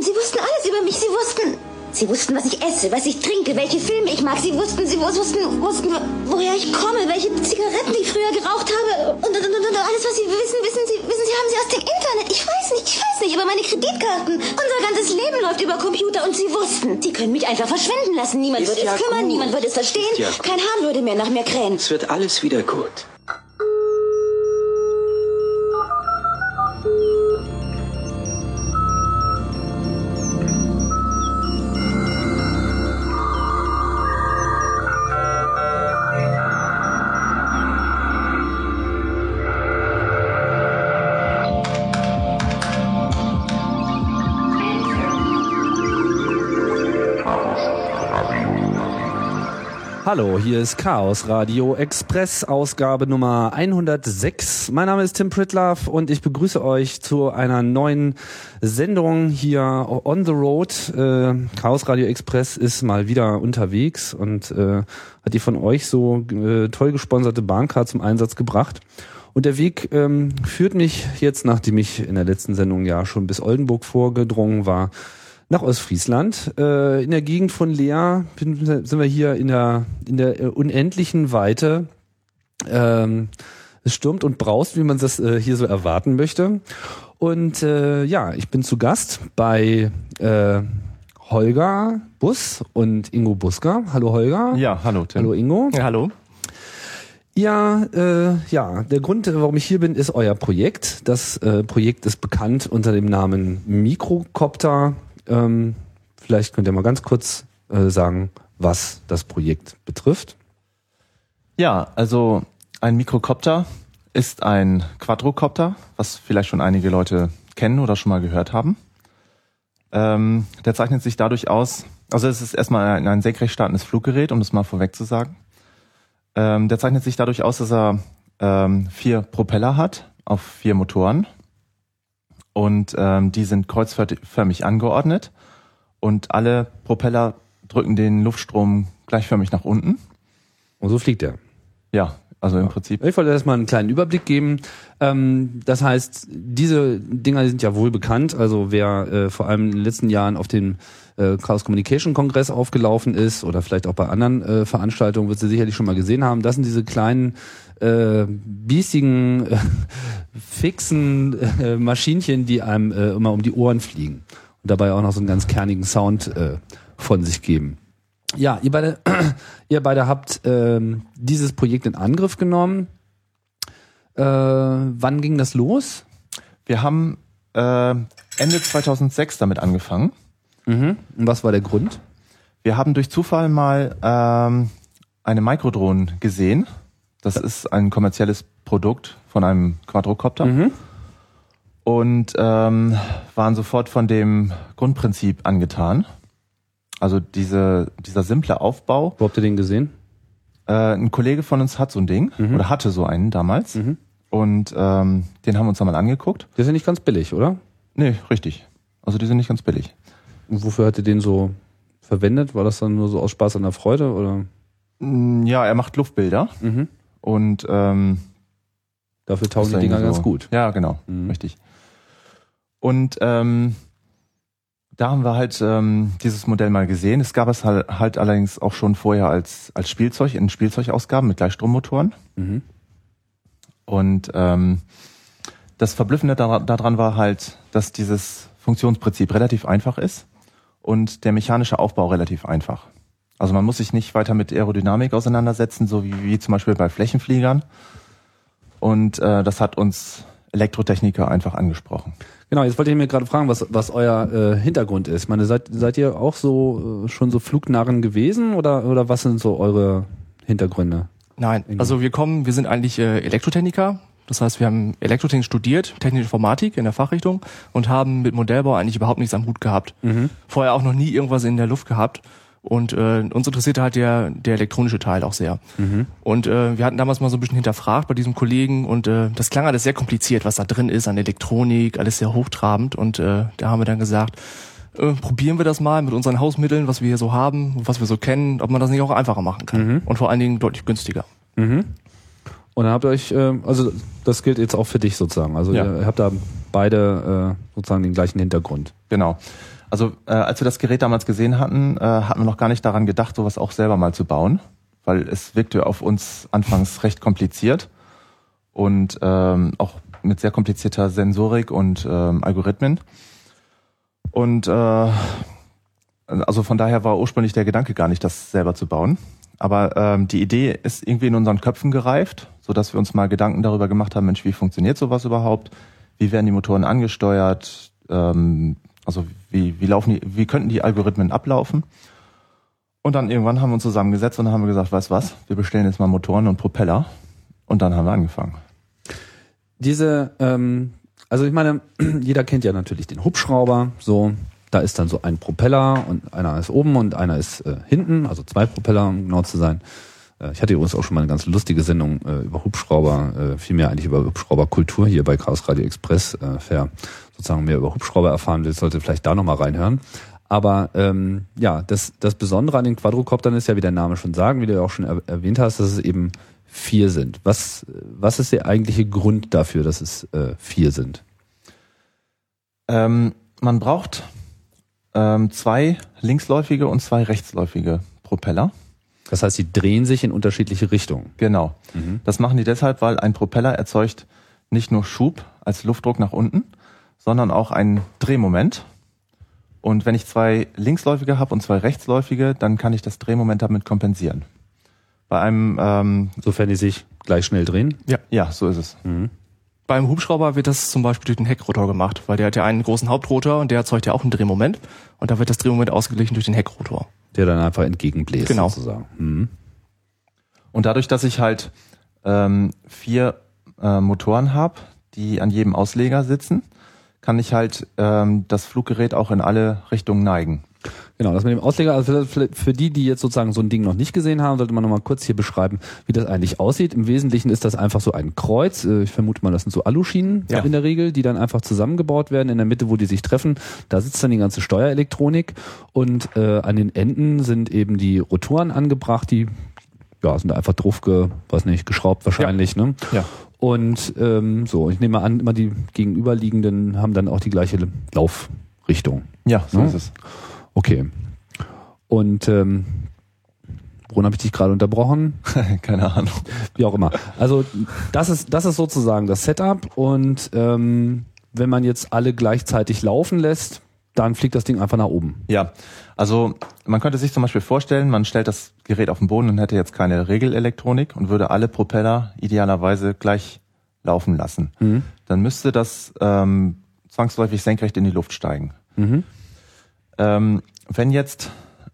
Sie wussten alles über mich. Sie wussten. Sie wussten, was ich esse, was ich trinke, welche Filme ich mag. Sie wussten, sie wussten, wussten, woher ich komme, welche Zigaretten ich früher geraucht habe. Und, und, und, und alles, was sie wissen, wissen sie, wissen sie, haben sie aus dem Internet. Ich weiß nicht, ich weiß nicht, über meine Kreditkarten. Unser ganzes Leben läuft über Computer und sie wussten, sie können mich einfach verschwinden lassen. Niemand Ist würde ja es kümmern, gut. niemand würde es verstehen. Ja. Kein Hahn würde mehr nach mir krähen. Es wird alles wieder gut. Hallo, hier ist Chaos Radio Express, Ausgabe Nummer 106. Mein Name ist Tim Pritloff und ich begrüße euch zu einer neuen Sendung hier on the road. Äh, Chaos Radio Express ist mal wieder unterwegs und äh, hat die von euch so äh, toll gesponserte Bahncard zum Einsatz gebracht. Und der Weg ähm, führt mich jetzt, nachdem ich in der letzten Sendung ja schon bis Oldenburg vorgedrungen war, nach Ostfriesland. Äh, in der Gegend von Leer bin, sind wir hier in der, in der äh, unendlichen Weite. Ähm, es stürmt und braust, wie man das äh, hier so erwarten möchte. Und äh, ja, ich bin zu Gast bei äh, Holger Bus und Ingo Busker. Hallo Holger. Ja, hallo Tim. Hallo Ingo. Ja, hallo. Ja, äh, ja, der Grund, warum ich hier bin, ist euer Projekt. Das äh, Projekt ist bekannt unter dem Namen Mikrocopter. Ähm, vielleicht könnt ihr mal ganz kurz äh, sagen, was das Projekt betrifft. Ja, also ein Mikrocopter ist ein Quadrocopter, was vielleicht schon einige Leute kennen oder schon mal gehört haben. Ähm, der zeichnet sich dadurch aus, also es ist erstmal ein, ein senkrecht startendes Fluggerät, um das mal vorweg zu sagen. Ähm, der zeichnet sich dadurch aus, dass er ähm, vier Propeller hat auf vier Motoren und ähm, die sind kreuzförmig angeordnet und alle Propeller drücken den Luftstrom gleichförmig nach unten. Und so fliegt er. Ja, also im Prinzip. Ich wollte erstmal einen kleinen Überblick geben. Ähm, das heißt, diese Dinger sind ja wohl bekannt. Also wer äh, vor allem in den letzten Jahren auf dem äh, Chaos Communication Kongress aufgelaufen ist oder vielleicht auch bei anderen äh, Veranstaltungen, wird sie sicherlich schon mal gesehen haben. Das sind diese kleinen äh, biestigen, äh, fixen äh, Maschinchen, die einem äh, immer um die Ohren fliegen und dabei auch noch so einen ganz kernigen Sound äh, von sich geben. Ja, ihr beide, ihr beide habt ähm, dieses Projekt in Angriff genommen. Äh, wann ging das los? Wir haben äh, Ende 2006 damit angefangen. Mhm. Und was war der Grund? Wir haben durch Zufall mal ähm, eine Microdrohne gesehen. Das ist ein kommerzielles Produkt von einem Quadrocopter. Mhm. Und ähm, waren sofort von dem Grundprinzip angetan. Also diese, dieser simple Aufbau. Wo habt ihr den gesehen? Äh, ein Kollege von uns hat so ein Ding Mhm. oder hatte so einen damals. Und ähm, den haben wir uns dann mal angeguckt. Der ist ja nicht ganz billig, oder? Nee, richtig. Also die sind nicht ganz billig. Und wofür hat ihr den so verwendet? War das dann nur so aus Spaß an der Freude oder? Mm, Ja, er macht Luftbilder Mhm. und ähm, Dafür taugen die Dinger irgendwie ganz so- gut. Ja, genau, Mhm. richtig. Und ähm, da haben wir halt ähm, dieses Modell mal gesehen. Es gab es halt, halt allerdings auch schon vorher als als Spielzeug in Spielzeugausgaben mit Gleichstrommotoren. Mhm. Und ähm, das Verblüffende dara- daran war halt, dass dieses Funktionsprinzip relativ einfach ist und der mechanische Aufbau relativ einfach. Also man muss sich nicht weiter mit Aerodynamik auseinandersetzen, so wie, wie zum Beispiel bei Flächenfliegern. Und äh, das hat uns Elektrotechniker einfach angesprochen. Genau, jetzt wollte ich mir gerade fragen, was, was euer äh, Hintergrund ist. Ich meine, seid, seid ihr auch so äh, schon so Flugnarren gewesen oder, oder was sind so eure Hintergründe? Nein, also wir kommen, wir sind eigentlich äh, Elektrotechniker. Das heißt, wir haben Elektrotechnik studiert, technische Informatik in der Fachrichtung und haben mit Modellbau eigentlich überhaupt nichts am Hut gehabt. Vorher auch noch nie irgendwas in der Luft gehabt. Und äh, uns interessierte halt der, der elektronische Teil auch sehr. Und äh, wir hatten damals mal so ein bisschen hinterfragt bei diesem Kollegen und äh, das klang alles sehr kompliziert, was da drin ist an Elektronik, alles sehr hochtrabend. Und äh, da haben wir dann gesagt, äh, probieren wir das mal mit unseren Hausmitteln, was wir hier so haben, was wir so kennen, ob man das nicht auch einfacher machen kann. Und vor allen Dingen deutlich günstiger. Und dann habt ihr euch, äh, also das gilt jetzt auch für dich sozusagen. Also Ja. ihr habt da beide äh, sozusagen den gleichen Hintergrund. Genau. Also äh, als wir das Gerät damals gesehen hatten, äh, hatten wir noch gar nicht daran gedacht, sowas auch selber mal zu bauen, weil es wirkte auf uns anfangs recht kompliziert und ähm, auch mit sehr komplizierter Sensorik und ähm, Algorithmen. Und äh, also von daher war ursprünglich der Gedanke gar nicht, das selber zu bauen. Aber ähm, die Idee ist irgendwie in unseren Köpfen gereift, so dass wir uns mal Gedanken darüber gemacht haben, Mensch, wie funktioniert sowas überhaupt? Wie werden die Motoren angesteuert? Ähm, also wie, wie laufen die, wie könnten die Algorithmen ablaufen? Und dann irgendwann haben wir uns zusammengesetzt und dann haben wir gesagt, weißt was, wir bestellen jetzt mal Motoren und Propeller. Und dann haben wir angefangen. Diese, ähm, also ich meine, jeder kennt ja natürlich den Hubschrauber, so, da ist dann so ein Propeller und einer ist oben und einer ist äh, hinten, also zwei Propeller, um genau zu sein. Äh, ich hatte übrigens auch schon mal eine ganz lustige Sendung äh, über Hubschrauber, äh, vielmehr eigentlich über Hubschrauberkultur hier bei Chaos Radio Express. Äh, wer sozusagen mehr über Hubschrauber erfahren will, sollte vielleicht da nochmal reinhören. Aber ähm, ja, das, das Besondere an den Quadrocoptern ist ja, wie der Name schon sagen, wie du ja auch schon er erwähnt hast, dass es eben vier sind. Was, was ist der eigentliche Grund dafür, dass es äh, vier sind? Ähm, man braucht ähm, zwei linksläufige und zwei rechtsläufige Propeller. Das heißt, sie drehen sich in unterschiedliche Richtungen. Genau. Das machen die deshalb, weil ein Propeller erzeugt nicht nur Schub als Luftdruck nach unten, sondern auch ein Drehmoment. Und wenn ich zwei linksläufige habe und zwei rechtsläufige, dann kann ich das Drehmoment damit kompensieren. Bei einem, ähm, Sofern die sich gleich schnell drehen. ja, so ist es. Beim Hubschrauber wird das zum Beispiel durch den Heckrotor gemacht, weil der hat ja einen großen Hauptrotor und der erzeugt ja auch ein Drehmoment. Und da wird das Drehmoment ausgeglichen durch den Heckrotor. Der dann einfach entgegenbläst Genau. sozusagen. Mhm. Und dadurch, dass ich halt ähm, vier äh, Motoren habe, die an jedem Ausleger sitzen, kann ich halt ähm, das Fluggerät auch in alle Richtungen neigen. Genau, das mit dem Ausleger, also für, die, die jetzt sozusagen so ein Ding noch nicht gesehen haben, sollte man nochmal kurz hier beschreiben, wie das eigentlich aussieht. Im Wesentlichen ist das einfach so ein Kreuz. Äh, Ich vermute mal, das sind so Aluschienen Ja. in der Regel, die dann einfach zusammengebaut werden. In der Mitte, wo die sich treffen, da sitzt dann die ganze Steuerelektronik und äh, an den Enden sind eben die Rotoren angebracht, die ja, sind einfach drauf, ge, weiß nicht, geschraubt wahrscheinlich, ne? Ja. Und ähm, so, ich nehme an, immer die gegenüberliegenden haben dann auch die gleiche Laufrichtung. Ja, so Ja. ist es. Okay. Und ähm, woran habe ich dich gerade unterbrochen? Keine Ahnung. Wie auch immer. Also das ist das ist sozusagen das Setup und ähm, wenn man jetzt alle gleichzeitig laufen lässt, dann fliegt das Ding einfach nach oben. Ja, also man könnte sich zum Beispiel vorstellen, man stellt das Gerät auf den Boden und hätte jetzt keine Regelelektronik und würde alle Propeller idealerweise gleich laufen lassen. Mhm. Dann müsste das ähm, zwangsläufig senkrecht in die Luft steigen. Mhm. Ähm, wenn jetzt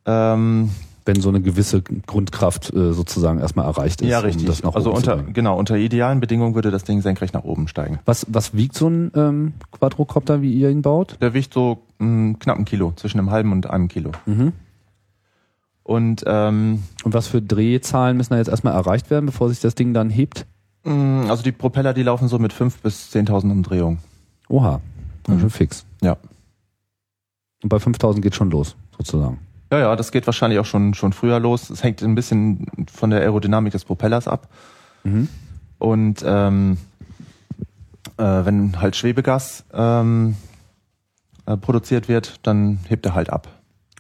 ähm, Wenn so eine gewisse Grundkraft äh, sozusagen erstmal erreicht ist. ja um richtig, das nach also oben zu unter bringen. genau unter idealen Bedingungen würde das Ding senkrecht nach oben steigen. Was, was wiegt so ein ähm, Quadrocopter, wie ihr ihn baut? Der wiegt so mh, knapp ein Kilo, zwischen einem halben und einem Kilo. Mhm. Und ähm, Und was für Drehzahlen müssen da jetzt erstmal erreicht werden, bevor sich das Ding dann hebt? mh, also die Propeller, die laufen so mit fünf bis 10.000 Umdrehungen. Oha, Mhm. schön fix. Ja. Und bei 5000 geht schon los, sozusagen. Ja, ja, das geht wahrscheinlich auch schon, schon früher los. Es hängt ein bisschen von der Aerodynamik des Propellers ab. Mhm. Und ähm, äh, wenn halt Schwebegas ähm, äh, produziert wird, dann hebt er halt ab.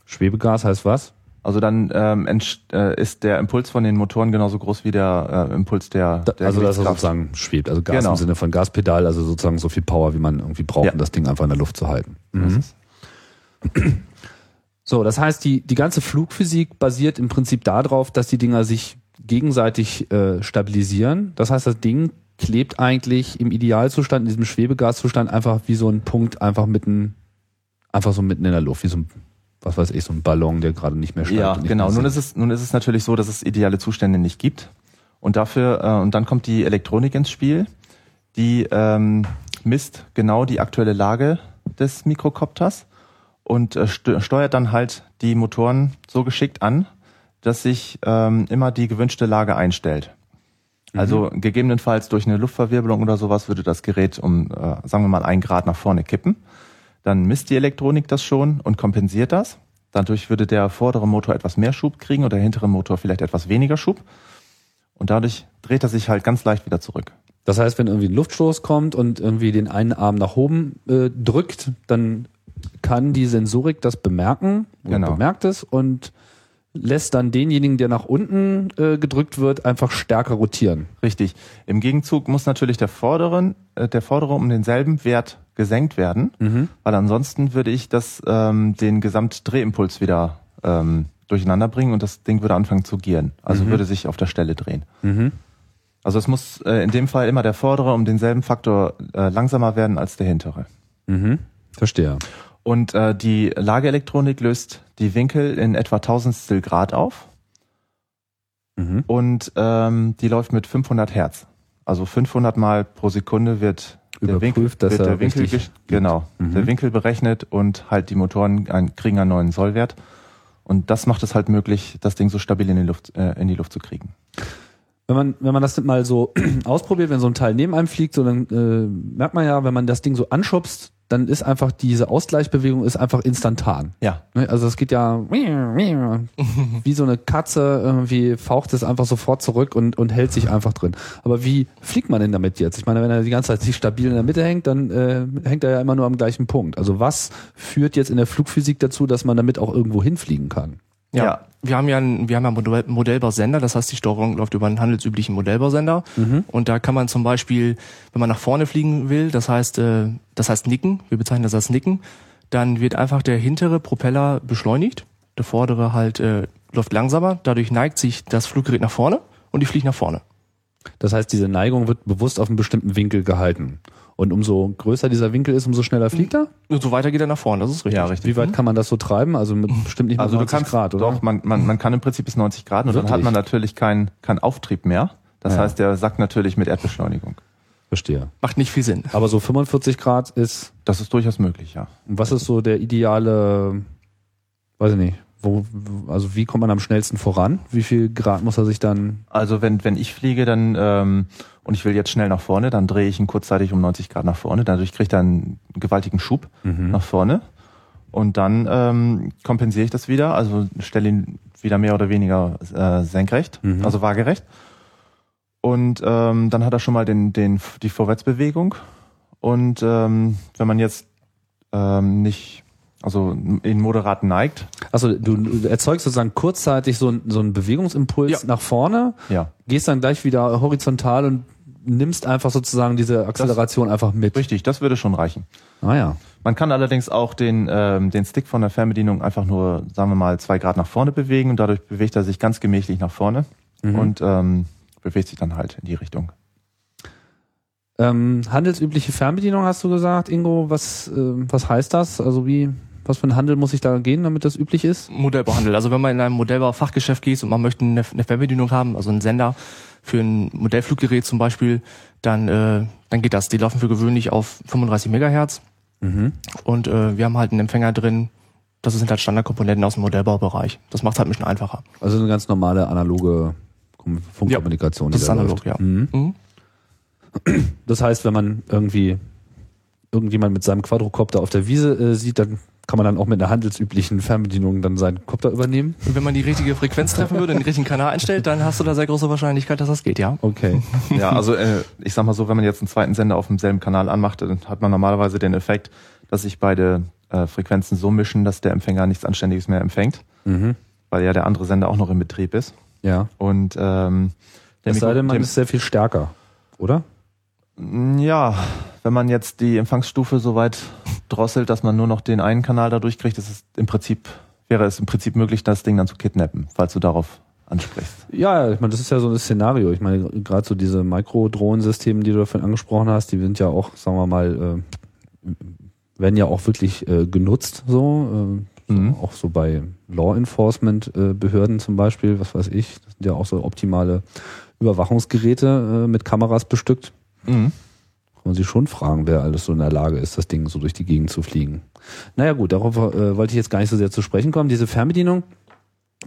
Schwebegas heißt was? Also dann ähm, äh, ist der Impuls von den Motoren genauso groß wie der äh, Impuls der, der also dass er sozusagen schwebt. Also Gas Genau. im Sinne von Gaspedal, also sozusagen so viel Power, wie man irgendwie braucht, Ja. um das Ding einfach in der Luft zu halten. Mhm. So, das heißt, die, die ganze Flugphysik basiert im Prinzip darauf, dass die Dinger sich gegenseitig äh, stabilisieren. Das heißt, das Ding klebt eigentlich im Idealzustand, in diesem Schwebegaszustand einfach wie so ein Punkt einfach mitten, einfach so mitten in der Luft, wie so ein, was weiß ich, so ein Ballon, der gerade nicht mehr steigt. Ja, genau. Nun ist es nun ist es natürlich so, dass es ideale Zustände nicht gibt. Und dafür äh, und dann kommt die Elektronik ins Spiel, die ähm, misst genau die aktuelle Lage des Mikrokopters und äh, st steuert dann halt die Motoren so geschickt an, dass sich ähm, immer die gewünschte Lage einstellt. Also gegebenenfalls durch eine Luftverwirbelung oder sowas würde das Gerät um, äh, sagen wir mal, ein Grad nach vorne kippen. Dann misst die Elektronik das schon und kompensiert das. Dadurch würde der vordere Motor etwas mehr Schub kriegen und der hintere Motor vielleicht etwas weniger Schub. Und dadurch dreht er sich halt ganz leicht wieder zurück. Das heißt, wenn irgendwie ein Luftstoß kommt und irgendwie den einen Arm nach oben äh, drückt, dann kann die Sensorik das bemerken, Genau. bemerkt es und lässt dann denjenigen, der nach unten äh, gedrückt wird, einfach stärker rotieren. Richtig. Im Gegenzug muss natürlich der vorderen, äh, der vordere um denselben Wert gesenkt werden, weil ansonsten würde ich das ähm, den Gesamtdrehimpuls wieder ähm, durcheinander bringen und das Ding würde anfangen zu gieren. Also würde sich auf der Stelle drehen. Also es muss äh, in dem Fall immer der vordere um denselben Faktor äh, langsamer werden als der hintere. Mhm. Verstehe. Und äh, die Lageelektronik löst die Winkel in etwa Tausendstel Grad auf Mhm. und ähm, die läuft mit 500 Hertz. Also 500 Mal pro Sekunde wird der Winkel, Überprüft, dass wird er der Winkel genau Mhm. der Winkel berechnet und halt die Motoren ein, kriegen einen neuen Sollwert. Und das macht es halt möglich, das Ding so stabil in die Luft, äh, in die Luft zu kriegen. Wenn man, wenn man das mal so ausprobiert, wenn so ein Teil neben einem fliegt, so dann äh, merkt man ja, wenn man das Ding so anschubst, dann ist einfach diese Ausgleichsbewegung ist einfach instantan. Ja, Ne, Also es geht ja wie so eine Katze, irgendwie faucht es einfach sofort zurück und, und hält sich einfach drin. Aber wie fliegt man denn damit jetzt? Ich meine, wenn er die ganze Zeit sich stabil in der Mitte hängt, dann äh, hängt er ja immer nur am gleichen Punkt. Also was führt jetzt in der Flugphysik dazu, dass man damit auch irgendwo hinfliegen kann? Ja. Ja. Wir haben ja einen, wir haben ja einen Modell, Modellbausender, das heißt, die Steuerung läuft über einen handelsüblichen Modellbausender. Und da kann man zum Beispiel, wenn man nach vorne fliegen will, das heißt, äh, das heißt Nicken, wir bezeichnen das als Nicken, dann wird einfach der hintere Propeller beschleunigt, der vordere halt äh, läuft langsamer, dadurch neigt sich das Fluggerät nach vorne und die fliegt nach vorne. Das heißt, diese Neigung wird bewusst auf einen bestimmten Winkel gehalten. Und umso größer dieser Winkel ist, umso schneller fliegt er? Und so weiter geht er nach vorne, das ist richtig. ja, richtig. Wie weit kann man das so treiben? Also mit bestimmt nicht mal Also du 90 kannst Grad, oder? doch, man, man, man kann im Prinzip bis 90 Grad und dann hat man natürlich keinen keinen Auftrieb mehr. Das Ja. heißt, der sackt natürlich mit Erdbeschleunigung. Verstehe. Macht nicht viel Sinn. Aber so 45 Grad ist, Das ist durchaus möglich, ja. was ist so der ideale, weiß ich nicht, wo, also wie kommt man am schnellsten voran? Wie viel Grad muss er sich dann, Also wenn, wenn ich fliege dann ähm, und ich will jetzt schnell nach vorne, dann drehe ich ihn kurzzeitig um 90 Grad nach vorne. Dadurch kriegt er einen gewaltigen Schub nach vorne. Und dann ähm, kompensiere ich das wieder, also stelle ihn wieder mehr oder weniger äh, senkrecht, Mhm. also waagerecht. Und ähm, dann hat er schon mal den, den, die Vorwärtsbewegung. Und ähm, wenn man jetzt ähm, nicht, also in moderat neigt, also du, erzeugst sozusagen kurzzeitig so, ein- so einen Bewegungsimpuls Ja. nach vorne, ja, gehst dann gleich wieder horizontal und nimmst einfach sozusagen diese Acceleration einfach mit. richtig, das würde schon reichen. Ah ja. Man kann allerdings auch den, ähm, den Stick von der Fernbedienung einfach nur, sagen wir mal, zwei Grad nach vorne bewegen und dadurch bewegt er sich ganz gemächlich nach vorne und ähm, bewegt sich dann halt in die Richtung. Ähm, handelsübliche Fernbedienung hast du gesagt, Ingo. Was, ähm, was heißt das? Also wie, was für ein Handel muss ich da gehen, damit das üblich ist? Modellbauhandel. Also wenn man in einem Modellbau-Fachgeschäft geht und man möchte eine, eine Fernbedienung haben, also einen Sender für ein Modellfluggerät zum Beispiel, dann, äh, dann geht das. Die laufen für gewöhnlich auf 35 Megahertz und äh, wir haben halt einen Empfänger drin. Das sind halt Standardkomponenten aus dem Modellbaubereich. Das macht es halt ein bisschen einfacher. Also eine ganz normale analoge Kom- Funkkommunikation. Das die ist da analog, läuft. ja. Mhm. Mhm. Das heißt, wenn man irgendwie irgendjemand mit seinem Quadrocopter auf der Wiese äh, sieht, dann kann man dann auch mit einer handelsüblichen Fernbedienung dann seinen Kopter übernehmen. Und wenn man die richtige Frequenz treffen würde, den richtigen Kanal einstellt, dann hast du da sehr große Wahrscheinlichkeit, dass das geht, ja. Okay. Ja, also äh, ich sag mal so, wenn man jetzt einen zweiten Sender auf demselben Kanal anmacht, dann hat man normalerweise den Effekt, dass sich beide äh, Frequenzen so mischen, dass der Empfänger nichts Anständiges mehr empfängt, Mhm. weil ja der andere Sender auch noch im Betrieb ist. Ja. Und ähm, der Es sei denn, man ist sehr viel stärker, oder? Ja, wenn man jetzt die Empfangsstufe so weit drosselt, dass man nur noch den einen Kanal dadurch kriegt, ist es im Prinzip, wäre es im Prinzip möglich, das Ding dann zu kidnappen, falls du darauf ansprichst. Ja, ich meine, das ist ja so ein Szenario. Ich meine, gerade so diese Mikrodrohensysteme, die du davon angesprochen hast, die sind ja auch, sagen wir mal, äh, werden ja auch wirklich äh, genutzt, so, äh, Mhm. auch so bei Law Enforcement äh, Behörden zum Beispiel, was weiß ich, das sind ja auch so optimale Überwachungsgeräte äh, mit Kameras bestückt. Mhm. Kann man sich schon fragen, wer alles so in der Lage ist, das Ding so durch die Gegend zu fliegen. Naja gut, darauf äh, wollte ich jetzt gar nicht so sehr zu sprechen kommen. Diese Fernbedienung,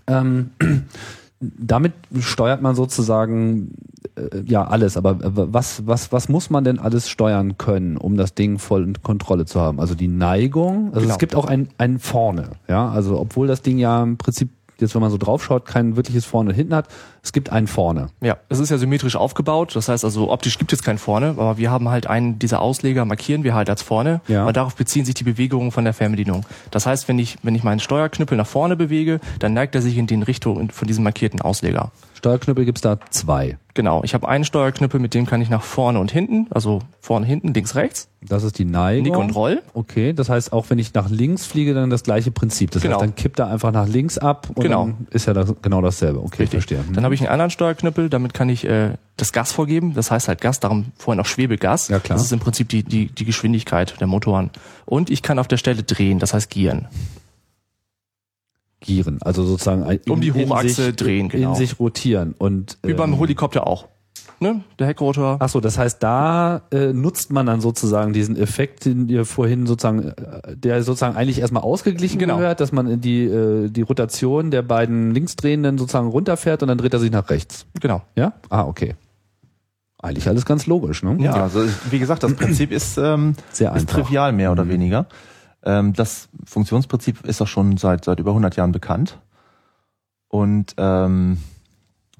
ähm, damit steuert man sozusagen äh, ja alles, aber äh, was, was, was muss man denn alles steuern können, um das Ding voll in Kontrolle zu haben? Also die Neigung, also Genau. es gibt auch ein, ein vorne, ja, also obwohl das Ding ja im Prinzip jetzt wenn man so draufschaut, kein wirkliches Vorne und Hinten hat. Es gibt einen vorne. Ja, es ist ja symmetrisch aufgebaut. Das heißt also, optisch gibt es keinen vorne, aber wir haben halt einen dieser Ausleger, markieren wir halt als vorne. Ja. Und darauf beziehen sich die Bewegungen von der Fernbedienung. Das heißt, wenn ich, wenn ich meinen Steuerknüppel nach vorne bewege, dann neigt er sich in den Richtung von diesem markierten Ausleger. Steuerknüppel gibt's da zwei. Genau, ich habe einen Steuerknüppel, mit dem kann ich nach vorne und hinten, also vorne, hinten, links, rechts, Das ist die Neigung. Nick und Roll. Okay, das heißt, auch wenn ich nach links fliege, dann das gleiche Prinzip. Das Genau. heißt, dann kippt er einfach nach links ab und Genau. dann ist ja das, genau dasselbe. Okay, Richtig. verstehe. Hm. Dann habe ich einen anderen Steuerknüppel, damit kann ich äh, das Gas vorgeben. Das heißt halt Gas, darum vorhin auch Schwebegas. Ja, klar. Das ist im Prinzip die, die, die Geschwindigkeit der Motoren. Und ich kann auf der Stelle drehen, das heißt gieren. Gieren, also sozusagen ein- Um die in Hochachse sich, drehen, genau. In sich rotieren und Wie beim ähm, Helikopter auch. Ne? Der Heckrotor. Ach so, das heißt, da äh, nutzt man dann sozusagen diesen Effekt, den ihr vorhin sozusagen, äh, der sozusagen eigentlich erstmal ausgeglichen Genau. gehört, dass man in die äh, die Rotation der beiden Linksdrehenden sozusagen runterfährt und dann dreht er sich nach rechts. Genau. Ja? Ah, okay. Eigentlich alles ganz logisch, ne? Ja, also wie gesagt, das Prinzip ist, ähm, Sehr ist einfach. trivial mehr oder Mhm. weniger. Ähm, das Funktionsprinzip ist auch schon seit seit über 100 Jahren bekannt und ähm,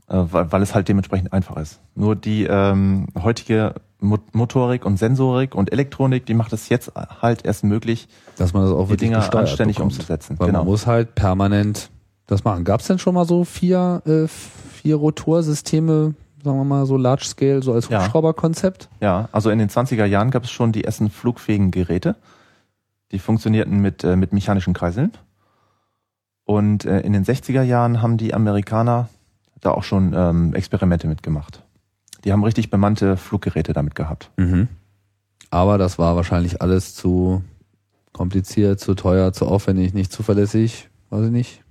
äh, weil, weil es halt dementsprechend einfach ist. Nur die ähm, heutige Mo Motorik und Sensorik und Elektronik, die macht es jetzt halt erst möglich, Dass man das auch die wirklich Dinger anständig bekommt. umzusetzen. Weil genau. man muss halt permanent das machen. Gab es denn schon mal so vier, äh, vier Rotorsysteme, sagen wir mal so Large Scale, so als Ja. Hubschrauberkonzept? Ja, also in den 20er Jahren gab es schon die ersten flugfähigen Geräte. Die funktionierten mit, äh, mit mechanischen Kreiseln. Und äh, in den 60er Jahren haben die Amerikaner da auch schon ähm, Experimente mitgemacht. Die haben richtig bemannte Fluggeräte damit gehabt. Mhm. Aber das war wahrscheinlich alles zu kompliziert, zu teuer, zu aufwendig, nicht zuverlässig, weiß ich nicht.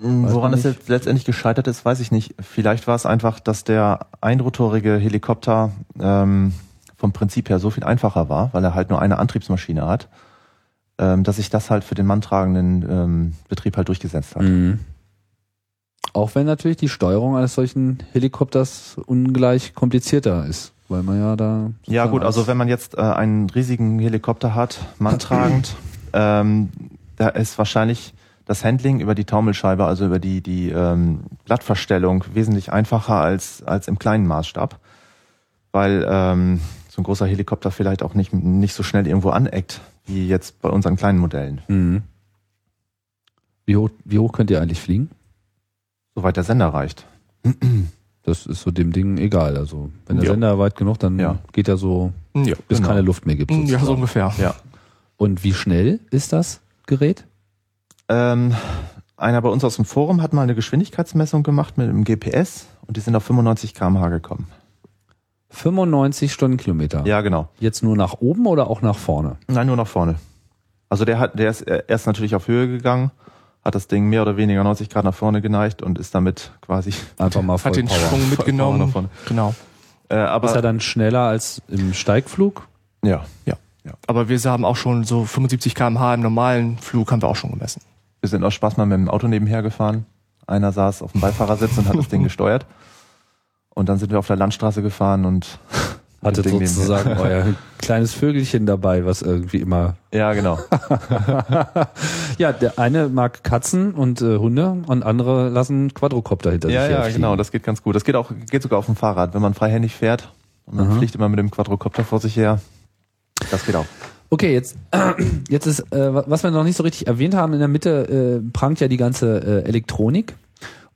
Weiß Woran es jetzt letztendlich gescheitert ist, weiß ich nicht. Vielleicht war es einfach, dass der einrotorige Helikopter ähm, vom Prinzip her so viel einfacher war, weil er halt nur eine Antriebsmaschine hat, ähm, dass sich das halt für den manntragenden ähm, Betrieb halt durchgesetzt hat. Mhm. Auch wenn natürlich die Steuerung eines solchen Helikopters ungleich komplizierter ist, weil man ja da. Ja gut, also als- wenn man jetzt äh, einen riesigen Helikopter hat, manntragend, ähm, da ist wahrscheinlich das Handling über die Taumelscheibe, also über die, die ähm, Blattverstellung wesentlich einfacher als, als im kleinen Maßstab, weil ähm, so ein großer Helikopter vielleicht auch nicht, nicht so schnell irgendwo aneckt, wie jetzt bei unseren kleinen Modellen, Mhm. Wie hoch, wie hoch könnt ihr eigentlich fliegen? soweit der Sender reicht. Das ist so dem Ding egal. Also wenn der Ja. Sender weit genug, dann Ja. geht er so, Ja. bis Genau. keine Luft mehr gibt. Ja, so sozusagen. ungefähr. Ja. Und wie schnell ist das Gerät? Ähm, einer bei uns aus dem Forum hat mal eine Geschwindigkeitsmessung gemacht mit einem GPS und die sind auf 95 km/h gekommen. 95 Stundenkilometer. Ja, genau. Jetzt nur nach oben oder auch nach vorne? Nein, nur nach vorne. Also der hat, der ist erst natürlich auf Höhe gegangen, hat das Ding mehr oder weniger 90 Grad nach vorne geneigt und ist damit quasi, Einfach mal voll Hat den Power. Sprung Voll mitgenommen. Power davon. Genau. äh, aber Ist er dann schneller als im Steigflug? ja, Ja. Aber wir haben auch schon so 75 km/h im normalen Flug haben wir auch schon gemessen. wir sind aus Spaß mal mit dem Auto nebenher gefahren. Einer saß auf dem Beifahrersitz und hat das Ding gesteuert. Und dann sind wir auf der Landstraße gefahren und Hattet sozusagen euer kleines Vögelchen dabei, was irgendwie immer. Ja, genau. Ja, der eine mag Katzen und äh, Hunde und andere lassen Quadrocopter hinter ja, sich ja, herfliegen. genau. Das geht ganz gut. Das geht auch, geht sogar auf dem Fahrrad, wenn man freihändig fährt und man Aha. fliegt immer mit dem Quadrocopter vor sich her. Das geht auch. Okay, jetzt, jetzt ist, äh, was wir noch nicht so richtig erwähnt haben, in der Mitte äh, prangt ja die ganze äh, Elektronik.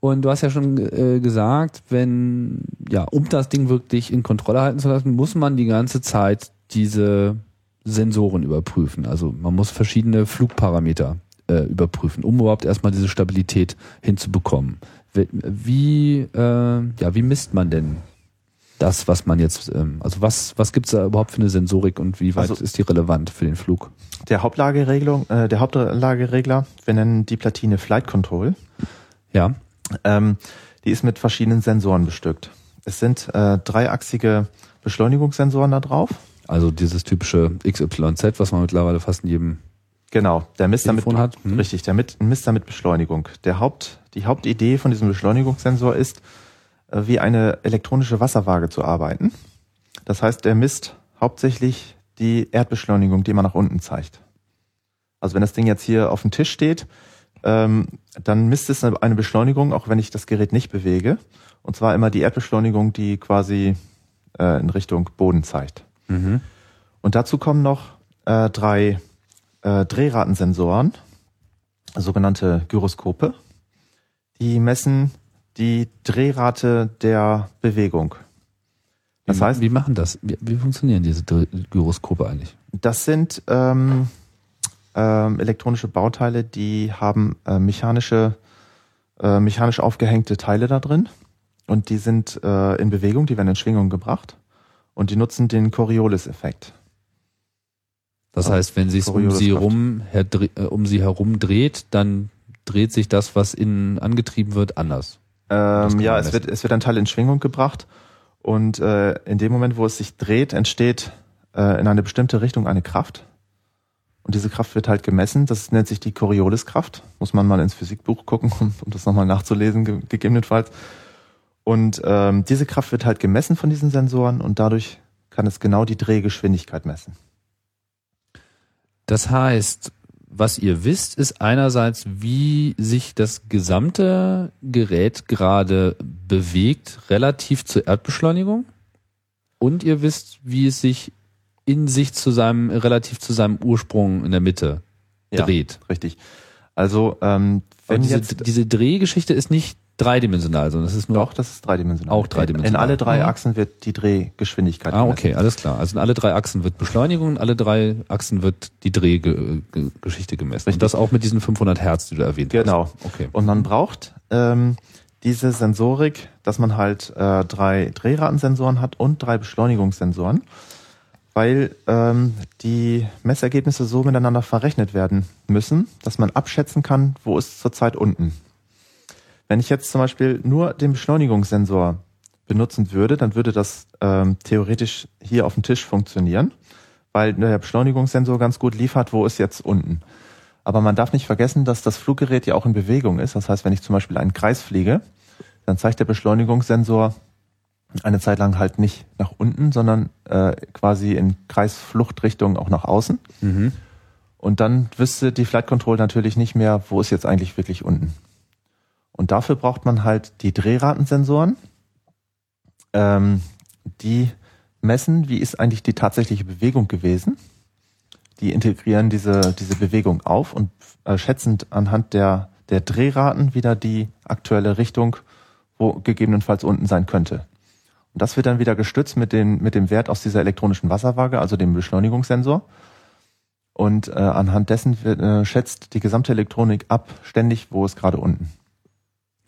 Und du hast ja schon äh, gesagt, wenn, ja, um das Ding wirklich in Kontrolle halten zu lassen, muss man die ganze Zeit diese Sensoren überprüfen. Also man muss verschiedene Flugparameter äh, überprüfen, um überhaupt erstmal diese Stabilität hinzubekommen. Wie, äh, ja, wie misst man denn das, was man jetzt, ähm, also was, was gibt's da überhaupt für eine Sensorik und wie weit Also- ist die relevant für den Flug? Der Hauptlageregelung, äh, der Hauptlageregler, wir nennen die Platine Flight Control. Ja. Ähm, die ist mit verschiedenen Sensoren bestückt. Es sind äh, dreiachsige Beschleunigungssensoren da drauf. Also dieses typische XYZ, was man mittlerweile fast in jedem Genau, der misst damit Telefon hat. Hm. richtig, der mit, misst damit Beschleunigung. Der Haupt, die Hauptidee von diesem Beschleunigungssensor ist, äh, wie eine elektronische Wasserwaage zu arbeiten. Das heißt, der misst hauptsächlich die Erdbeschleunigung, die man nach unten zeigt. Also wenn das Ding jetzt hier auf dem Tisch steht, ähm, dann misst es eine Beschleunigung, auch wenn ich das Gerät nicht bewege. Und zwar immer die Erdbeschleunigung, die quasi äh, in Richtung Boden zeigt. Mhm. Und dazu kommen noch äh, drei äh, Drehratensensoren, sogenannte Gyroskope. Die messen die Drehrate der Bewegung. Das wie, heißt, wie machen das? Wie, wie funktionieren diese Gy- Gyroskope eigentlich? das sind ähm, ähm, elektronische Bauteile, die haben äh, mechanische, äh, mechanisch aufgehängte Teile da drin und die sind äh, in Bewegung, die werden in Schwingung gebracht und die nutzen den Coriolis-Effekt. Das Also, heißt, wenn sie es um sie rum, her, äh, um sie herum dreht, dann dreht sich das, was innen angetrieben wird, anders. Ähm, ja, es wird, es wird ein Teil in Schwingung gebracht und äh, in dem Moment, wo es sich dreht, entsteht äh, in eine bestimmte Richtung eine Kraft. Und diese Kraft wird halt gemessen. Das nennt sich die Corioliskraft. Muss man mal ins Physikbuch gucken, um, um das nochmal nachzulesen, ge gegebenenfalls. Und ähm, diese Kraft wird halt gemessen von diesen Sensoren und dadurch kann es genau die Drehgeschwindigkeit messen. Das heißt, was ihr wisst, ist einerseits, wie sich das gesamte Gerät gerade bewegt relativ zur Erdbeschleunigung. Und ihr wisst, wie es sich in sich zu seinem, relativ zu seinem Ursprung in der Mitte Ja. dreht. Richtig. Also ähm, wenn diese, jetzt diese Drehgeschichte ist nicht dreidimensional, sondern es ist nur doch, das ist dreidimensional. Auch dreidimensional. In alle drei Mhm. Achsen wird die Drehgeschwindigkeit Ah, gemessen. okay, alles klar. Also in alle drei Achsen wird Beschleunigung, in alle drei Achsen wird die Drehgeschichte gemessen. Richtig. Und das auch mit diesen 500 Hertz, die du erwähnt Genau. hast. Okay. Und man braucht ähm, diese Sensorik, dass man halt äh, drei Drehratensensoren hat und drei Beschleunigungssensoren, weil ähm, die Messergebnisse so miteinander verrechnet werden müssen, dass man abschätzen kann, wo ist zurzeit unten. Wenn ich jetzt zum Beispiel nur den Beschleunigungssensor benutzen würde, dann würde das ähm, theoretisch hier auf dem Tisch funktionieren, weil der Beschleunigungssensor ganz gut liefert, wo ist jetzt unten. Aber man darf nicht vergessen, dass das Fluggerät ja auch in Bewegung ist. Das heißt, wenn ich zum Beispiel einen Kreis fliege, dann zeigt der Beschleunigungssensor eine Zeit lang halt nicht nach unten, sondern äh, quasi in Kreisfluchtrichtung auch nach außen. Mhm. Und dann wüsste die Flight Control natürlich nicht mehr, wo ist jetzt eigentlich wirklich unten. Und dafür braucht man halt die Drehratensensoren, ähm, die messen, wie ist eigentlich die tatsächliche Bewegung gewesen. Die integrieren diese, diese Bewegung auf und äh, schätzen anhand der, der Drehraten wieder die aktuelle Richtung, wo gegebenenfalls unten sein könnte. Und das wird dann wieder gestützt mit, den, mit dem Wert aus dieser elektronischen Wasserwaage, also dem Beschleunigungssensor. Und äh, anhand dessen wird, äh, schätzt die gesamte Elektronik ab, ständig, wo ist gerade unten.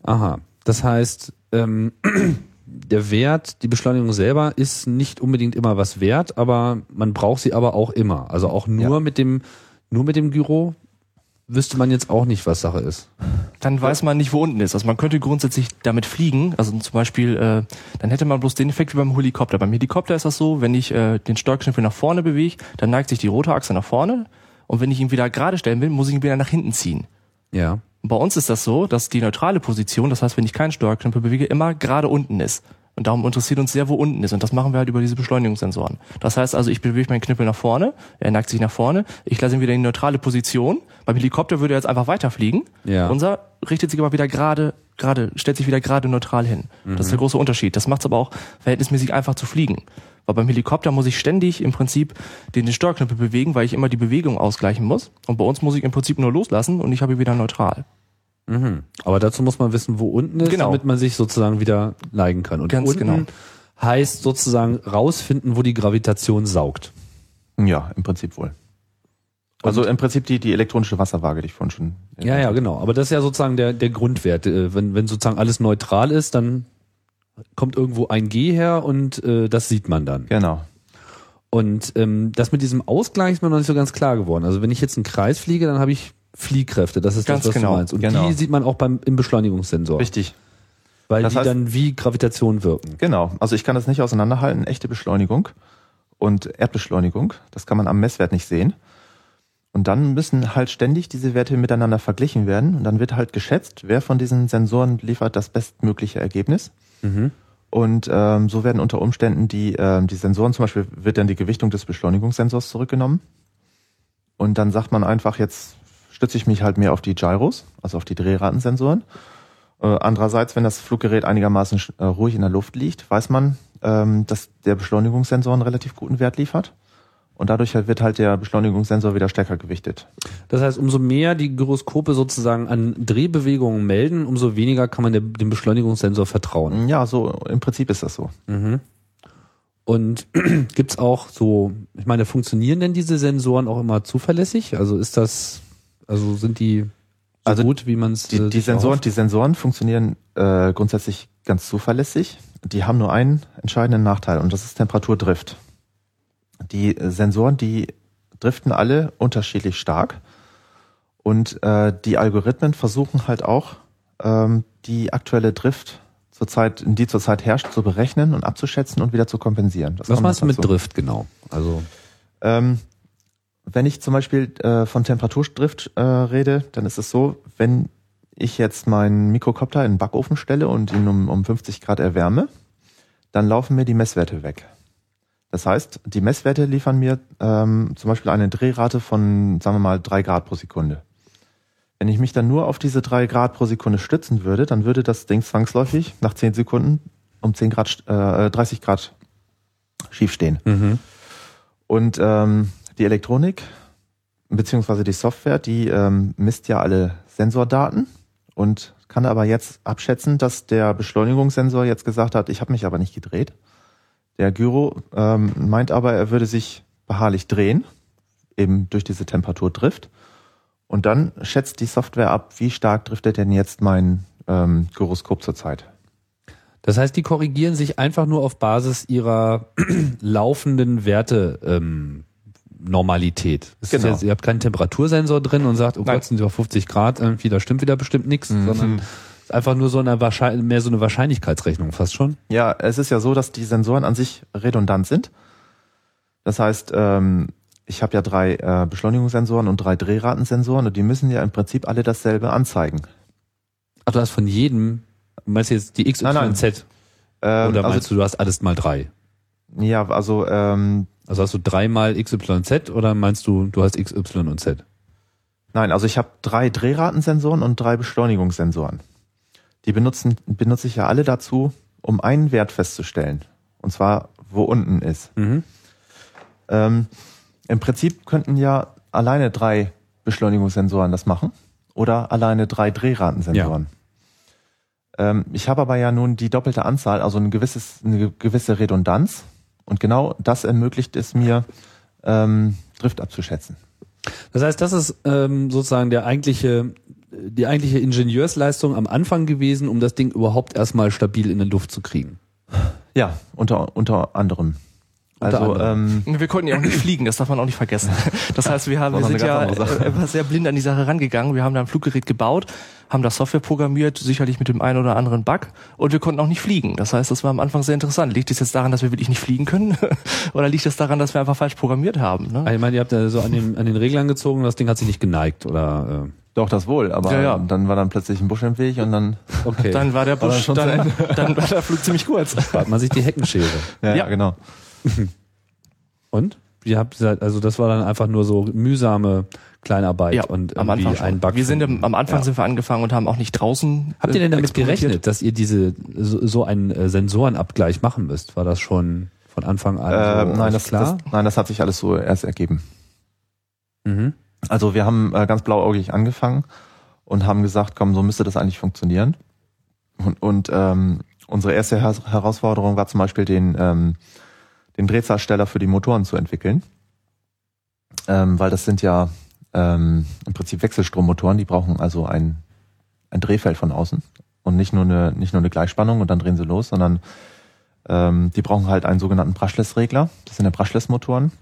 Aha. Das heißt, ähm, der Wert, die Beschleunigung selber ist nicht unbedingt immer was wert, aber man braucht sie aber auch immer. Also auch nur Ja. mit dem, nur mit dem Gyro wüsste man jetzt auch nicht, was Sache ist. Dann weiß man nicht, wo unten ist. Also man könnte grundsätzlich damit fliegen. Also zum Beispiel, äh, dann hätte man bloß den Effekt wie beim Helikopter. Beim Helikopter ist das so, wenn ich äh, den Steuerknüppel nach vorne bewege, dann neigt sich die Rotorachse nach vorne. Und wenn ich ihn wieder gerade stellen will, muss ich ihn wieder nach hinten ziehen. Ja. Bei uns ist das so, dass die neutrale Position, das heißt, wenn ich keinen Steuerknüppel bewege, immer gerade unten ist. Und darum interessiert uns sehr, wo unten ist. Und das machen wir halt über diese Beschleunigungssensoren. Das heißt also, ich bewege meinen Knüppel nach vorne, er neigt sich nach vorne, ich lasse ihn wieder in die neutrale Position. Beim Helikopter würde er jetzt einfach weiterfliegen. Ja. Unser richtet sich aber wieder gerade, gerade, stellt sich wieder gerade neutral hin. Das ist der große Unterschied. Das macht es aber auch verhältnismäßig einfach zu fliegen. Weil beim Helikopter muss ich ständig im Prinzip den, den Steuerknüppel bewegen, weil ich immer die Bewegung ausgleichen muss. Und bei uns muss ich im Prinzip nur loslassen und ich habe ihn wieder neutral. Mhm. Aber dazu muss man wissen, wo unten ist, Genau. damit man sich sozusagen wieder neigen kann. Und Ganz unten genau. heißt sozusagen rausfinden, wo die Gravitation saugt. Ja, im Prinzip wohl. Also im Prinzip die, die elektronische Wasserwaage, die ich vorhin schon. Ja, ja, genau. Aber das ist ja sozusagen der, der Grundwert. Äh, Wenn, wenn sozusagen alles neutral ist, dann kommt irgendwo ein G her und äh, das sieht man dann. Genau. Und ähm, das mit diesem Ausgleich ist mir noch nicht so ganz klar geworden. Also wenn ich jetzt einen Kreis fliege, dann habe ich Fliehkräfte. Das ist Ganz das, was genau, du meinst. Und genau. die sieht man auch beim im Beschleunigungssensor, Richtig. weil Das die heißt- dann wie Gravitation wirken. Genau. Also ich kann das nicht auseinanderhalten. Echte Beschleunigung und Erdbeschleunigung. Das kann man am Messwert nicht sehen. Und dann müssen halt ständig diese Werte miteinander verglichen werden. Und dann wird halt geschätzt, wer von diesen Sensoren liefert das bestmögliche Ergebnis. Mhm. Und ähm, so werden unter Umständen die, ähm, die Sensoren, zum Beispiel wird dann die Gewichtung des Beschleunigungssensors zurückgenommen. Und dann sagt man einfach, jetzt stütze ich mich halt mehr auf die Gyros, also auf die Drehratensensoren. Äh, andererseits, wenn das Fluggerät einigermaßen äh, ruhig in der Luft liegt, weiß man, ähm, dass der Beschleunigungssensor einen relativ guten Wert liefert. Und dadurch halt wird halt der Beschleunigungssensor wieder stärker gewichtet. Das heißt, umso mehr die Gyroskope sozusagen an Drehbewegungen melden, umso weniger kann man dem, dem Beschleunigungssensor vertrauen. Ja, so im Prinzip ist das so. Mhm. Und gibt's auch so, ich meine, funktionieren denn diese Sensoren auch immer zuverlässig? Also ist das, also sind die so Also gut, wie man es Die, die, Sensoren, die Sensoren funktionieren äh, grundsätzlich ganz zuverlässig. Die haben nur einen entscheidenden Nachteil und das ist Temperaturdrift. Die äh, Sensoren, die driften alle unterschiedlich stark und äh, die Algorithmen versuchen halt auch ähm, die aktuelle Drift zurzeit, die zurzeit herrscht, zu berechnen und abzuschätzen und wieder zu kompensieren. Das Was meinst du mit. Drift genau? Also Ähm, wenn ich zum Beispiel äh, von Temperaturdrift äh, rede, dann ist es so, wenn ich jetzt meinen Mikrokopter in den Backofen stelle und ihn um, um 50 Grad erwärme, dann laufen mir die Messwerte weg. Das heißt, die Messwerte liefern mir ähm, zum Beispiel eine Drehrate von, sagen wir mal, drei Grad pro Sekunde. Wenn ich mich dann nur auf diese drei Grad pro Sekunde stützen würde, dann würde das Ding zwangsläufig nach 10 Sekunden um 10 Grad, äh, 30 Grad schief stehen. Und ähm, die Elektronik beziehungsweise die Software, die ähm, misst ja alle Sensordaten und kann aber jetzt abschätzen, dass der Beschleunigungssensor jetzt gesagt hat, ich habe mich aber nicht gedreht. Der Gyro ähm, meint aber, er würde sich beharrlich drehen, eben durch diese Temperaturdrift. Und dann schätzt die Software ab, wie stark driftet denn jetzt mein ähm, Gyroskop zurzeit. Das heißt, die korrigieren sich einfach nur auf Basis ihrer laufenden Werte ähm, Normalität. Genau. jetzt, ihr habt keinen Temperatursensor drin und sagt, oh Nein. Gott, sind sie auf 50 Grad irgendwie, da stimmt wieder bestimmt nichts, sondern es ist einfach nur so eine Wahrscheinlich mehr so eine Wahrscheinlichkeitsrechnung fast schon. Ja, es ist ja so, dass die Sensoren an sich redundant sind. Das heißt, ähm, ich habe ja drei äh, Beschleunigungssensoren und drei Drehratensensoren und die müssen ja im Prinzip alle dasselbe anzeigen. Ach, du hast von jedem, meinst du jetzt die XYZ? Nein, nein. Ähm, Oder meinst also, du, du hast alles mal drei? Ja, also ähm, Also hast du dreimal XYZ oder meinst du, du hast XY und Z? nein, also ich habe drei Drehratensensoren und drei Beschleunigungssensoren. Die benutzen benutze ich ja alle dazu, um einen Wert festzustellen. Und zwar, wo unten ist. Mhm. Ähm, Im Prinzip könnten ja alleine drei Beschleunigungssensoren das machen oder alleine drei Drehratensensoren. Ähm, ich habe aber ja nun die doppelte Anzahl, also ein gewisses, eine gewisse Redundanz und genau das ermöglicht es mir, ähm, Drift abzuschätzen. Das heißt, das ist ähm, sozusagen der eigentliche, die eigentliche Ingenieursleistung am Anfang gewesen, um das Ding überhaupt erstmal stabil in die Luft zu kriegen. Ja, unter, unter anderem. Also ähm, Wir konnten ja auch nicht fliegen, das darf man auch nicht vergessen. Das heißt, wir, haben, wir sind ja sehr blind an die Sache rangegangen. Wir haben da ein Fluggerät gebaut, haben das Software programmiert, sicherlich mit dem einen oder anderen Bug und wir konnten auch nicht fliegen. Das heißt, das war am Anfang sehr interessant. Liegt es jetzt daran, dass wir wirklich nicht fliegen können oder liegt es daran, dass wir einfach falsch programmiert haben? Ne? Ich meine, ihr habt ja so an den, an den Reglern gezogen, das Ding hat sich nicht geneigt oder doch das wohl, aber Ja, ja. dann war dann plötzlich ein Busch im Weg und dann äh, okay. Dann war der War dann Busch, schon zu dann, dann war der Flug ziemlich kurz. spart man sich die Heckenschere. ja, Ja. genau. Und? Ihr habt also das war dann einfach nur so mühsame Kleinarbeit und am irgendwie Anfang schon. ein Bug. Wir sind im, am Anfang Ja. sind wir angefangen und haben auch nicht draußen. Habt ihr denn äh, damit gerechnet, dass ihr diese so, so einen äh, Sensorenabgleich machen müsst? War das schon von Anfang an Ähm, so nein, euch das, klar? Das, nein, das hat sich alles so erst ergeben. mhm. Also wir haben äh, ganz blauäugig angefangen und haben gesagt, komm, so müsste das eigentlich funktionieren. Und, und ähm, unsere erste Her Herausforderung war zum Beispiel den, ähm, den Drehzahlsteller für die Motoren zu entwickeln. Ähm, weil das sind ja ähm, im Prinzip Wechselstrommotoren, die brauchen also ein, ein Drehfeld von außen und nicht nur eine, nicht nur eine Gleichspannung und dann drehen sie los, sondern ähm, die brauchen halt einen sogenannten Brushless-Regler. Das sind ja Brushless-Motoren.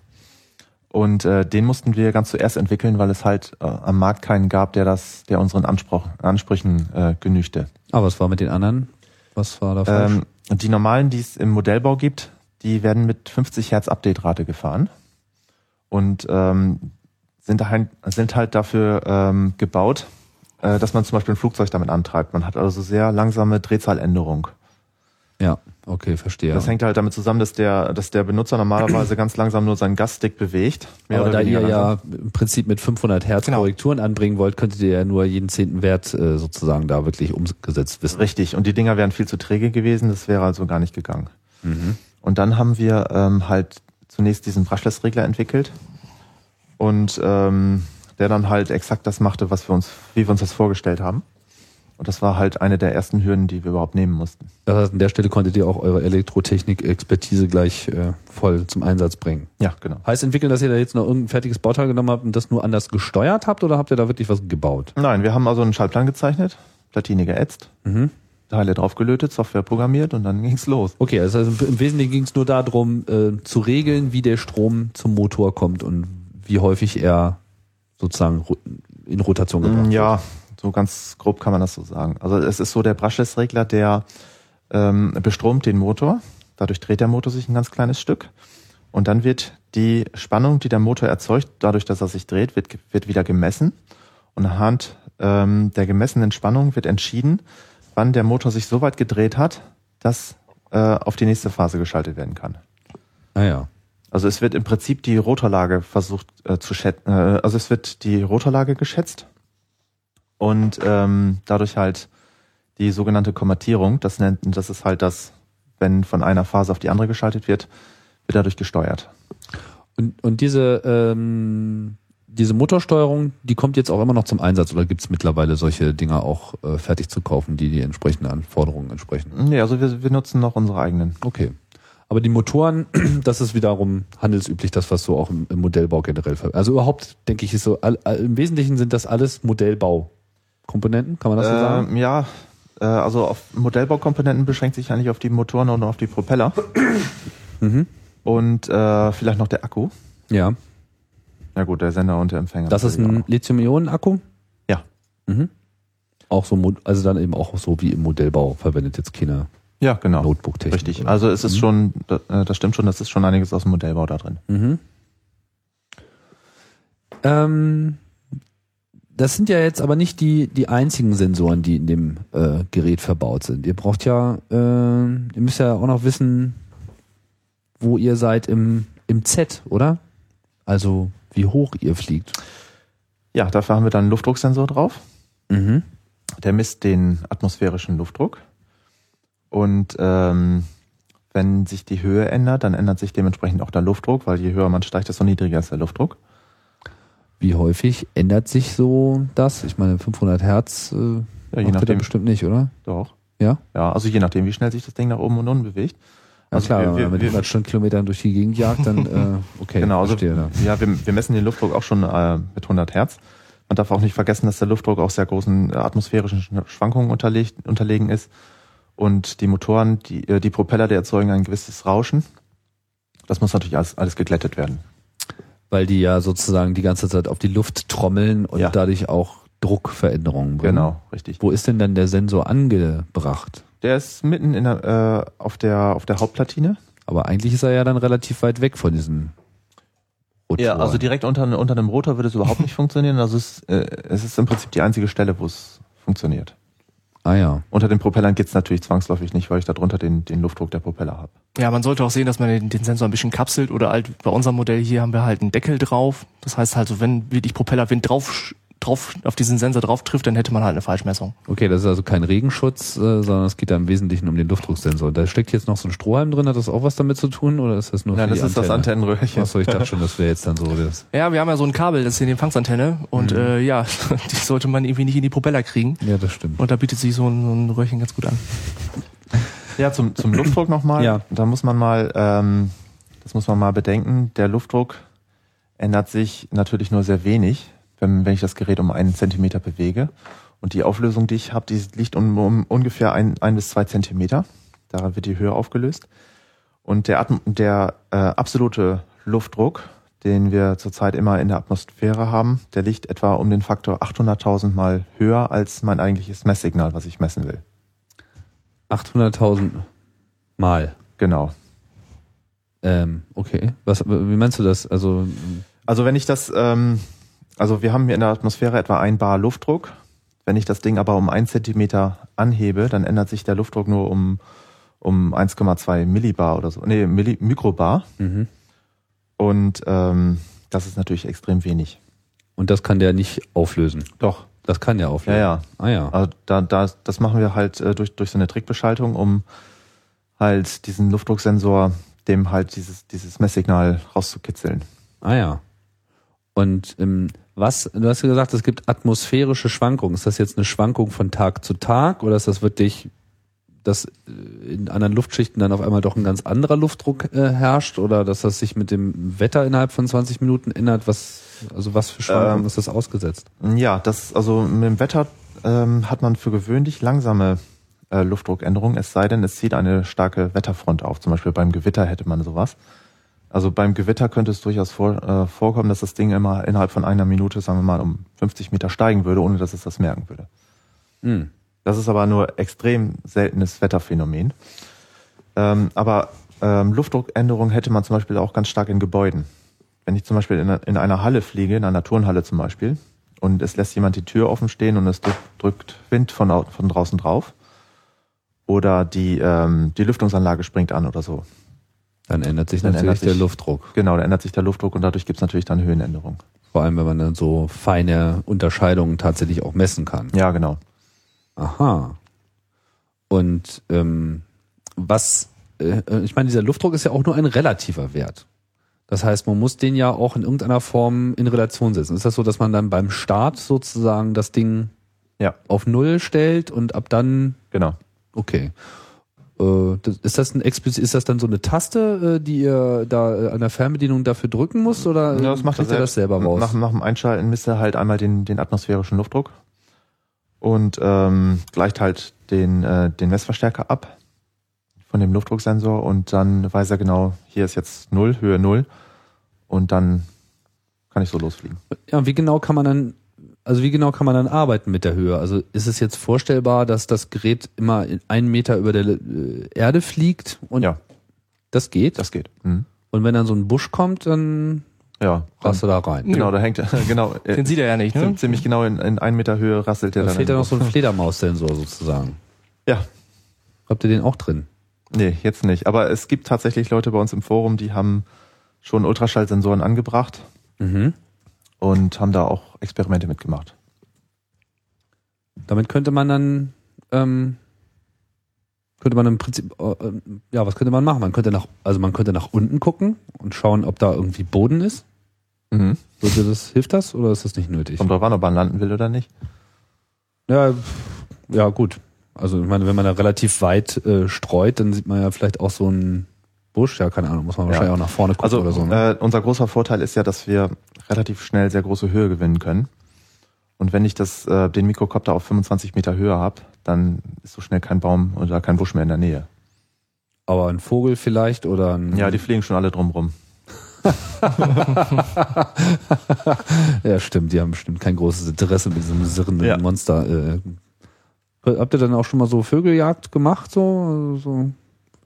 Und äh, den mussten wir ganz zuerst entwickeln, weil es halt äh, am Markt keinen gab, der das, der unseren Anspruch, Ansprüchen äh, genügte. Aber was war mit den anderen? Was war da falsch? Ähm, die normalen, die es im Modellbau gibt, die werden mit 50 Hertz Update-Rate gefahren und ähm, sind, halt, sind halt dafür ähm, gebaut, äh, dass man zum Beispiel ein Flugzeug damit antreibt. Man hat also sehr langsame Drehzahländerung. Ja, okay, verstehe. Das hängt halt damit zusammen, dass der, dass der Benutzer normalerweise ganz langsam nur seinen Gaststick bewegt. Aber oder da ihr ja langsam. im Prinzip mit 500 Hertz Genau. Korrekturen anbringen wollt, könntet ihr ja nur jeden zehnten Wert äh, sozusagen da wirklich umgesetzt wissen. Richtig. Und die Dinger wären viel zu träge gewesen. Das wäre also gar nicht gegangen. Mhm. Und dann haben wir ähm, halt zunächst diesen Brushless-Regler entwickelt und ähm, der dann halt exakt das machte, was wir uns, wie wir uns das vorgestellt haben. Und das war halt eine der ersten Hürden, die wir überhaupt nehmen mussten. Das heißt, an der Stelle konntet ihr auch eure Elektrotechnik-Expertise gleich äh, voll zum Einsatz bringen. Ja, genau. Heißt entwickeln, dass ihr da jetzt noch irgendein fertiges Bauteil genommen habt und das nur anders gesteuert habt oder habt ihr da wirklich was gebaut? Nein, wir haben also einen Schaltplan gezeichnet, Platine geätzt, Mhm. Teile draufgelötet, Software programmiert und dann ging's los. Okay, also im Wesentlichen ging es nur darum, äh, zu regeln, wie der Strom zum Motor kommt und wie häufig er sozusagen in Rotation gebracht Mm, wird. Ja, so ganz grob kann man das so sagen. Also es ist so der Brushless-Regler, der ähm, bestromt den Motor. Dadurch dreht der Motor sich ein ganz kleines Stück. Und dann wird die Spannung, die der Motor erzeugt, dadurch, dass er sich dreht, wird, wird wieder gemessen. Und anhand ähm, der gemessenen Spannung wird entschieden, wann der Motor sich so weit gedreht hat, dass äh, auf die nächste Phase geschaltet werden kann. Ah ja. Also es wird im Prinzip die Rotorlage versucht äh, zu schätzen, äh, also es wird die Rotorlage geschätzt und ähm, dadurch halt die sogenannte Kommatierung, das nennt, das ist halt das, wenn von einer Phase auf die andere geschaltet wird, wird dadurch gesteuert. Und, und diese, ähm, diese Motorsteuerung, die kommt jetzt auch immer noch zum Einsatz oder gibt es mittlerweile solche Dinger auch äh, fertig zu kaufen, die die entsprechenden Anforderungen entsprechen? Nee, also wir, wir nutzen noch unsere eigenen. Okay. Aber die Motoren, das ist wiederum handelsüblich, das, was so auch im, im Modellbau generell ver Also überhaupt, denke ich, ist so, all, all, im Wesentlichen sind das alles Modellbaukomponenten, kann man das so sagen? Ähm, ja, äh, also auf Modellbaukomponenten beschränkt sich eigentlich auf die Motoren und auf die Propeller Mhm. und äh, vielleicht noch der Akku. Ja. Ja gut, der Sender und der Empfänger. Das ist ein. Lithium-Ionen-Akku? Ja. Mhm. Auch so, also dann eben auch so wie im Modellbau verwendet jetzt keine Ja, genau. Notebook-Technik. Richtig. oder? Also es ist Mhm. schon, äh, das stimmt schon, das ist schon einiges aus dem Modellbau da drin. Mhm. Ähm, das sind ja jetzt aber nicht die, die einzigen Sensoren, die in dem äh, Gerät verbaut sind. Ihr braucht ja, äh, ihr müsst ja auch noch wissen, wo ihr seid im, im Z, oder? Also wie hoch ihr fliegt. Ja, dafür haben wir dann einen Luftdrucksensor drauf. Mhm. Der misst den atmosphärischen Luftdruck. Und ähm, wenn sich die Höhe ändert, dann ändert sich dementsprechend auch der Luftdruck, weil je höher man steigt, desto niedriger ist der Luftdruck. Wie häufig ändert sich so das? Ich meine, 500 Hertz äh, Ja, je nachdem. bestimmt nicht, oder? Doch. Ja? Ja, also je nachdem, wie schnell sich das Ding nach oben und unten bewegt. Na Also klar, wir- wenn wir- man mit wir- 100 Stundenkilometern durch die Gegend jagt, dann äh, okay, Genau, also verstehe ja, wir, wir messen den Luftdruck auch schon äh, mit 100 Hertz. Man darf auch nicht vergessen, dass der Luftdruck auch sehr großen atmosphärischen Sch- Schwankungen unterlegen ist. Und die Motoren, die, äh, die Propeller, die erzeugen ein gewisses Rauschen. Das muss natürlich alles, alles geglättet werden. Weil die ja sozusagen die ganze Zeit auf die Luft trommeln und Ja. dadurch auch Druckveränderungen bringen. Genau, richtig. Wo ist denn dann der Sensor angebracht? Der ist mitten in der, äh, auf der auf der Hauptplatine. Aber eigentlich ist er ja dann relativ weit weg von diesen Rotoren. Ja, also direkt unter, unter einem Rotor würde es überhaupt nicht funktionieren. Also es, äh, es ist im Prinzip die einzige Stelle, wo es funktioniert. Ah ja. Unter den Propellern geht's natürlich zwangsläufig nicht, weil ich darunter den, den Luftdruck der Propeller habe. Ja, man sollte auch sehen, dass man den, den Sensor ein bisschen kapselt oder halt bei unserem Modell hier haben wir halt einen Deckel drauf. Das heißt halt so, wenn wirklich Propellerwind drauf, drauf auf diesen Sensor drauf trifft, dann hätte man halt eine Falschmessung. Okay, das ist also kein Regenschutz, äh, sondern es geht da im Wesentlichen um den Luftdrucksensor. Da steckt jetzt noch so ein Strohhalm drin, hat das auch was damit zu tun oder ist das nur Nein, für das die ist das Antenne? Antennenröhrchen. Achso, ich dachte schon, das wäre jetzt dann so das. Ja, wir haben ja so ein Kabel, das ist hier die Empfangsantenne und Mhm. äh, ja, die sollte man irgendwie nicht in die Propeller kriegen. Ja, das stimmt. Und da bietet sich so ein, so ein Röhrchen ganz gut an. Ja, zum, zum Luftdruck nochmal. Ja. Da muss man mal, ähm, das muss man mal bedenken. Der Luftdruck ändert sich natürlich nur sehr wenig, wenn, wenn ich das Gerät um einen Zentimeter bewege. Und die Auflösung, die ich habe, die liegt um, um ungefähr ein, ein bis zwei Zentimeter. Daran wird die Höhe aufgelöst. Und der, Atm der äh, absolute Luftdruck, den wir zurzeit immer in der Atmosphäre haben, der liegt etwa um den Faktor 800.000 Mal höher als mein eigentliches Messsignal, was ich messen will. 800.000 Mal. Genau. Ähm, okay. Was, wie meinst du das? Also, Also wenn ich das, ähm, also wir haben hier in der Atmosphäre etwa ein Bar Luftdruck. Wenn ich das Ding aber um einen Zentimeter anhebe, dann ändert sich der Luftdruck nur um, um 1,2 Millibar oder so, nee, Milli Mikrobar. Mhm. Und ähm, das ist natürlich extrem wenig. Und das kann der nicht auflösen. Doch. Das kann der auflösen. Ja, ja. Ah ja. Also da, da, das machen wir halt äh, durch, durch so eine Trickbeschaltung, um halt diesen Luftdrucksensor dem halt dieses, dieses Messsignal rauszukitzeln. Ah ja. Und ähm, was, du hast ja gesagt, es gibt atmosphärische Schwankungen. Ist das jetzt eine Schwankung von Tag zu Tag oder ist das wirklich, dass äh, in anderen Luftschichten dann auf einmal doch ein ganz anderer Luftdruck äh, herrscht oder dass das sich mit dem Wetter innerhalb von 20 Minuten ändert? Was, also was für Schwankungen Ähm, ist das ausgesetzt? Ja, das, also mit dem Wetter ähm, hat man für gewöhnlich langsame äh, Luftdruckänderungen, es sei denn, es zieht eine starke Wetterfront auf. Zum Beispiel beim Gewitter hätte man sowas. Also beim Gewitter könnte es durchaus vor, äh, vorkommen, dass das Ding immer innerhalb von einer Minute, sagen wir mal, um 50 Meter steigen würde, ohne dass es das merken würde. Hm. Das ist aber nur extrem seltenes Wetterphänomen. Ähm, aber ähm, Luftdruckänderungen hätte man zum Beispiel auch ganz stark in Gebäuden. Wenn ich zum Beispiel in, einer- in einer Halle fliege, in einer Turnhalle zum Beispiel, und es lässt jemand die Tür offen stehen und es drückt, Wind von, von draußen drauf, oder die, ähm, die Lüftungsanlage springt an oder so. Dann ändert sich Dann natürlich ändert der sich- Luftdruck. Genau, da ändert sich der Luftdruck und dadurch gibt es natürlich dann Höhenänderungen. Vor allem, wenn man dann so feine Unterscheidungen tatsächlich auch messen kann. Ja, genau. Aha. Und ähm, was, äh, ich meine, dieser Luftdruck ist ja auch nur ein relativer Wert. Das heißt, man muss den ja auch in irgendeiner Form in Relation setzen. Ist das so, dass man dann beim Start sozusagen das Ding Ja, auf Null stellt und ab dann, genau. okay. Äh, das- Ist das ein explizit, ist das dann so eine Taste, äh, die ihr da äh, an der Fernbedienung dafür drücken müsst oder Ja, das macht er ihr das selber raus? Nach, nach dem Einschalten misst er halt einmal den, den atmosphärischen Luftdruck und ähm, gleicht halt den, äh, den Messverstärker ab von dem Luftdrucksensor und dann weiß er genau, hier ist jetzt null, Höhe null und dann kann ich so losfliegen. Ja, wie genau kann man dann, also wie genau kann man dann arbeiten mit der Höhe? Also ist es jetzt vorstellbar, dass das Gerät immer in einen Meter über der äh, Erde fliegt und Ja, das geht? das geht. Mhm. Und wenn dann so ein Busch kommt, dann Ja, rast du da rein. genau, da hängt genau äh, Den sieht er ja nicht, ne? ziem- ziemlich genau in, in einen Meter Höhe rasselt der Da dann. fehlt ja noch so ein Fledermaussensor sozusagen. ja, Habt ihr den auch drin? Nee, jetzt nicht. Aber es gibt tatsächlich Leute bei uns im Forum, die haben schon Ultraschallsensoren angebracht Mhm. Und haben da auch Experimente mitgemacht. Damit könnte man dann, ähm, könnte man im Prinzip, äh, ähm, ja, was könnte man machen? Man könnte nach, also man könnte nach unten gucken und schauen, ob da irgendwie Boden ist. Mhm. Würde das, hilft das oder ist das nicht nötig? Kommt drauf an, ob man landen will oder nicht. Ja, ja, gut. Also ich meine, wenn man da relativ weit äh, streut, dann sieht man ja vielleicht auch so einen Busch. Ja, keine Ahnung, muss man Ja. wahrscheinlich auch nach vorne gucken Also oder so. Ne? äh, unser großer Vorteil ist ja, dass wir relativ schnell sehr große Höhe gewinnen können. Und wenn ich das, äh, den Mikrokopter auf 25 Meter Höhe habe, dann ist so schnell kein Baum oder kein Busch mehr in der Nähe. Aber ein Vogel vielleicht oder ein. Ja, die fliegen schon alle drumrum. ja, stimmt. Die haben bestimmt kein großes Interesse mit diesem sirrenden Ja. Monster. Äh. Habt ihr dann auch schon mal so Vögeljagd gemacht? So, so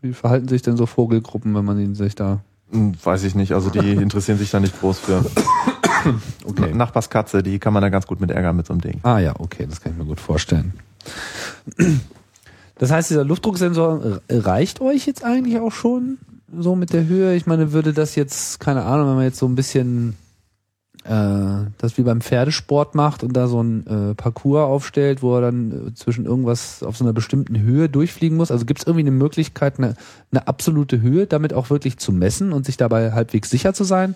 wie verhalten sich denn so Vogelgruppen, wenn man ihnen sich da? Hm, Weiß ich nicht. Also die interessieren sich da nicht groß für. Okay. Nachbarskatze, die kann man da ganz gut mit ärgern mit so einem Ding. Ah ja, okay, das kann ich mir gut vorstellen. Das heißt, dieser Luftdrucksensor reicht euch jetzt eigentlich auch schon so mit der Höhe? Ich meine, würde das jetzt, keine Ahnung, wenn man jetzt so ein bisschen äh, das wie beim Pferdesport macht und da so ein äh, Parcours aufstellt, wo er dann äh, zwischen irgendwas auf so einer bestimmten Höhe durchfliegen muss. Also gibt es irgendwie eine Möglichkeit, eine, eine absolute Höhe damit auch wirklich zu messen und sich dabei halbwegs sicher zu sein?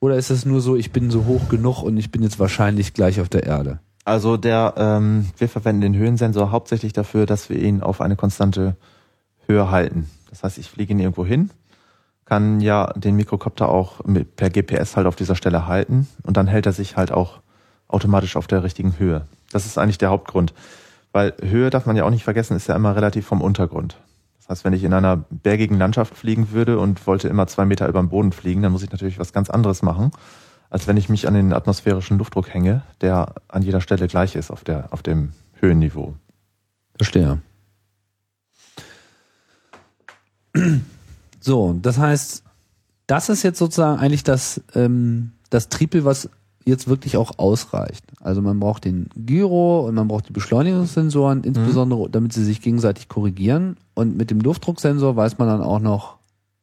Oder ist es nur so, ich bin so hoch genug und ich bin jetzt wahrscheinlich gleich auf der Erde? Also der, ähm, wir verwenden den Höhensensor hauptsächlich dafür, dass wir ihn auf eine konstante Höhe halten. Das heißt, ich fliege ihn irgendwo hin, kann ja den Mikrokopter auch mit, per GPS halt auf dieser Stelle halten und dann hält er sich halt auch automatisch auf der richtigen Höhe. Das ist eigentlich der Hauptgrund. Weil Höhe darf man ja auch nicht vergessen, ist ja immer relativ vom Untergrund. Das heißt, wenn ich in einer bergigen Landschaft fliegen würde und wollte immer zwei Meter über dem Boden fliegen, dann muss ich natürlich was ganz anderes machen, als wenn ich mich an den atmosphärischen Luftdruck hänge, der an jeder Stelle gleich ist auf, der, auf dem Höhenniveau. Verstehe. So, das heißt, das ist jetzt sozusagen eigentlich das, ähm, das Triebel, was jetzt wirklich auch ausreicht. Also man braucht den Gyro und man braucht die Beschleunigungssensoren, insbesondere damit sie sich gegenseitig korrigieren. Und mit dem Luftdrucksensor weiß man dann auch noch,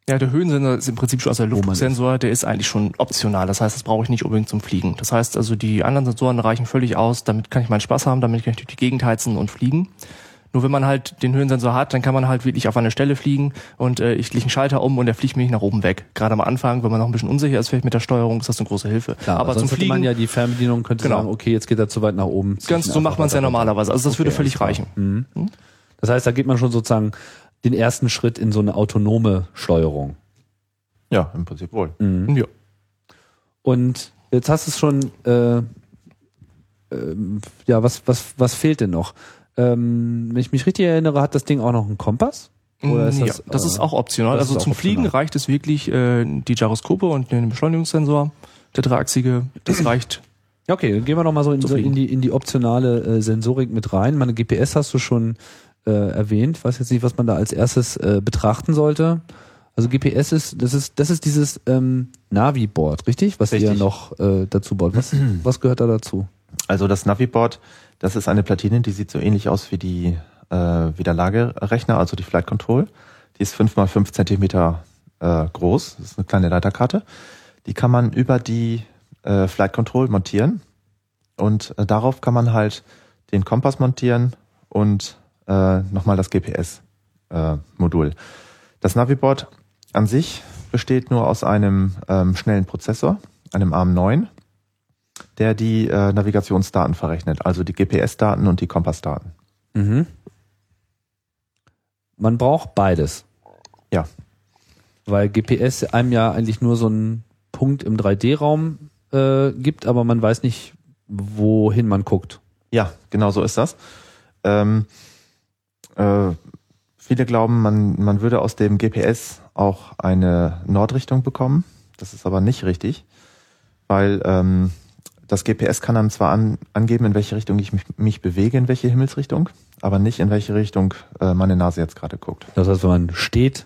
Ja, der Höhensensor ist im Prinzip schon, also der Luftdrucksensor, der ist eigentlich schon optional. Das heißt, das brauche ich nicht unbedingt zum Fliegen. Das heißt also, die anderen Sensoren reichen völlig aus. Damit kann ich meinen Spaß haben, damit kann ich durch die Gegend heizen und fliegen. Nur wenn man halt den Höhensensor hat, dann kann man halt wirklich auf eine Stelle fliegen und äh, ich lege einen Schalter um und der fliegt mich nach oben weg. Gerade am Anfang, wenn man noch ein bisschen unsicher ist vielleicht mit der Steuerung, ist das eine große Hilfe. klar, aber zum sonst hätte Fliegen, man ja die Fernbedienung könnte Genau. sagen, okay, jetzt geht er zu weit nach oben. ganz so macht man es ja normalerweise. Also das würde Okay, völlig alles klar. reichen. Das heißt, da geht man schon sozusagen den ersten Schritt in so eine autonome Steuerung. Ja, im Prinzip wohl. Ja. Und jetzt hast du es schon, äh, ähm, ja, was, was, was fehlt denn noch? Ähm, wenn ich mich richtig erinnere, hat das Ding auch noch einen Kompass? Oder ist ja, das, das, äh, ist auch optional. Also zum auch Fliegen optional. reicht es wirklich äh, die Gyroskope und den Beschleunigungssensor, der dreiachsige. Das reicht. Ja, okay, dann gehen wir noch mal so in, so in, die, in die optionale äh, Sensorik mit rein. Meine GPS hast du schon äh, erwähnt. Weiß jetzt nicht, was man da als erstes äh, betrachten sollte. Also GPS ist, das ist, das ist dieses ähm, Navi-Board, richtig? Was ihr Richtig. noch äh, dazu baut. Was, was gehört da dazu? Also das Naviboard, das ist eine Platine, die sieht so ähnlich aus wie die äh, wie der Lagerechner, also die Flight Control. Die ist fünf mal fünf Zentimeter äh, groß. Das ist eine kleine Leiterkarte. Die kann man über die äh, Flight Control montieren und äh, darauf kann man halt den Kompass montieren und äh, nochmal das GPS-Modul. das Naviboard an sich besteht nur aus einem ähm, schnellen Prozessor, einem ARM9 der die äh, Navigationsdaten verrechnet, also die GPS-Daten und die Kompassdaten. Mhm. Man braucht beides. Ja. Weil GPS einem ja eigentlich nur so einen Punkt im 3D-Raum äh, gibt, aber man weiß nicht, wohin man guckt. Ja, genau so ist das. Ähm, äh, viele glauben, man, man würde aus dem GPS auch eine Nordrichtung bekommen. Das ist aber nicht richtig, weil ähm, das GPS kann einem zwar an, angeben, in welche Richtung ich mich, mich bewege, in welche Himmelsrichtung, aber nicht in welche Richtung äh, meine Nase jetzt gerade guckt. Das heißt, wenn man steht,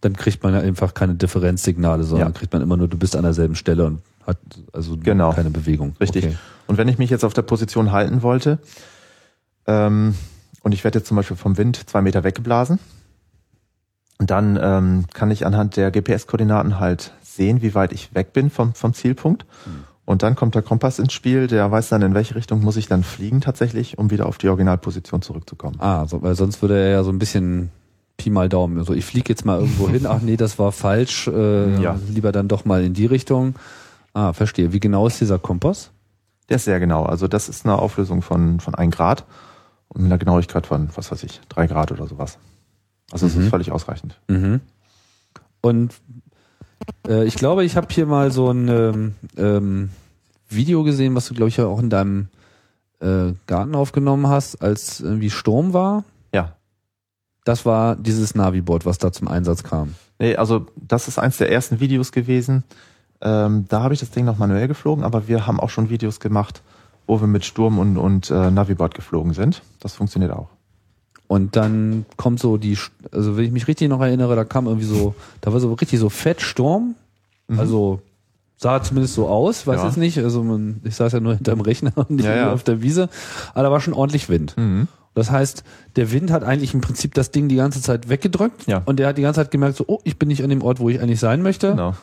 dann kriegt man ja einfach keine Differenzsignale, sondern Ja. kriegt man immer nur, du bist an derselben Stelle und hat also Genau. keine Bewegung. Richtig. Okay. Und wenn ich mich jetzt auf der Position halten wollte, ähm, und ich werde jetzt zum Beispiel vom Wind zwei Meter weggeblasen, dann ähm, kann ich anhand der GPS-Koordinaten halt sehen, wie weit ich weg bin vom, vom Zielpunkt. Und dann kommt der Kompass ins Spiel, der weiß dann, in welche Richtung muss ich dann fliegen tatsächlich, um wieder auf die Originalposition zurückzukommen. Ah, so, weil sonst würde er ja so ein bisschen Pi mal Daumen. Also ich fliege jetzt mal irgendwo hin, ach nee, das war falsch, äh, Ja. lieber dann doch mal in die Richtung. Ah, verstehe. Wie genau ist dieser Kompass? Der ist sehr genau. Also das ist eine Auflösung von, von 1 Grad und mit einer Genauigkeit von, was weiß ich, 3 Grad oder sowas. Also es Mhm. ist völlig ausreichend. Mhm. Und äh, ich glaube, ich habe hier mal so ein ähm, ähm, Video gesehen, was du, glaube ich, auch in deinem äh, Garten aufgenommen hast, als irgendwie Sturm war. Ja, Das war dieses Navi-Board, was da zum Einsatz kam. Nee, also das ist eins der ersten Videos gewesen. Ähm, da habe ich das Ding noch manuell geflogen, aber wir haben auch schon Videos gemacht, wo wir mit Sturm und, und äh, Naviboard geflogen sind. Das funktioniert auch. Und dann kommt so die, also wenn ich mich richtig noch erinnere, da kam irgendwie so, da war so richtig so Fettsturm. Also sah zumindest so aus, weiß Mhm. Ja. jetzt nicht. Also man, ich saß ja nur hinterm Rechner und nicht Ja, ja. auf der Wiese. Aber da war schon ordentlich Wind. Das heißt, der Wind hat eigentlich im Prinzip das Ding die ganze Zeit weggedrückt Ja. und der hat die ganze Zeit gemerkt, so, oh, ich bin nicht an dem Ort, wo ich eigentlich sein möchte. Genau.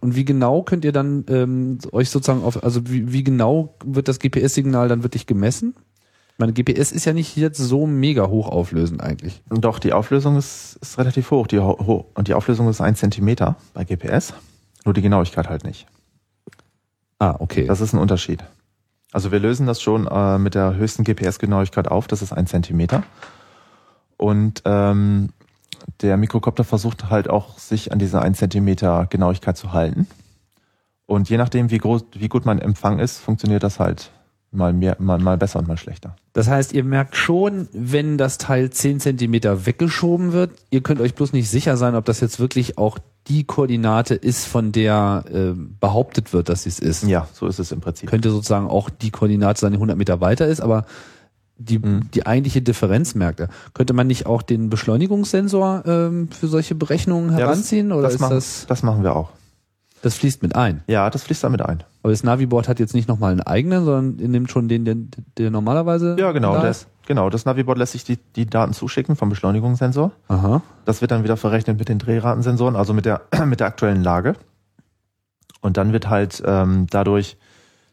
Und wie genau könnt ihr dann ähm, euch sozusagen auf, also wie, wie genau wird das GPS-Signal dann wirklich gemessen? Meine GPS ist ja nicht jetzt so mega hoch auflösend eigentlich. Doch, die Auflösung ist, ist relativ hoch. Die, ho und die Auflösung ist ein Zentimeter bei GPS. Nur die Genauigkeit halt nicht. Ah, okay. Das ist ein Unterschied. Also wir lösen das schon äh, mit der höchsten GPS-Genauigkeit auf, das ist ein Zentimeter. Und ähm, der Mikrokopter versucht halt auch, sich an dieser 1 Zentimeter Genauigkeit zu halten. Und je nachdem, wie groß, wie gut mein Empfang ist, funktioniert das halt mal mehr, mal, mal besser und mal schlechter. Das heißt, ihr merkt schon, wenn das Teil 10 Zentimeter weggeschoben wird, ihr könnt euch bloß nicht sicher sein, ob das jetzt wirklich auch die Koordinate ist, von der äh, behauptet wird, dass sie es ist. Ja, so ist es im Prinzip. Könnte sozusagen auch die Koordinate sein, die 100 Meter weiter ist, aber die, Mhm. die eigentliche Differenz merkt er. Könnte man nicht auch den Beschleunigungssensor ähm, für solche Berechnungen Ja, das- heranziehen oder das, ist machen, das, das machen wir auch. das fließt mit ein? Ja, das fließt damit ein. Aber das Naviboard hat jetzt nicht nochmal einen eigenen, sondern ihr nehmt schon den, der, der normalerweise Ja, genau. da Das, genau. Das Naviboard lässt sich die, die Daten zuschicken vom Beschleunigungssensor. Aha. Das wird dann wieder verrechnet mit den Drehratensensoren, also mit der, mit der aktuellen Lage. Und dann wird halt ähm, dadurch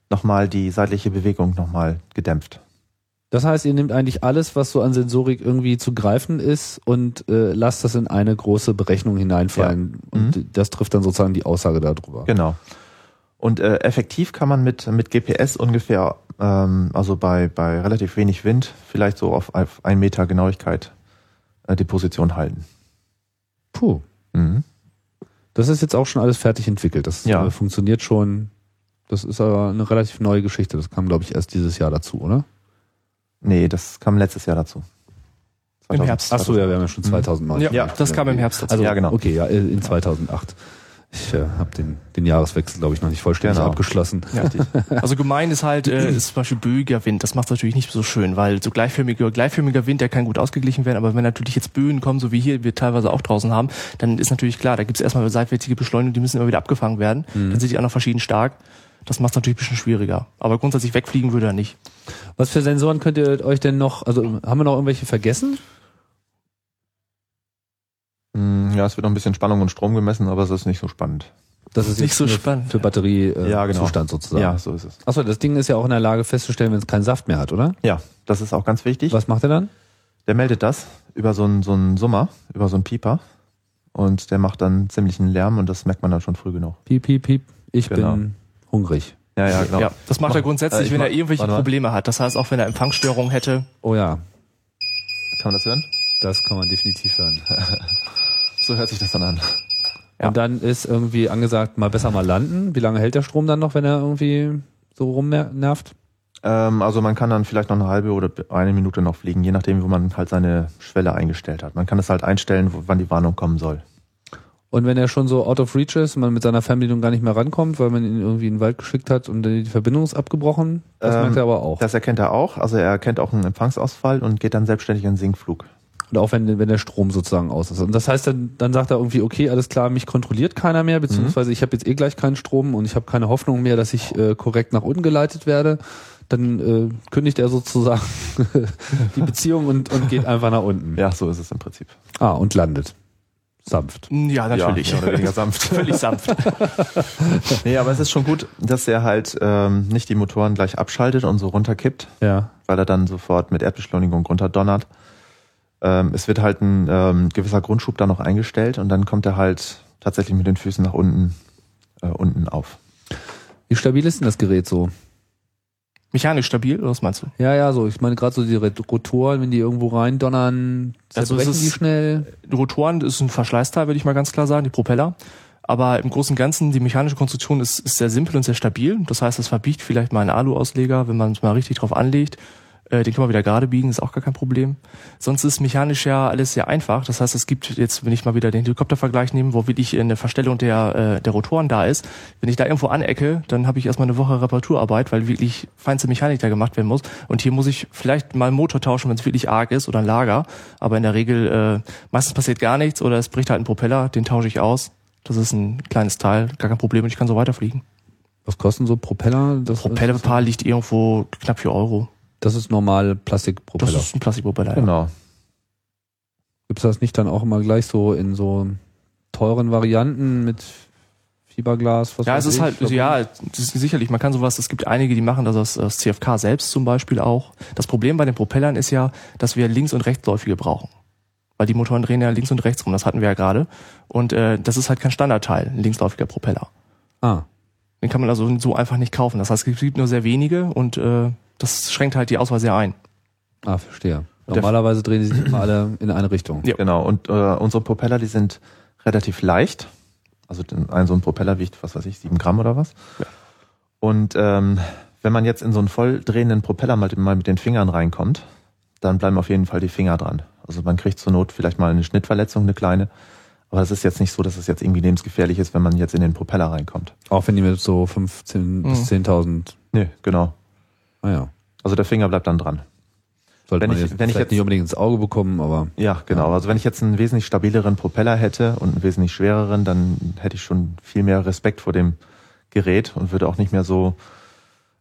nochmal die seitliche Bewegung nochmal gedämpft. Das heißt, ihr nehmt eigentlich alles, was so an Sensorik irgendwie zu greifen ist und äh, lasst das in eine große Berechnung hineinfallen. Und das trifft dann sozusagen die Aussage darüber. Genau. Und äh, effektiv kann man mit, mit GPS ungefähr, ähm, also bei, bei relativ wenig Wind, vielleicht so auf, auf ein Meter Genauigkeit äh, die Position halten. Puh. Mhm. Das ist jetzt auch schon alles fertig entwickelt. Das Ja. äh, funktioniert schon. Das ist aber eine relativ neue Geschichte. Das kam, glaube ich, erst dieses Jahr dazu, oder? Nee, das kam letztes Jahr dazu. Im Herbst. Ach so, ja, wir haben ja schon 2009. Ja, ja, das kam im Herbst dazu. Also, Ja, genau. Okay, ja, äh, in 2008. Ich äh, habe den, den Jahreswechsel, glaube ich, noch nicht vollständig Genau. abgeschlossen. Ja. Also gemein ist halt, äh, ist zum Beispiel böiger Wind. Das macht es natürlich nicht so schön, weil so gleichförmiger, gleichförmiger Wind, der kann gut ausgeglichen werden. Aber wenn natürlich jetzt Böen kommen, so wie hier wir teilweise auch draußen haben, dann ist natürlich klar, da gibt es erstmal seitwärtige Beschleunigung, die müssen immer wieder abgefangen werden. Dann sind die auch noch verschieden stark. Das macht es natürlich ein bisschen schwieriger. Aber grundsätzlich wegfliegen würde er nicht. Was für Sensoren könnt ihr euch denn noch, also haben wir noch irgendwelche vergessen? Mm, Ja, es wird noch ein bisschen Spannung und Strom gemessen, aber es ist nicht so spannend. Das ist Nicht so spannend, Für. Batteriezustand äh, Ja, genau. Zustand sozusagen. Ja, so ist es. Achso, das Ding ist ja auch in der Lage festzustellen, wenn es keinen Saft mehr hat, oder? Ja, das ist auch ganz wichtig. Was macht er dann? Der meldet das über so einen, so einen Summer, über so einen Pieper. Und der macht dann ziemlichen Lärm und das merkt man dann schon früh genug. Piep, piep, piep. Ich Genau. bin hungrig. Ja, ja, genau. Ja, das macht er grundsätzlich, äh, wenn er mach- irgendwelche warte mal. Probleme hat. Das heißt, auch wenn er Empfangsstörungen hätte, Oh ja, Kann man das hören? das kann man definitiv hören. So hört sich das dann an. Ja. Und dann ist irgendwie angesagt, mal besser mal landen. Wie lange hält der Strom dann noch, wenn er irgendwie so rumnervt? Ähm, also man kann dann vielleicht noch eine halbe oder eine Minute noch fliegen, je nachdem, wo man halt seine Schwelle eingestellt hat. Man kann es halt einstellen, wo, wann die Warnung kommen soll. Und wenn er schon so out of reach ist, man mit seiner Fernbedienung gar nicht mehr rankommt, weil man ihn irgendwie in den Wald geschickt hat und die Verbindung ist abgebrochen, das Ähm, merkt er aber auch. Das erkennt er auch. Also er erkennt auch einen Empfangsausfall und geht dann selbstständig in den Sinkflug. Und auch wenn, wenn der Strom sozusagen aus ist. Und das heißt, dann, dann sagt er irgendwie, okay, alles klar, mich kontrolliert keiner mehr, beziehungsweise ich habe jetzt eh gleich keinen Strom und ich habe keine Hoffnung mehr, dass ich äh, korrekt nach unten geleitet werde. Dann äh, kündigt er sozusagen die Beziehung und, und geht einfach nach unten. Ja, so ist es im Prinzip. Ah, und landet. Sanft. ja, natürlich. Ja, oder weniger sanft. Völlig sanft. nee, aber es ist schon gut, dass er halt ähm, nicht die Motoren gleich abschaltet und so runterkippt, Ja. weil er dann sofort mit Erdbeschleunigung runterdonnert. Ähm, es wird halt ein ähm, gewisser Grundschub da noch eingestellt und dann kommt er halt tatsächlich mit den Füßen nach unten, äh, unten auf. Wie stabil ist denn das Gerät so? Mechanisch stabil, oder was meinst du? Ja, ja, so. Ich meine gerade so die Rotoren, wenn die irgendwo reindonnern, Also zerbrechen es ist- die schnell. Die Rotoren ist ein Verschleißteil, würde ich mal ganz klar sagen, die Propeller. Aber im Großen und Ganzen, die mechanische Konstruktion ist, ist sehr simpel und sehr stabil. Das heißt, es verbiegt vielleicht mal einen Alu-Ausleger, wenn man es mal richtig drauf anlegt. Äh, den kann man wieder gerade biegen, ist auch gar kein Problem. Sonst ist mechanisch ja alles sehr einfach. Das heißt, es gibt jetzt, wenn ich mal wieder den Helikoptervergleich nehme, wo wirklich eine Verstellung der, äh, der Rotoren da ist. Wenn ich da irgendwo anecke, dann habe ich erstmal eine Woche Reparaturarbeit, weil wirklich feinste Mechanik da gemacht werden muss. Und hier muss ich vielleicht mal einen Motor tauschen, wenn es wirklich arg ist oder ein Lager. Aber in der Regel, äh, meistens passiert gar nichts oder es bricht halt ein Propeller, den tausche ich aus. Das ist ein kleines Teil, gar kein Problem und ich kann so weiterfliegen. Was kosten so Propeller? Das, Propellerpaar liegt irgendwo knapp 4 Euro. Das ist normal Das Plastikpropeller. ist ein Plastikpropeller. Ja. Genau. Gibt's das nicht dann auch immer gleich so in so teuren Varianten mit Fiberglas? Was Ja, es ist ich, halt, verbunden? ja, das sicherlich, man kann sowas, es gibt einige, die machen das aus, aus CFK selbst zum Beispiel auch. Das Problem bei den Propellern ist ja, dass wir links- und rechtsläufige brauchen. Weil die Motoren drehen ja links und rechts rum, das hatten wir ja gerade. Und äh, das ist halt kein Standardteil, ein linksläufiger Propeller. Ah, Den kann man also so einfach nicht kaufen. Das heißt, es gibt nur sehr wenige und äh, das schränkt halt die Auswahl sehr ein. ah, verstehe. Normalerweise drehen die sich immer alle in eine Richtung. Ja. Genau. Und äh, unsere Propeller, die sind relativ leicht. Also ein so ein Propeller wiegt, was weiß ich, sieben Gramm oder was. Ja. Und ähm, wenn man jetzt in so einen voll drehenden Propeller mal, mal mit den Fingern reinkommt, dann bleiben auf jeden Fall die Finger dran. Also man kriegt zur Not vielleicht mal eine Schnittverletzung, eine kleine. Aber es ist jetzt nicht so, dass es jetzt irgendwie lebensgefährlich ist, wenn man jetzt in den Propeller reinkommt. Auch wenn die mit so 15 bis Mhm. 10.000, Nee, genau. Naja, Also der Finger bleibt dann dran. sollte Wenn man ich- jetzt wenn ich vielleicht jetzt- nicht unbedingt ins Auge bekommen, aber Ja, genau. Also wenn ich jetzt einen wesentlich stabileren Propeller hätte und einen wesentlich schwereren, dann hätte ich schon viel mehr Respekt vor dem Gerät und würde auch nicht mehr so,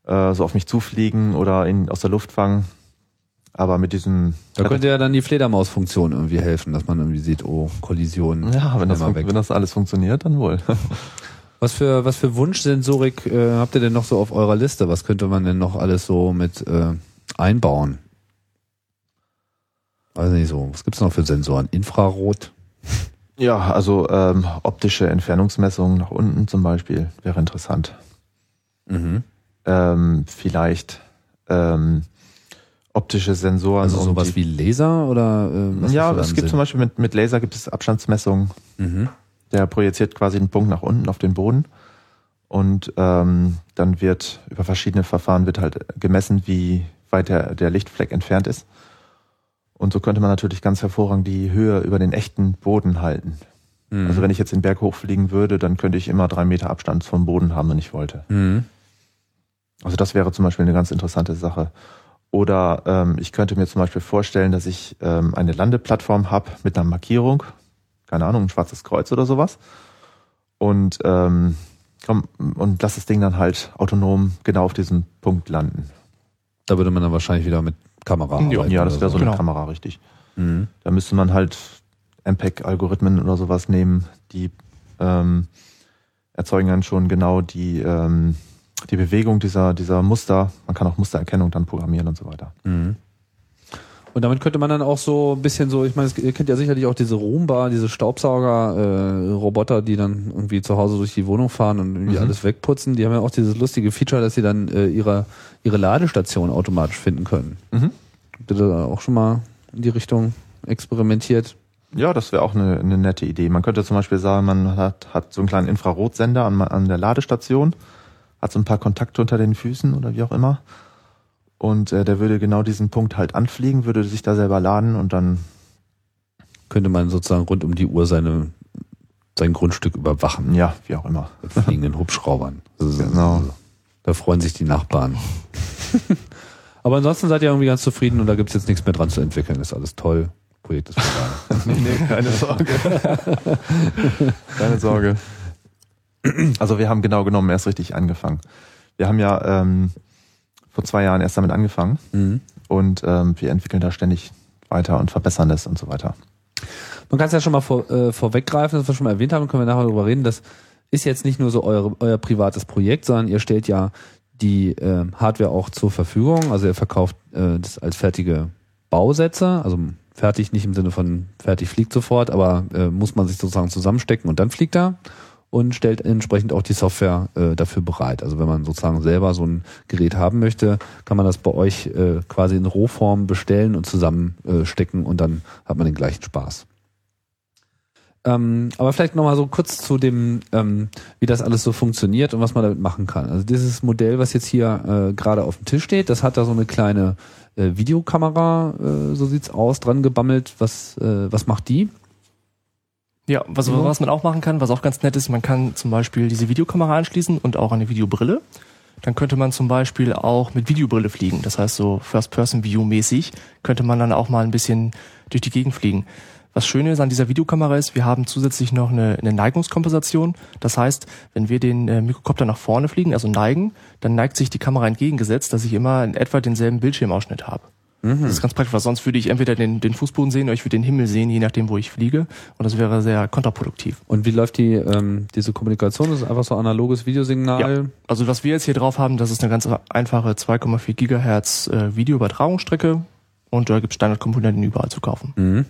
äh, so auf mich zufliegen oder ihn aus der Luft fangen. Aber mit diesem. Da könnte ja dann die Fledermausfunktion irgendwie helfen, dass man irgendwie sieht, oh, Kollision. Ja, wenn das, wenn das alles funktioniert, dann wohl. Was für, was für Wunschsensorik äh, habt ihr denn noch so auf eurer Liste? Was könnte man denn noch alles so mit äh, einbauen? Weiß nicht so. Was gibt's noch für Sensoren? Infrarot? Ja, also ähm, optische Entfernungsmessungen nach unten zum Beispiel wäre interessant. Mhm. Ähm, vielleicht ähm, optische Sensoren. Also um sowas die- wie Laser oder äh, ja, es gibt Sinn? zum Beispiel mit, mit Laser gibt es Abstandsmessungen. Mhm. Der projiziert quasi einen Punkt nach unten auf den Boden. Und ähm, dann wird über verschiedene Verfahren wird halt gemessen, wie weit der, der Lichtfleck entfernt ist. Und so könnte man natürlich ganz hervorragend die Höhe über den echten Boden halten. Mhm. Also wenn ich jetzt den Berg hochfliegen würde, dann könnte ich immer drei Meter Abstand vom Boden haben, wenn ich wollte. Mhm. Also das wäre zum Beispiel eine ganz interessante Sache. Oder ähm, ich könnte mir zum Beispiel vorstellen, dass ich ähm, eine Landeplattform habe mit einer Markierung, keine Ahnung, ein schwarzes Kreuz oder sowas. Und, ähm, komm, und lass das Ding dann halt autonom genau auf diesem Punkt landen. Da würde man dann wahrscheinlich wieder mit Kamera Ja, arbeiten. Ja, das wäre so Genau. eine Kamera, richtig. Mhm. Da müsste man halt MPEG-Algorithmen oder sowas nehmen, die ähm, erzeugen dann schon genau die, ähm, die Bewegung dieser, dieser Muster. Man kann auch Mustererkennung dann programmieren und so weiter. Mhm. Und damit könnte man dann auch so ein bisschen so, ich meine, ihr kennt ja sicherlich auch diese Roomba, diese Staubsauger-Roboter, die dann irgendwie zu Hause durch die Wohnung fahren und irgendwie Mhm. alles wegputzen. Die haben ja auch dieses lustige Feature, dass sie dann äh, ihre, ihre Ladestation automatisch finden können. Mhm. Habt ihr da auch schon mal in die Richtung experimentiert? Ja, das wäre auch eine, eine nette Idee. Man könnte zum Beispiel sagen, man hat, hat so einen kleinen Infrarotsender an, an der Ladestation, hat so ein paar Kontakte unter den Füßen oder wie auch immer. Und äh, der würde genau diesen Punkt halt anfliegen, würde sich da selber laden und dann, Könnte man sozusagen rund um die Uhr seine, sein Grundstück überwachen ja, wie auch immer. mit fliegenden Hubschraubern. Genau. Da freuen sich die Nachbarn. Aber ansonsten seid ihr irgendwie ganz zufrieden und da gibt's jetzt nichts mehr dran zu entwickeln. Ist alles toll. Projekt ist vorbei. nee, nee, keine Sorge. keine Sorge. Also wir haben genau genommen erst richtig angefangen. Wir haben ja ähm, vor zwei Jahren erst damit angefangen mhm. und ähm, wir entwickeln da ständig weiter und verbessern das und so weiter. Man kann es ja schon mal vor, äh, vorweggreifen, das wir schon mal erwähnt haben, können wir nachher darüber reden. Das ist jetzt nicht nur so eure, euer privates Projekt, sondern ihr stellt ja die äh, Hardware auch zur Verfügung. Also ihr verkauft äh, das als fertige Bausätze, also fertig nicht im Sinne von fertig fliegt sofort, aber äh, muss man sich sozusagen zusammenstecken und dann fliegt er und stellt entsprechend auch die Software äh, dafür bereit. Also wenn man sozusagen selber so ein Gerät haben möchte, kann man das bei euch äh, quasi in Rohform bestellen und zusammenstecken äh, und dann hat man den gleichen Spaß. Ähm, aber vielleicht nochmal so kurz zu dem, ähm, wie das alles so funktioniert und was man damit machen kann. Also dieses Modell, was jetzt hier äh, gerade auf dem Tisch steht, das hat da so eine kleine äh, Videokamera, äh, so sieht's aus, dran gebammelt. Was, äh, was macht die? Ja, was, Ja. was man auch machen kann, was auch ganz nett ist, man kann zum Beispiel diese Videokamera anschließen und auch eine Videobrille. Dann könnte man zum Beispiel auch mit Videobrille fliegen. Das heißt, so First-Person-View-mäßig könnte man dann auch mal ein bisschen durch die Gegend fliegen. Was schön ist an dieser Videokamera ist, wir haben zusätzlich noch eine, eine Neigungskompensation. Das heißt, wenn wir den äh, Mikrokopter nach vorne fliegen, also neigen, dann neigt sich die Kamera entgegengesetzt, dass ich immer in etwa denselben Bildschirmausschnitt habe. Das ist ganz praktisch, weil sonst würde ich entweder den, den Fußboden sehen oder ich würde den Himmel sehen, je nachdem, wo ich fliege. Und das wäre sehr kontraproduktiv. Und wie läuft die ähm, diese Kommunikation? Das ist einfach so analoges Videosignal. Also was wir jetzt hier drauf haben, das ist eine ganz einfache 2,4 Gigahertz äh, Videoübertragungsstrecke und da gibt es Standardkomponenten überall zu kaufen. Mhm.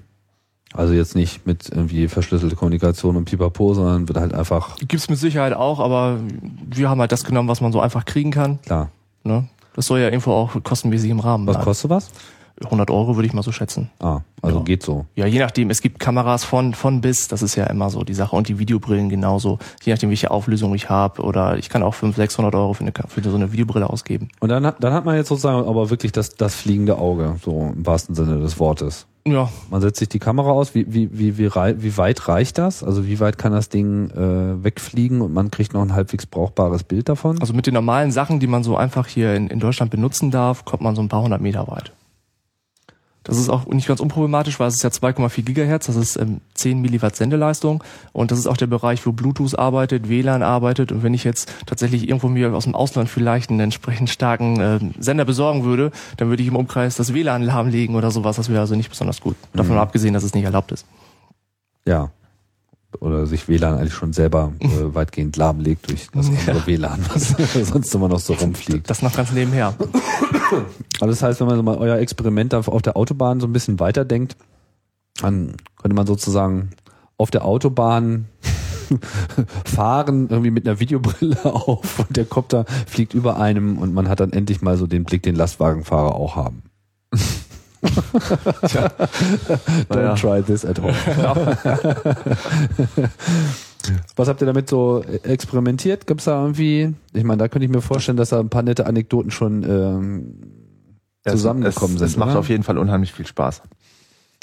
Also jetzt nicht mit irgendwie verschlüsselte Kommunikation und Pipapo, sondern wird halt einfach Gibt's mit Sicherheit auch, aber wir haben halt das genommen, was man so einfach kriegen kann. klar. Ne? Das soll ja irgendwo auch kostenmäßig im Rahmen Was bleiben. kostet was? 100 Euro würde ich mal so schätzen. Ah, also Ja. geht so. Ja, je nachdem. Es gibt Kameras von, von bis. Das ist ja immer so die Sache. Und die Videobrillen genauso. Je nachdem, welche Auflösung ich habe. Oder ich kann auch 500, 600 Euro für, eine, für so eine Videobrille ausgeben. Und dann, hat- dann hat man jetzt sozusagen aber wirklich das, das fliegende Auge, so im wahrsten Sinne des Wortes. Ja, Man setzt sich die Kamera aus. Wie, wie, wie, wie, wie weit reicht das? Also wie weit kann das Ding äh, wegfliegen und man kriegt noch ein halbwegs brauchbares Bild davon? also mit den normalen Sachen, die man so einfach hier in, in Deutschland benutzen darf, kommt man so ein paar hundert Meter weit. Das ist auch nicht ganz unproblematisch, weil es ist ja 2,4 Gigahertz, das ist ähm, 10 Milliwatt Sendeleistung und das ist auch der Bereich, wo Bluetooth arbeitet, WLAN arbeitet und wenn ich jetzt tatsächlich irgendwo mir aus dem Ausland vielleicht einen entsprechend starken äh, Sender besorgen würde, dann würde ich im Umkreis das WLAN lahmlegen oder sowas, das wäre also nicht besonders gut. Davon Mhm. abgesehen, dass es nicht erlaubt ist. Ja. Oder sich WLAN eigentlich schon selber äh, weitgehend lahmlegt durch das andere Ja. WLAN, was sonst immer noch so rumfliegt. Das noch ganz nebenher. Also das heißt, wenn man so mal euer Experiment auf auf der Autobahn so ein bisschen weiterdenkt, dann könnte man sozusagen auf der Autobahn fahren, irgendwie mit einer Videobrille auf und der Kopter fliegt über einem und man hat dann endlich mal so den Blick, den Lastwagenfahrer auch haben. Don't Naja. try this at home. Was habt ihr damit so experimentiert? Gibt's da irgendwie, ich meine, da könnte ich mir vorstellen, dass da ein paar nette Anekdoten schon ähm, Ja, zusammengekommen es, sind. Es macht oder? auf jeden Fall unheimlich viel Spaß.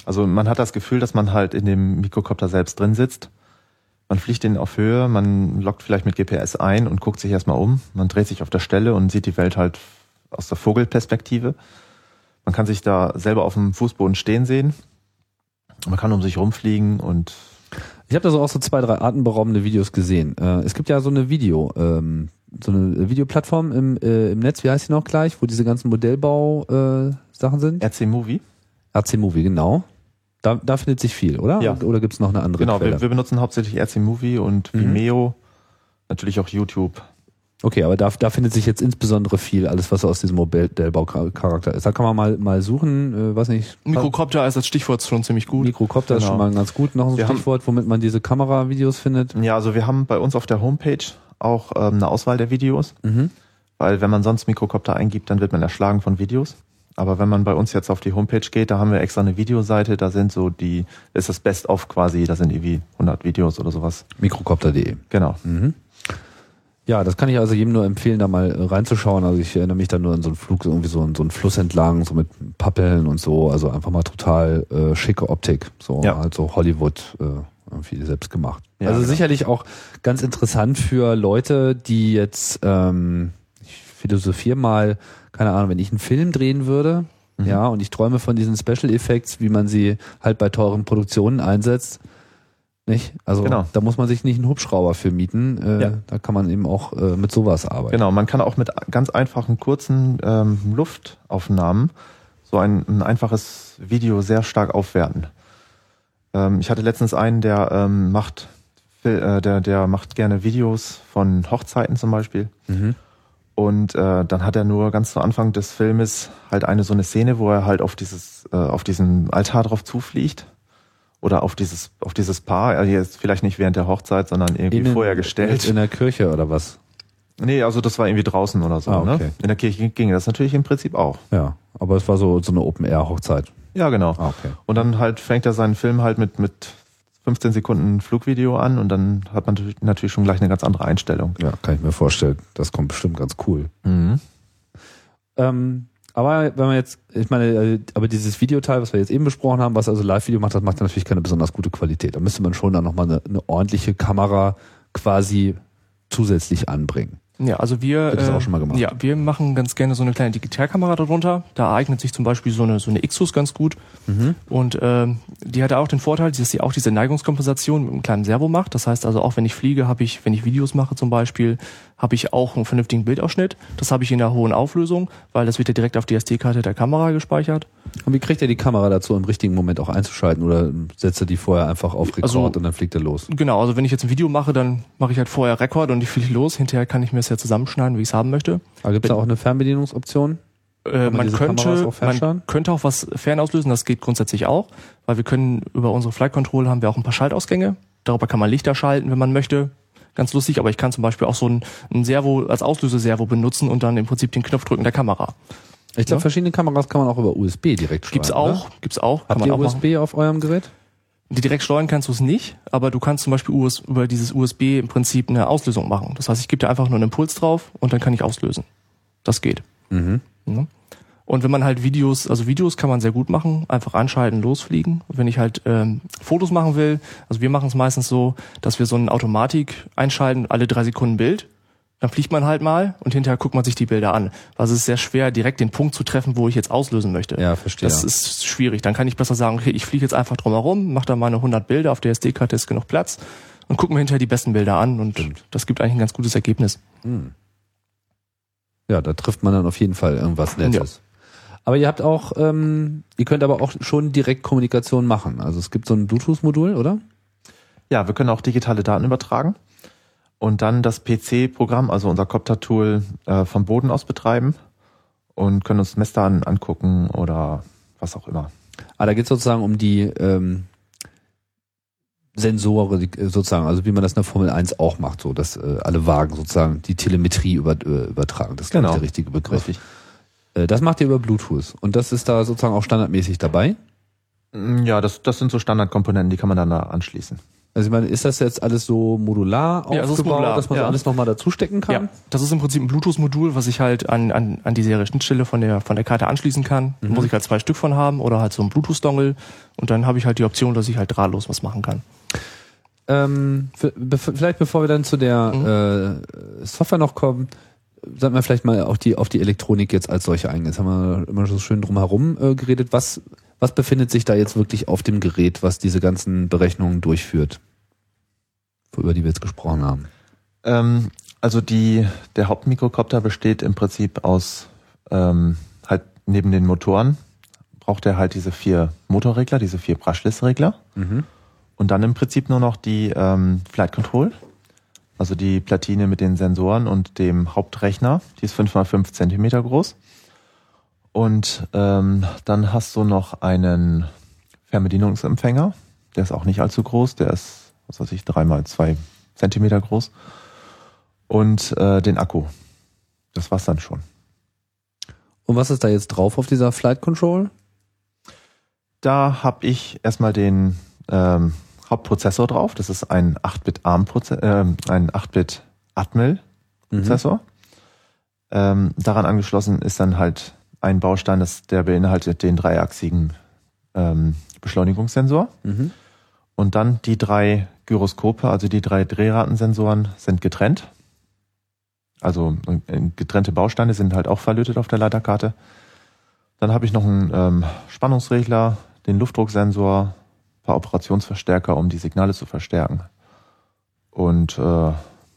Also man hat das Gefühl, dass man halt in dem Mikrokopter selbst drin sitzt. Man fliegt den auf Höhe, man lockt vielleicht mit GPS ein und guckt sich erstmal um. Man dreht sich auf der Stelle und sieht die Welt halt aus der Vogelperspektive. Man kann sich da selber auf dem Fußboden stehen sehen. Man kann um sich rumfliegen und Ich habe da so auch so zwei, drei atemberaubende Videos gesehen. Äh, es gibt ja so eine Video, ähm, so eine Videoplattform im, äh, im Netz, wie heißt die noch gleich, wo diese ganzen Modellbau äh, sind? RC Movie. RC Movie, genau. Da, da findet sich viel, oder? Ja. Oder gibt's noch eine andere Genau, Quelle? wir, wir benutzen hauptsächlich RC Movie und Mhm. Vimeo. Natürlich auch YouTube. Okay, aber da, da findet sich jetzt insbesondere viel, alles was aus diesem Modellbaucharakter ist. Da kann man mal, mal suchen, äh, weiß nicht. Mikrocopter ist als Stichwort schon ziemlich gut. Mikrocopter ist Genau. schon mal ganz gut. Noch ein Wir haben- Stichwort, womit man diese Kameravideos findet. Ja, also wir haben bei uns auf der Homepage auch ähm, eine Auswahl der Videos, Mhm. weil wenn man sonst Mikrokopter eingibt, dann wird man erschlagen von Videos. Aber wenn man bei uns jetzt auf die Homepage geht, da haben wir extra eine Videoseite, da sind so die, das ist das Best-of quasi, da sind irgendwie 100 Videos oder sowas. Mikrocopter.de. Genau. Mhm. Ja, das kann ich also jedem nur empfehlen, da mal äh, reinzuschauen. Also ich erinnere mich da nur an so einen Flug, irgendwie so, einen- so einen Fluss entlang, so mit Pappeln und so. Also einfach mal total äh, schicke Optik. So Ja. halt so Hollywood äh, irgendwie selbst gemacht. Ja, also genau. sicherlich auch ganz interessant für Leute, die jetzt, ähm, ich philosophiere mal, keine Ahnung, wenn ich einen Film drehen würde, Mhm. ja, und ich träume von diesen Special Effects, wie man sie halt bei teuren Produktionen einsetzt. Nicht? Also Genau. da muss man sich nicht einen Hubschrauber für mieten. Äh, Ja. Da kann man eben auch äh, mit sowas arbeiten. Genau, man kann auch mit ganz einfachen, kurzen ähm, Luftaufnahmen so ein, ein einfaches Video sehr stark aufwerten. Ähm, ich hatte letztens einen, der ähm, macht, äh, der, der macht gerne Videos von Hochzeiten zum Beispiel. Mhm. Und äh, dann hat er nur ganz zu Anfang des Filmes halt eine so eine Szene, wo er halt auf dieses, äh, auf diesen Altar drauf zufliegt. Oder auf dieses, auf dieses Paar, also jetzt vielleicht nicht während der Hochzeit, sondern irgendwie Innen- vorher gestellt. In der Kirche oder was? Nee, also das war irgendwie draußen oder so. Ah, okay. ne? In der Kirche ging das natürlich im Prinzip auch. Ja, aber es war so, so eine Open-Air-Hochzeit. Ja, genau. Ah, okay. Und dann halt fängt er seinen Film halt mit, mit 15 Sekunden Flugvideo an und dann hat man natürlich- natürlich schon gleich eine ganz andere Einstellung. Ja, kann ich mir vorstellen. Das kommt bestimmt ganz cool. Mhm. Ähm, aber wenn man jetzt, ich meine, äh, aber dieses Videoteil, was wir jetzt eben besprochen haben, was also Live-Video macht, das macht natürlich keine besonders gute Qualität. Da müsste man schon dann nochmal eine, eine ordentliche Kamera quasi zusätzlich anbringen. Ja, also wir, das äh, auch schon mal gemacht? ja, wir machen ganz gerne so eine kleine Digitalkamera darunter. Da eignet sich zum Beispiel so eine so eine Xus ganz gut. Mhm. Und ähm, die hat auch den Vorteil, dass sie auch diese Neigungskompensation mit einem kleinen Servo macht. Das heißt also auch, wenn ich fliege, habe ich, wenn ich Videos mache zum Beispiel, habe ich auch einen vernünftigen Bildausschnitt. Das habe ich in einer hohen Auflösung, weil das wird ja direkt auf die SD-Karte der Kamera gespeichert. Und wie kriegt er die Kamera dazu, im richtigen Moment auch einzuschalten oder setzt er die vorher einfach auf Rekord Also- und dann fliegt er los? Genau, also wenn ich jetzt ein Video mache, dann mache ich halt vorher Rekord und ich fliege los. Hinterher kann ich mir das ja zusammenschneiden, wie ich es haben möchte. Aber gibt es da auch eine Fernbedienungsoption? Äh, man könnte, man könnte auch was fernauslösen, das geht grundsätzlich auch, weil wir können über unsere Flight Control haben wir auch ein paar Schaltausgänge. Darüber kann man Lichter schalten, wenn man möchte. Ganz lustig, aber ich kann zum Beispiel auch so ein, ein Servo als Auslöseservo benutzen und dann im Prinzip den Knopf drücken der Kamera. Ich glaube, Ja. verschiedene Kameras kann man auch über USB direkt steuern. Gibt's auch, Oder? gibt's auch, Habt kann man ihr auch machen. USB auf eurem Gerät? Die direkt steuern kannst du es nicht, aber du kannst zum Beispiel US, über dieses USB im Prinzip eine Auslösung machen. Das heißt, ich gebe da einfach nur einen Impuls drauf und dann kann ich auslösen. Das geht. Mhm. Ne? Und wenn man halt Videos, also Videos kann man sehr gut machen, einfach anschalten, losfliegen. Und wenn ich halt ähm, Fotos machen will, also wir machen es meistens so, dass wir so eine Automatik einschalten, alle drei Sekunden Bild. dann fliegt man halt mal und hinterher guckt man sich die Bilder an. Also es ist sehr schwer, direkt den Punkt zu treffen, wo ich jetzt auslösen möchte. Ja, verstehe. Das ist schwierig. Dann kann ich besser sagen, okay, ich fliege jetzt einfach drumherum, mache da meine 100 Bilder, auf der SD-Karte ist genug Platz und gucke mir hinterher die besten Bilder an und das gibt eigentlich ein ganz gutes Ergebnis. Ja, da trifft man dann auf jeden Fall irgendwas Nettes. Aber ihr habt auch, ähm, ihr könnt aber auch schon direkt Kommunikation machen. Also es gibt so ein Bluetooth-Modul, oder? Ja, wir können auch digitale Daten übertragen und dann das PC-Programm, also unser Copter-Tool, äh, vom Boden aus betreiben und können uns Messdaten angucken oder was auch immer. Ah, da geht es sozusagen um die ähm, Sensoren, äh, sozusagen, also wie man das in der Formel 1 auch macht, so dass äh, alle Wagen sozusagen die Telemetrie über, äh, übertragen. Das ist Genau. der richtige Begriff. Richtig. Äh, das macht ihr über Bluetooth und das ist da sozusagen auch standardmäßig dabei. Mm, Ja, das, das sind so Standardkomponenten, die kann man dann da anschließen. Also ich meine, ist das jetzt alles so modular Ja, ist aufgebaut, modular, dass man so ja. alles nochmal dazustecken kann? Ja, das ist im Prinzip ein Bluetooth-Modul, was ich halt an, an, an die Serienschnittstelle von der, von der Karte anschließen kann. Da muss ich halt zwei Stück von haben oder halt so ein Bluetooth-Dongle und dann habe ich halt die Option, dass ich halt drahtlos was machen kann. Ähm, vielleicht bevor wir dann zu der äh, Software noch kommen, sollten wir vielleicht mal auch die, auf die Elektronik jetzt als solche eingehen. Jetzt haben wir immer so schön drum herum äh, geredet. Was, was befindet sich da jetzt wirklich auf dem Gerät, was diese ganzen Berechnungen durchführt? Über die wir jetzt gesprochen haben. Ähm, also die, der Hauptmikrokopter besteht im Prinzip aus ähm, halt neben den Motoren braucht er halt diese vier Motorregler, diese vier Brushless-Regler und dann im Prinzip nur noch die ähm, Flight Control, also die Platine mit den Sensoren und dem Hauptrechner, die ist 5 mal 5 Zentimeter groß. Und ähm, dann hast du noch einen Fernbedienungsempfänger, der ist auch nicht allzu groß, der ist, was weiß ich, 3 mal 2 Zentimeter groß. Und äh, den Akku. Das war's dann schon. Und was ist da jetzt drauf auf dieser Flight Control? Da habe ich erstmal den ähm, Hauptprozessor drauf. Das ist ein 8-Bit ARM ähm, ein 8-Bit Atmel Prozessor. Ähm, daran angeschlossen ist dann halt ein Baustein, das der beinhaltet den dreiachsigen ähm, Beschleunigungssensor. Mhm. Und dann die drei Gyroskope, also die drei Drehratensensoren, sind getrennt. Also äh, getrennte Bausteine sind halt auch verlötet auf der Leiterkarte. Dann habe ich noch einen ähm, Spannungsregler, den Luftdrucksensor, paar Operationsverstärker, um die Signale zu verstärken. Und äh, eine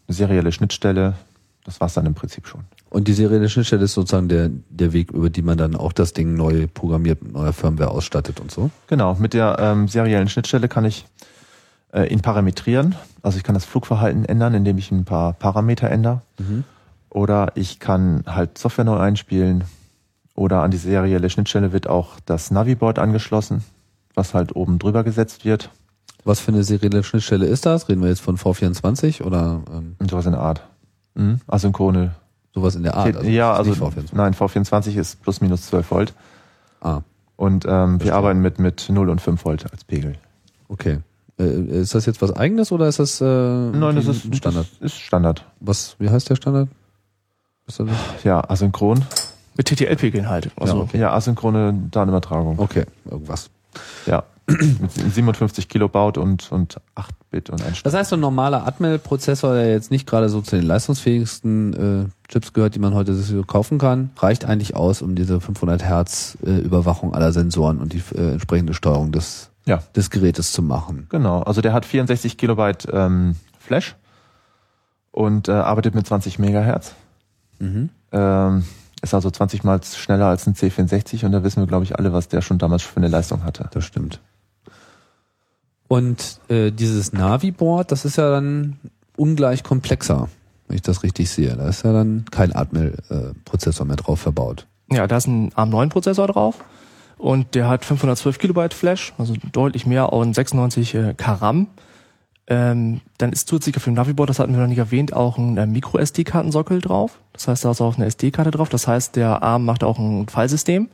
serielle Schnittstelle. Das war's dann im Prinzip schon. Und die serielle Schnittstelle ist sozusagen der, der Weg, über die man dann auch das Ding neu programmiert mit neuer Firmware ausstattet und so. Genau, mit der ähm, seriellen Schnittstelle kann ich äh, ihn parametrieren. Also ich kann das Flugverhalten ändern, indem ich ein paar Parameter ändere. Oder ich kann halt Software neu einspielen. Oder an die serielle Schnittstelle wird auch das Naviboard angeschlossen, was halt oben drüber gesetzt wird. Was für eine serielle Schnittstelle ist das? Reden wir jetzt von V24 oder ähm, sowas in der Art. Mhm. Asynchrone. sowas in der Art? ja, also ist nicht V24. nein, V24 ist plus minus 12 Volt. Ah, Und ähm, wir arbeiten mit, mit 0 und 5 Volt als Pegel. okay. Äh, ist das jetzt was eigenes oder ist das äh, Nein, das ist Standard? Das ist Standard. Was, wie heißt der Standard? Was ist das? Ja, asynchron. Mit TTL-Pegeln halt. Also, Ja, okay. Ja, asynchrone Datenübertragung. Okay, irgendwas. Ja. Mit 57 Kilobaut und, und 8 Bit und ein Das heißt, so ein normaler Atmel-Prozessor, der jetzt nicht gerade so zu den leistungsfähigsten äh, Chips gehört, die man heute so kaufen kann, reicht eigentlich aus, um diese 500 Hertz äh, Überwachung aller Sensoren und die äh, entsprechende Steuerung des, Ja, des Gerätes zu machen. genau. Also der hat 64 Kilobyte ähm, Flash und äh, arbeitet mit 20 Megahertz. Mhm. Ähm, ist also 20 mal schneller als ein C64 und da wissen wir, glaube ich, alle, was der schon damals für eine Leistung hatte. Das stimmt. Und äh, dieses Navi-Board, das ist ja dann ungleich komplexer, wenn ich das richtig sehe. Da ist ja dann kein Atmel-Prozessor mehr drauf verbaut. Ja, da ist ein ARM9-Prozessor drauf und der hat 512 Kilobyte Flash, also deutlich mehr und 96 äh, Karam. Ähm, dann ist zusätzlich auf dem Naviboard, das hatten wir noch nicht erwähnt, auch ein äh, Micro-SD-Kartensockel drauf. Das heißt, da ist auch eine SD-Karte drauf. Das heißt, der ARM macht auch ein Fallsystem.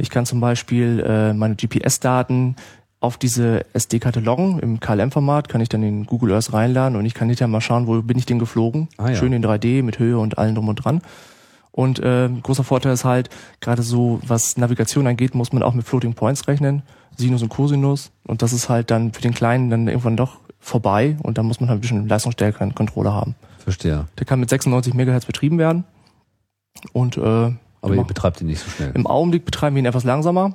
Ich kann zum Beispiel äh, meine GPS-Daten auf diese SD-Karte loggen. Im KLM-Format kann ich dann in Google Earth reinladen und ich kann hinterher mal schauen, wo bin ich denn geflogen. Ah, ja. Schön in 3D mit Höhe und allem drum und dran. Und äh, großer Vorteil ist halt, gerade so, was Navigation angeht, muss man auch mit Floating Points rechnen, Sinus und Cosinus. Und das ist halt dann für den Kleinen dann irgendwann doch vorbei und da muss man halt ein bisschen leistungsstärkeren Controller haben. Verstehe. Der kann mit 96 Megahertz betrieben werden. Und äh, Aber ihr betreibt ihn nicht so schnell. im Augenblick betreiben wir ihn etwas langsamer.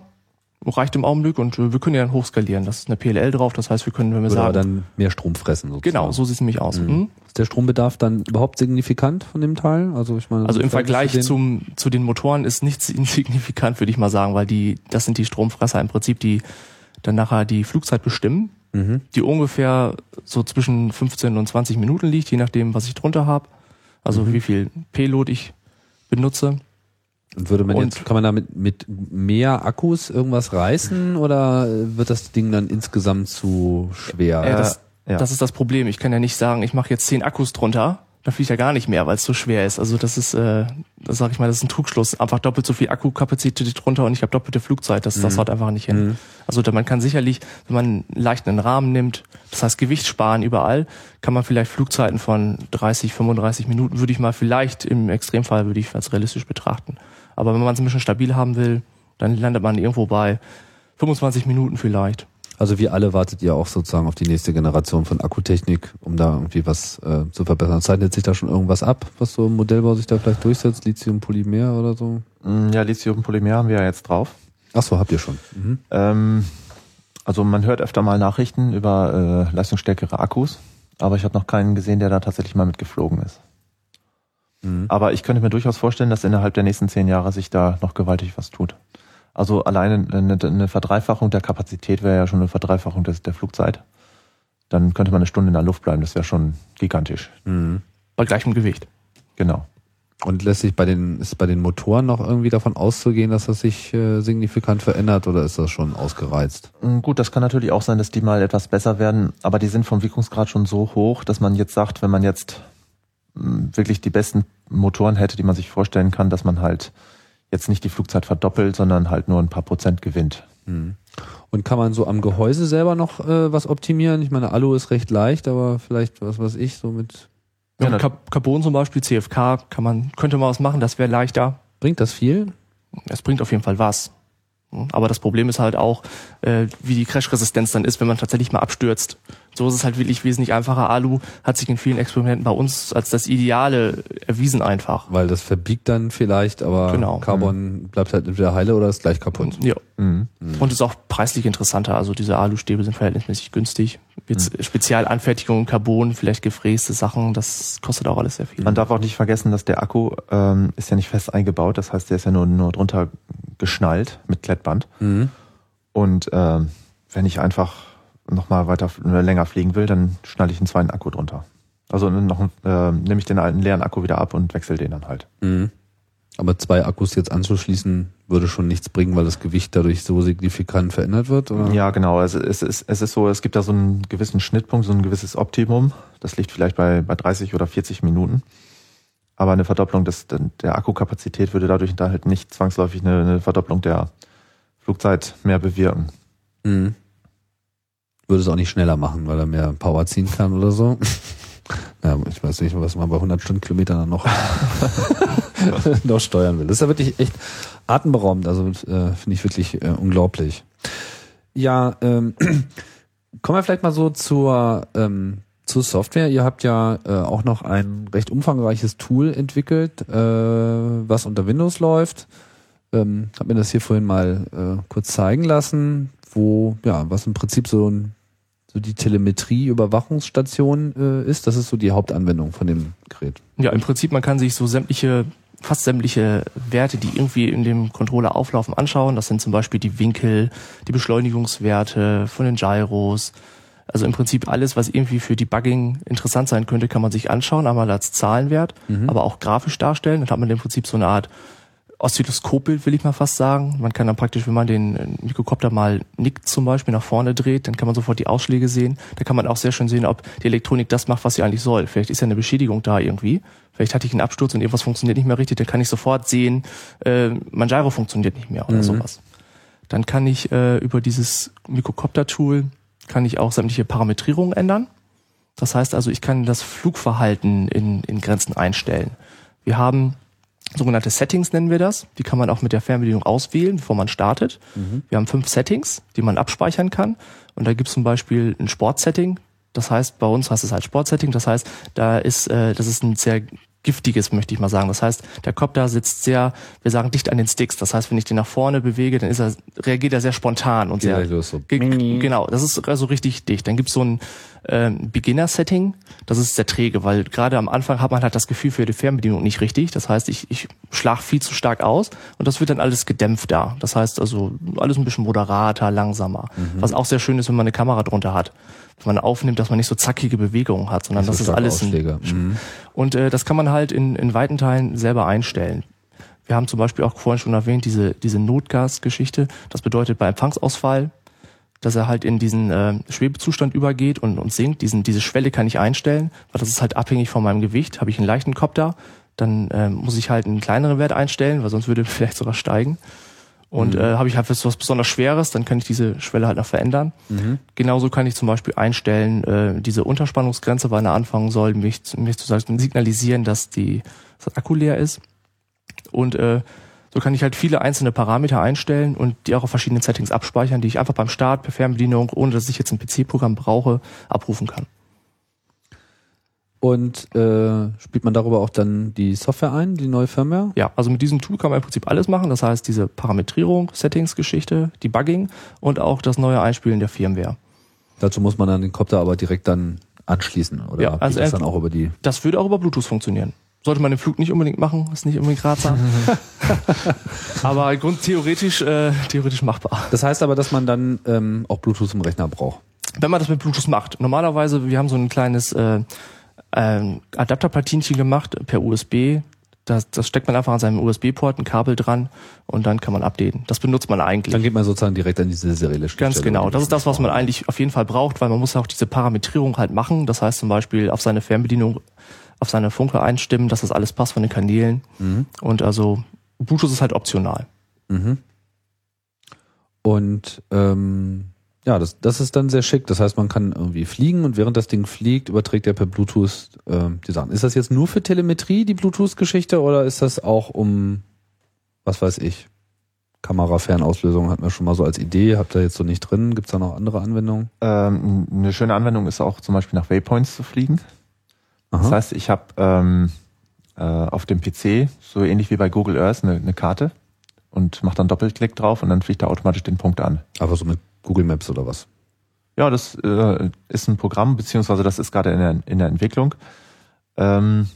Reicht im Augenblick und äh, wir können ihn dann hochskalieren. Das ist eine PLL drauf, das heißt, wir können, wenn wir Würde aber sagen, dann mehr Strom fressen sozusagen. genau, so sieht es nämlich aus. Mhm. Ist der Strombedarf dann überhaupt signifikant von dem Teil? Also ich meine, Also im Vergleich zu den- zum, zu den Motoren ist nichts insignifikant, würde ich mal sagen, weil die, das sind die Stromfresser im Prinzip, die dann nachher die Flugzeit bestimmen, Mhm. die ungefähr so zwischen 15 und 20 Minuten liegt, je nachdem, was ich drunter habe. Also Mhm. wie viel Payload ich benutze. Und würde man Und- jetzt, kann man damit mit mehr Akkus irgendwas reißen oder wird das Ding dann insgesamt zu schwer? Äh, das, ja. das ist das Problem. Ich kann ja nicht sagen, ich mache jetzt 10 Akkus drunter, dann fliegt er gar nicht mehr, weil es so schwer ist. Also das ist, äh, das sag ich mal, das ist ein Trugschluss. Einfach doppelt so viel Akkukapazität drunter und ich habe doppelte Flugzeit. Das, das haut einfach nicht hin. Also da, man kann sicherlich, wenn man einen leichten Rahmen nimmt, das heißt Gewicht sparen überall, kann man vielleicht Flugzeiten von 30, 35 Minuten, würde ich mal vielleicht im Extremfall würde ich als realistisch betrachten. Aber wenn man es ein bisschen stabil haben will, dann landet man irgendwo bei 25 Minuten vielleicht. Also wie alle wartet ihr auch sozusagen auf die nächste Generation von Akkutechnik, um da irgendwie was äh, zu verbessern. Zeichnet sich da schon irgendwas ab, was so im Modellbau sich da vielleicht durchsetzt? Lithium-Polymer oder so? Mm, Ja, Lithium-Polymer haben wir ja jetzt drauf. Ach so, habt ihr schon. Mhm. Ähm, also man hört öfter mal Nachrichten über äh, leistungsstärkere Akkus, aber ich habe noch keinen gesehen, der da tatsächlich mal mitgeflogen ist. Mhm. Aber ich könnte mir durchaus vorstellen, dass innerhalb der nächsten zehn Jahre sich da noch gewaltig was tut. Also alleine eine, eine Verdreifachung der Kapazität wäre ja schon eine Verdreifachung des, der Flugzeit. Dann könnte man eine Stunde in der Luft bleiben, das wäre schon gigantisch. Mhm. Bei gleichem Gewicht. Genau. Und lässt sich bei den, ist bei den Motoren noch irgendwie davon auszugehen, dass das sich äh, signifikant verändert oder ist das schon ausgereizt? Mm, Gut, das kann natürlich auch sein, dass die mal etwas besser werden, aber die sind vom Wirkungsgrad schon so hoch, dass man jetzt sagt, wenn man jetzt mm, wirklich die besten Motoren hätte, die man sich vorstellen kann, dass man halt jetzt nicht die Flugzeit verdoppelt, sondern halt nur ein paar Prozent gewinnt. Und kann man so am Gehäuse selber noch äh, was optimieren? Ich meine, Alu ist recht leicht, aber vielleicht was weiß ich, so mit Ja, mit Car- Carbon zum Beispiel, CFK, kann man, könnte man was machen, das wäre leichter. bringt das viel? Es bringt auf jeden Fall was. Aber das Problem ist halt auch, äh, wie die Crashresistenz dann ist, wenn man tatsächlich mal abstürzt. So ist es halt wirklich wesentlich einfacher. Alu hat sich in vielen Experimenten bei uns als das Ideale erwiesen einfach. Weil das verbiegt dann vielleicht, aber Genau. Carbon bleibt halt entweder heile oder ist gleich kaputt. Ja. Mhm. Und ist auch preislich interessanter. Also diese Alustäbe sind verhältnismäßig günstig. Jetzt Spezialanfertigung in Carbon, vielleicht gefräste Sachen, das kostet auch alles sehr viel. Man darf auch nicht vergessen, dass der Akku ähm, ist ja nicht fest eingebaut, das heißt, der ist ja nur, nur drunter geschnallt mit Klettband. Mhm. Und ähm, wenn ich einfach nochmal weiter äh, länger fliegen will, dann schnalle ich einen zweiten Akku drunter. Also noch einen, äh, nehme ich den alten leeren Akku wieder ab und wechsle den dann halt. Mhm. Aber zwei Akkus jetzt anzuschließen, würde schon nichts bringen, weil das Gewicht dadurch so signifikant verändert wird? Oder? Ja, genau. Also es ist, es ist so, es gibt da so einen gewissen Schnittpunkt, so ein gewisses Optimum. Das liegt vielleicht bei, bei 30 oder 40 Minuten. Aber eine Verdopplung des, der Akkukapazität würde dadurch da halt nicht zwangsläufig eine, eine Verdopplung der Flugzeit mehr bewirken. Mhm. Würde es auch nicht schneller machen, weil er mehr Power ziehen kann oder so. Ja, ich weiß nicht, was man bei 100 Stundenkilometern dann noch, noch steuern will. Das ist ja wirklich echt atemberaubend. Also äh, finde ich wirklich äh, unglaublich. Ja, ähm, kommen wir vielleicht mal so zur, ähm, zur Software. Ihr habt ja äh, auch noch ein recht umfangreiches Tool entwickelt, äh, was unter Windows läuft. Ähm, hab mir das hier vorhin mal äh, kurz zeigen lassen, wo, ja, was im Prinzip so, ein, so die Telemetrie-Überwachungsstation äh, ist. Das ist so die Hauptanwendung von dem Gerät. Ja, im Prinzip, man kann sich so sämtliche, fast sämtliche Werte, die irgendwie in dem Controller auflaufen, anschauen. Das sind zum Beispiel die Winkel, die Beschleunigungswerte von den Gyros. Also im Prinzip alles, was irgendwie für Debugging interessant sein könnte, kann man sich anschauen, einmal als Zahlenwert, aber auch grafisch darstellen. Dann hat man im Prinzip so eine Art Oszilloskopbild, will ich mal fast sagen. Man kann dann praktisch, wenn man den äh, Mikrokopter mal nickt zum Beispiel, nach vorne dreht, dann kann man sofort die Ausschläge sehen. Da kann man auch sehr schön sehen, ob die Elektronik das macht, was sie eigentlich soll. Vielleicht ist ja eine Beschädigung da irgendwie. Vielleicht hatte ich einen Absturz und irgendwas funktioniert nicht mehr richtig. Dann kann ich sofort sehen, äh, mein Gyro funktioniert nicht mehr oder sowas. Dann kann ich äh, über dieses Mikrokopter-Tool kann ich auch sämtliche Parametrierungen ändern. Das heißt also, ich kann das Flugverhalten in, in Grenzen einstellen. Wir haben sogenannte Settings nennen wir das. Die kann man auch mit der Fernbedienung auswählen, bevor man startet. Wir haben fünf Settings, die man abspeichern kann. Und da gibt es zum Beispiel ein Sportsetting. Das heißt, bei uns heißt es halt Sportsetting. Das heißt, da ist, äh, das ist ein sehr giftiges, möchte ich mal sagen. Das heißt, der Copter sitzt sehr, wir sagen, dicht an den Sticks. Das heißt, wenn ich den nach vorne bewege, dann ist er, reagiert er sehr spontan und sehr, Ja, so. ge- genau, das ist also richtig dicht. Dann gibt's so ein ähm, Beginner-Setting, das ist sehr träge, weil gerade am Anfang hat man halt das Gefühl für die Fernbedienung nicht richtig. Das heißt, ich, ich schlag viel zu stark aus und das wird dann alles gedämpft da. Das heißt also alles ein bisschen moderater, langsamer. Was auch sehr schön ist, wenn man eine Kamera drunter hat. Man aufnimmt, dass man nicht so zackige Bewegungen hat, sondern so das ist alles ein. Mhm. und äh, das kann man halt in, in weiten Teilen selber einstellen. Wir haben zum Beispiel auch vorhin schon erwähnt, diese, diese Notgasgeschichte. Das bedeutet bei Empfangsausfall, dass er halt in diesen äh, Schwebezustand übergeht und, und sinkt. Diesen, diese Schwelle kann ich einstellen, weil das ist halt abhängig von meinem Gewicht. Habe ich einen leichten Kopter, dann äh, muss ich halt einen kleineren Wert einstellen, weil sonst würde er vielleicht sogar steigen. Und äh, habe ich halt was besonders Schweres, dann kann ich diese Schwelle halt noch verändern. Genauso kann ich zum Beispiel einstellen, äh, diese Unterspannungsgrenze, wann er anfangen soll, mich, mich zu sagen, signalisieren, dass die dass der Akku leer ist. Und äh, so kann ich halt viele einzelne Parameter einstellen und die auch auf verschiedenen Settings abspeichern, die ich einfach beim Start per Fernbedienung, ohne dass ich jetzt ein PC-Programm brauche, abrufen kann. Und äh, spielt man darüber auch dann die Software ein, die neue Firmware? Ja, also mit diesem Tool kann man im Prinzip alles machen. Das heißt, diese Parametrierung, Settings-Geschichte, Debugging und auch das neue Einspielen der Firmware. Dazu muss man dann den Kopter aber direkt dann anschließen oder Ja, also das dann auch über die Das würde auch über Bluetooth funktionieren. Sollte man den Flug nicht unbedingt machen, ist nicht unbedingt ratsam. Aber grund theoretisch, äh, theoretisch machbar. Das heißt aber, dass man dann ähm, auch Bluetooth im Rechner braucht. Wenn man das mit Bluetooth macht. Normalerweise, wir haben so ein kleines äh, ähm, Adapterplatinchen gemacht per USB. Das, das steckt man einfach an seinem USB-Port, ein Kabel dran und dann kann man updaten. Das benutzt man eigentlich. Dann geht man sozusagen direkt an diese serielle Ganz Schnittstelle. genau. Das ist das, was man eigentlich auf jeden Fall braucht, weil man muss auch diese Parametrierung halt machen. Das heißt zum Beispiel auf seine Fernbedienung, auf seine Funke einstimmen, dass das alles passt von den Kanälen. Und also Bluetooth ist halt optional. Und ähm, ja, das, das ist dann sehr schick. Das heißt, man kann irgendwie fliegen und während das Ding fliegt, überträgt er per Bluetooth ähm, die Sachen. Ist das jetzt nur für Telemetrie, die Bluetooth-Geschichte, oder ist das auch um, was weiß ich, Kamera-Fernauslösung hatten wir schon mal so als Idee, habt ihr jetzt so nicht drin? Gibt's da noch andere Anwendungen? Ähm, eine schöne Anwendung ist auch zum Beispiel nach Waypoints zu fliegen. Das Aha. heißt, ich habe ähm, äh, auf dem PC, so ähnlich wie bei Google Earth, eine, eine Karte und mache dann Doppelklick drauf und dann fliegt er automatisch den Punkt an. Aber so mit Google Maps oder was? Ja, das äh, ist ein Programm, beziehungsweise das ist gerade in der, in der Entwicklung. Ähm,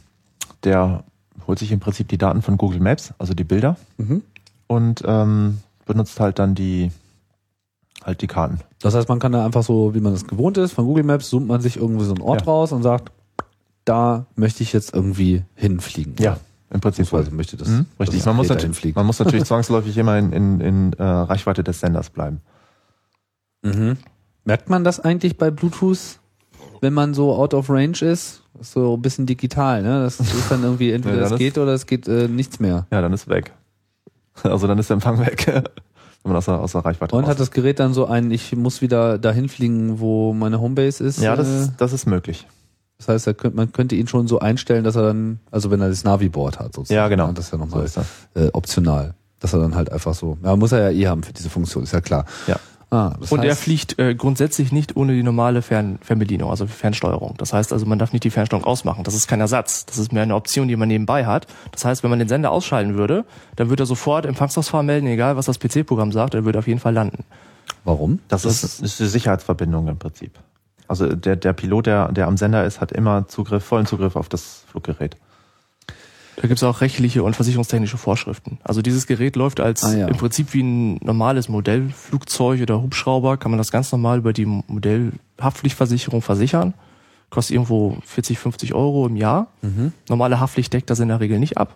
der holt sich im Prinzip die Daten von Google Maps, also die Bilder, Mhm. und ähm, benutzt halt dann die halt die Karten. Das heißt, man kann da einfach so, wie man das gewohnt ist, von Google Maps zoomt man sich irgendwie so einen Ort Ja. raus und sagt, da möchte ich jetzt irgendwie hinfliegen. im Prinzip. Beziehungsweise möchte das, Mhm, richtig. das Man muss, man muss natürlich zwangsläufig immer in, in, in äh, Reichweite des Senders bleiben. Mhm. Merkt man das eigentlich bei Bluetooth, wenn man so out of range ist? Das ist so ein bisschen digital, ne? Das ist dann irgendwie entweder Ja, es das- geht oder es geht äh, nichts mehr. Ja, dann ist weg. Also dann ist der Empfang weg, wenn man außer, außer Reichweite Und raus hat das Gerät dann so ein, ich muss wieder dahin fliegen, wo meine Homebase ist? Ja, äh, das, das ist möglich. das heißt, man könnte ihn schon so einstellen, dass er dann, also wenn er das Navi-Board hat sozusagen. Ja, genau. ne? Das ist ja So nochmal ist das. äh, optional. Dass er dann halt einfach so, ja, muss er ja eh haben für diese Funktion, ist ja klar. Ja. Ah, das Und er heißt, fliegt äh, grundsätzlich nicht ohne die normale Fern Fernbedienung, also Fernsteuerung. Das heißt also, man darf nicht die Fernsteuerung ausmachen. Das ist kein Ersatz. Das ist mehr eine Option, die man nebenbei hat. Das heißt, wenn man den Sender ausschalten würde, dann würde er sofort Empfangsausfall melden, egal was das PC-Programm sagt, er würde auf jeden Fall landen. Warum? Das, ist, ist die Sicherheitsverbindung im Prinzip. Also der, der Pilot, der, der am Sender ist, hat immer Zugriff, vollen Zugriff auf das Fluggerät. Da gibt es auch rechtliche und versicherungstechnische Vorschriften. Also dieses Gerät läuft als Ah, ja. im Prinzip wie ein normales Modellflugzeug oder Hubschrauber, kann man das ganz normal über die Modellhaftpflichtversicherung versichern. Kostet irgendwo 40, 50 Euro im Jahr. Mhm. Normale Haftpflicht deckt das in der Regel nicht ab.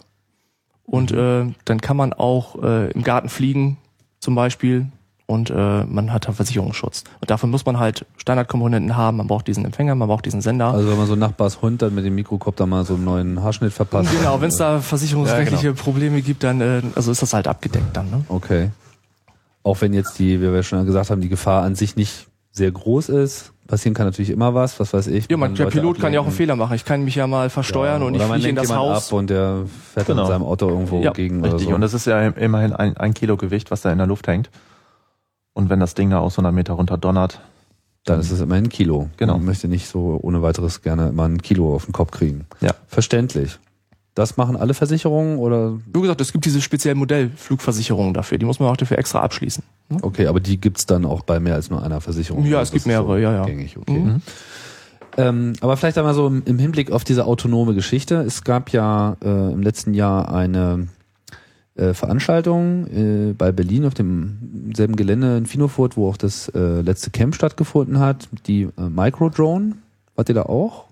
Und äh, dann kann man auch äh, im Garten fliegen, zum Beispiel. Und äh, man hat da Versicherungsschutz. Und dafür muss man halt Standardkomponenten haben. Man braucht diesen Empfänger, man braucht diesen Sender. Also wenn man so Nachbars Hund dann mit dem Mikrokopter mal so einen neuen Haarschnitt verpasst. Genau, wenn es da versicherungsrechtliche Ja, Probleme gibt, dann äh, also ist das halt abgedeckt dann. Ne? Okay. Auch wenn jetzt die, wie wir schon gesagt haben, die Gefahr an sich nicht sehr groß ist. Passieren kann natürlich immer was, was weiß ich. Ja, man, der Leute Pilot kann ja auch einen ablenken. Fehler machen. Ich kann mich ja mal versteuern Ja, und ich fliege in das Haus. ab und der fährt dann Genau. mit seinem Auto irgendwo Ja, gegen oder Richtig. so. Und das ist ja immerhin ein, ein Kilo Gewicht, was da in der Luft hängt. Und wenn das Ding da aus 100 Meter runter donnert, Dann ist es immer ein Kilo. Genau. Man möchte nicht so ohne weiteres gerne immer ein Kilo auf den Kopf kriegen. Ja. Verständlich. Das machen alle Versicherungen oder Wie gesagt, es gibt diese speziellen Modellflugversicherungen dafür. Die muss man auch dafür extra abschließen. okay, aber die gibt's dann auch bei mehr als nur einer Versicherung. Ja, Oder es gibt mehrere, ja, ja. Gängig, okay. Ähm, aber vielleicht einmal so im, im Hinblick auf diese autonome Geschichte. Es gab ja äh, im letzten Jahr eine äh, Veranstaltung äh, bei Berlin auf dem selben Gelände in Finofurt, wo auch das äh, letzte Camp stattgefunden hat, die äh, Microdrone. Wart ihr da auch?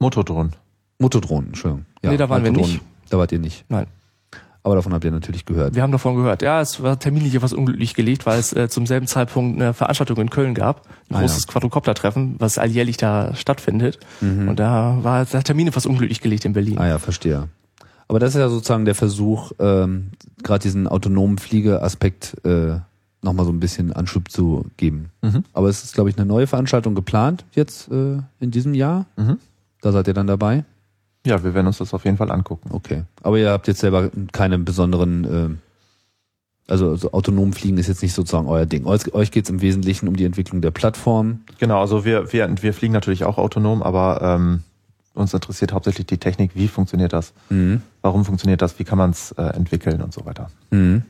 Motodron. Motodronen, Entschuldigung. Nee, da waren wir nicht. Da wart ihr nicht. Nein. Aber davon habt ihr natürlich gehört. Wir haben davon gehört. Ja, es war terminlich etwas unglücklich gelegt, weil es äh, zum selben Zeitpunkt eine Veranstaltung in Köln gab. Ein Ah, großes ja. Quadrocopter-Treffen, was alljährlich da stattfindet. Und da war der Termin etwas unglücklich gelegt in Berlin. Ah ja, verstehe. Aber das ist ja sozusagen der Versuch, ähm, gerade diesen autonomen Fliegeaspekt äh, nochmal so ein bisschen Anschub zu geben. Mhm. Aber es ist, glaube ich, eine neue Veranstaltung geplant jetzt äh, in diesem Jahr. Mhm. Da seid ihr dann dabei? Ja, wir werden uns das auf jeden Fall angucken. Okay. Aber ihr habt jetzt selber keine besonderen, äh, also, also autonom fliegen ist jetzt nicht sozusagen euer Ding. Euch, euch geht es im Wesentlichen um die Entwicklung der Plattform. Genau, also wir, wir, wir fliegen natürlich auch autonom, aber ähm, uns interessiert hauptsächlich die Technik. Wie funktioniert das? Mhm. Warum funktioniert das? Wie kann man es äh, entwickeln und so weiter? Mhm.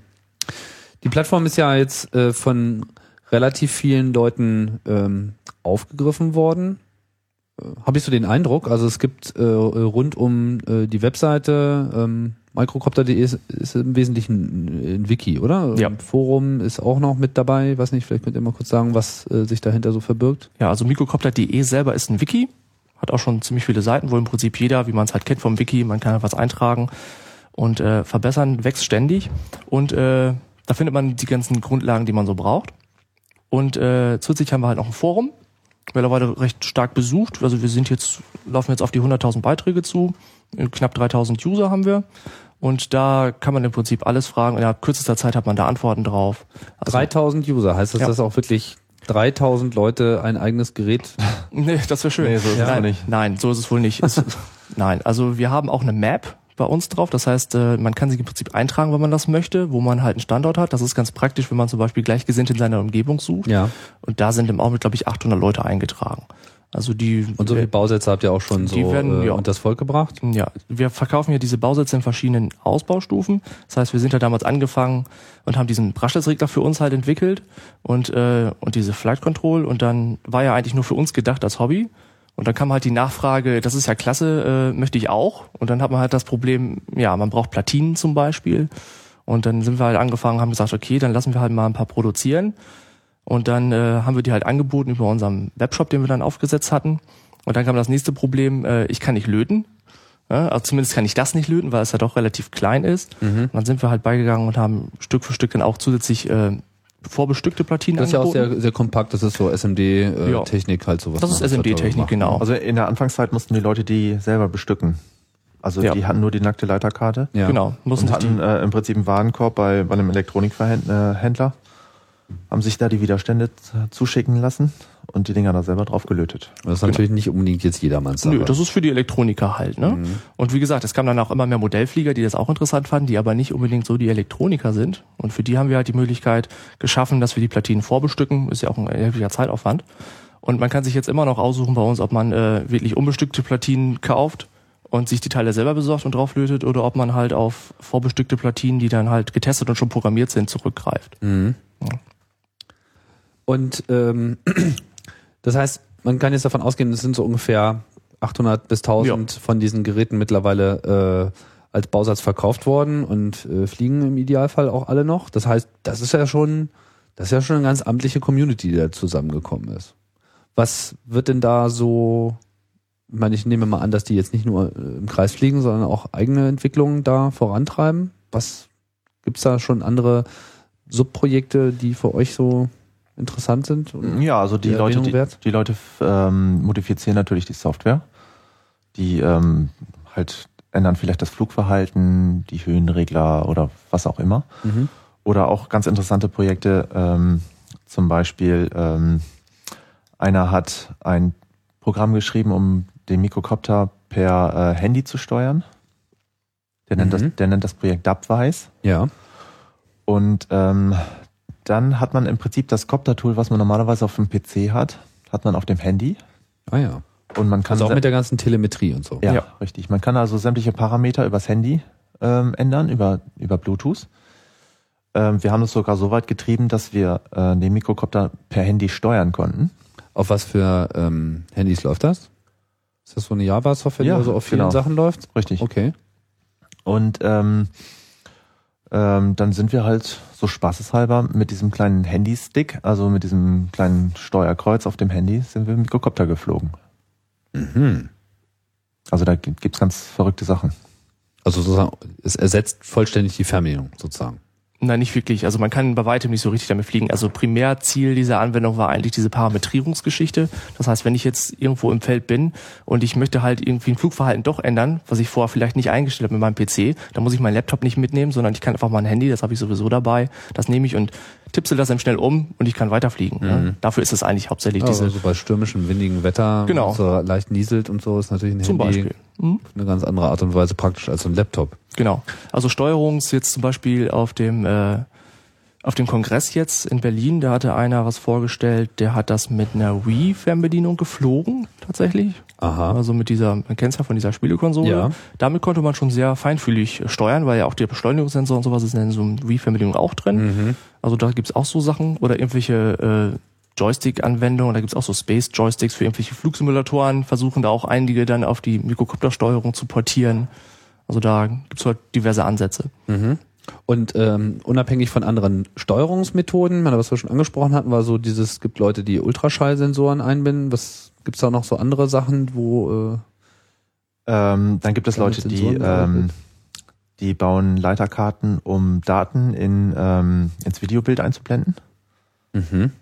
Die Plattform ist ja jetzt äh, von relativ vielen Leuten ähm, aufgegriffen worden. Äh, Habe ich so den Eindruck. Also es gibt äh, rund um äh, die Webseite ähm, microcopter.de ist, ist im Wesentlichen ein, Wiki, oder? Ja. Ein Forum ist auch noch mit dabei. Weiß nicht, vielleicht könnt ihr mal kurz sagen, was äh, sich dahinter so verbirgt. Ja, also mikrocopter.de selber ist ein Wiki, hat auch schon ziemlich viele Seiten, wo im Prinzip jeder, wie man es halt kennt vom Wiki, man kann was eintragen und äh, verbessern, wächst ständig und äh, da findet man die ganzen Grundlagen, die man so braucht. Und äh, zusätzlich haben wir halt noch ein Forum, mittlerweile recht stark besucht. Also wir sind jetzt, laufen jetzt auf die 100.000 Beiträge zu, Äh, knapp 3.000 User haben wir. Und da kann man im Prinzip alles fragen. Innerhalb kürzester Zeit hat man da Antworten drauf. Also, 3000 User, heißt das, Ja. dass auch wirklich 3000 Leute ein eigenes Gerät Nee, das wäre schön. Nee, so ist es nein, nicht. Nein, so ist es wohl nicht. Es, nein, also wir haben auch eine Map bei uns drauf. Das heißt, äh, man kann sich im Prinzip eintragen, wenn man das möchte, wo man halt einen Standort hat. Das ist ganz praktisch, wenn man zum Beispiel Gleichgesinnt in seiner Umgebung sucht. Ja. Und da sind im Augenblick, glaube ich, 800 Leute eingetragen. Also die Und so viele Bausätze habt ihr auch schon so Die werden, äh, ja. und das Volk gebracht? ja, wir verkaufen ja diese Bausätze in verschiedenen Ausbaustufen. Das heißt, wir sind ja damals angefangen und haben diesen Brushless-Regler für uns halt entwickelt und, äh, und diese Flight Control und dann war ja eigentlich nur für uns gedacht als Hobby. Und dann kam halt die Nachfrage, das ist ja klasse, äh, möchte ich auch. Und dann hat man halt das Problem, ja, man braucht Platinen zum Beispiel. Und dann sind wir halt angefangen, haben gesagt, okay, dann lassen wir halt mal ein paar produzieren. Und dann äh, haben wir die halt angeboten über unseren Webshop, den wir dann aufgesetzt hatten. Und dann kam das nächste Problem, äh, ich kann nicht löten. Ja, also zumindest kann ich das nicht löten, weil es ja doch relativ klein ist. Mhm. Und dann sind wir halt beigegangen und haben Stück für Stück dann auch zusätzlich äh, vorbestückte Platinen Das ist ja auch angeboten. sehr, sehr kompakt, das ist so Ja. SMD-Technik halt sowas. das ist SMD-Technik, genau. Also in der Anfangszeit mussten die Leute die selber bestücken. Also Ja. die hatten nur die nackte Leiterkarte Ja. Genau, mussten und hatten äh, im Prinzip einen Warenkorb bei, bei einem Elektronikverhändler, haben sich da die Widerstände zuschicken lassen und die Dinger da selber drauf gelötet. Das ist natürlich nicht unbedingt jetzt jedermanns Sache. Nö, das ist für die Elektroniker halt, ne? Mhm. Und wie gesagt, es kamen dann auch immer mehr Modellflieger, die das auch interessant fanden, die aber nicht unbedingt so die Elektroniker sind. Und für die haben wir halt die Möglichkeit geschaffen, dass wir die Platinen vorbestücken. Ist ja auch ein erheblicher Zeitaufwand. Und man kann sich jetzt immer noch aussuchen bei uns, ob man äh, wirklich unbestückte Platinen kauft und sich die Teile selber besorgt und drauflötet oder ob man halt auf vorbestückte Platinen, die dann halt getestet und schon programmiert sind, zurückgreift. Mhm. Und ähm, das heißt, man kann jetzt davon ausgehen, es sind so ungefähr 800 bis 1000 von diesen Geräten mittlerweile äh, als Bausatz verkauft worden und äh, fliegen im Idealfall auch alle noch. Das heißt, das ist ja schon, das ist ja schon eine ganz amtliche Community, die da zusammengekommen ist. Was wird denn da so, ich meine, ich nehme mal an, dass die jetzt nicht nur äh, im Kreis fliegen, sondern auch eigene Entwicklungen da vorantreiben. Was gibt's da schon andere Subprojekte, die für euch so interessant sind? Ja, also die Die Leute, die, die Leute ähm, modifizieren natürlich die Software. Die ähm, halt ändern vielleicht das Flugverhalten, die Höhenregler oder was auch immer. Mhm. Oder auch ganz interessante Projekte, ähm, zum Beispiel ähm, einer hat ein Programm geschrieben, um den Mikrocopter per äh, Handy zu steuern. Der nennt, Mhm. das, der nennt das Projekt Dubwise. Ja. Und ähm, dann hat man im Prinzip das Copter-Tool, was man normalerweise auf dem PC hat, hat man auf dem Handy Ah ja. und man kann Also auch mit der ganzen Telemetrie und so. ja, Ja. richtig. Man kann also sämtliche Parameter übers Handy ähm, ändern, über, über Bluetooth. Ähm, wir haben es sogar so weit getrieben, dass wir äh, den Mikrokopter per Handy steuern konnten. Auf was für ähm, Handys läuft das? Ist das so eine Java-Software, die Ja, also auf vielen genau. Sachen läuft? Richtig. Okay. Und ähm, ähm, dann sind wir halt so spaßeshalber mit diesem kleinen Handystick, also mit diesem kleinen Steuerkreuz auf dem Handy, sind wir im Mikrokopter geflogen. Mhm. Also da gibt- gibt's ganz verrückte Sachen. Also sozusagen, es ersetzt vollständig die Fernbedienung sozusagen. Nein, nicht wirklich. Also man kann bei weitem nicht so richtig damit fliegen. Also Primärziel dieser Anwendung war eigentlich diese Parametrierungsgeschichte. Das heißt, wenn ich jetzt irgendwo im Feld bin und ich möchte halt irgendwie ein Flugverhalten doch ändern, was ich vorher vielleicht nicht eingestellt habe mit meinem PC, dann muss ich meinen Laptop nicht mitnehmen, sondern ich kann einfach mein Handy, das habe ich sowieso dabei, das nehme ich und tippsel das dann schnell um und ich kann weiterfliegen. Ne? Dafür ist es eigentlich hauptsächlich Also diese so bei stürmischem, windigen Wetter, Genau. so leicht nieselt und so, ist natürlich ein zum Handy Beispiel. Mhm. auf eine ganz andere Art und Weise praktisch als ein Laptop. Genau. Also Steuerungs jetzt zum Beispiel auf dem äh, auf dem Kongress jetzt in Berlin, da hatte einer was vorgestellt, der hat das mit einer Wii-Fernbedienung geflogen, tatsächlich. Aha. Also mit dieser, man kennt ja von dieser Spielekonsole. Ja. Damit konnte man schon sehr feinfühlig steuern, weil ja auch der Beschleunigungssensor und sowas ist in so einer Wii-Fernbedienung auch drin. Mhm. Also da gibt's auch so Sachen oder irgendwelche äh, Joystick-Anwendungen, da gibt's auch so Space-Joysticks für irgendwelche Flugsimulatoren, versuchen da auch einige dann auf die Mikrokoptersteuerung zu portieren. Also da gibt's halt diverse Ansätze. Und ähm, unabhängig von anderen Steuerungsmethoden, man, was wir schon angesprochen hatten, war so dieses, es gibt Leute, die Ultraschallsensoren einbinden. Was gibt's da noch so andere Sachen, wo äh, Ähm, dann gibt es Leute, die, ähm, die bauen Leiterkarten, um Daten in, ähm, ins Videobild einzublenden. mhm.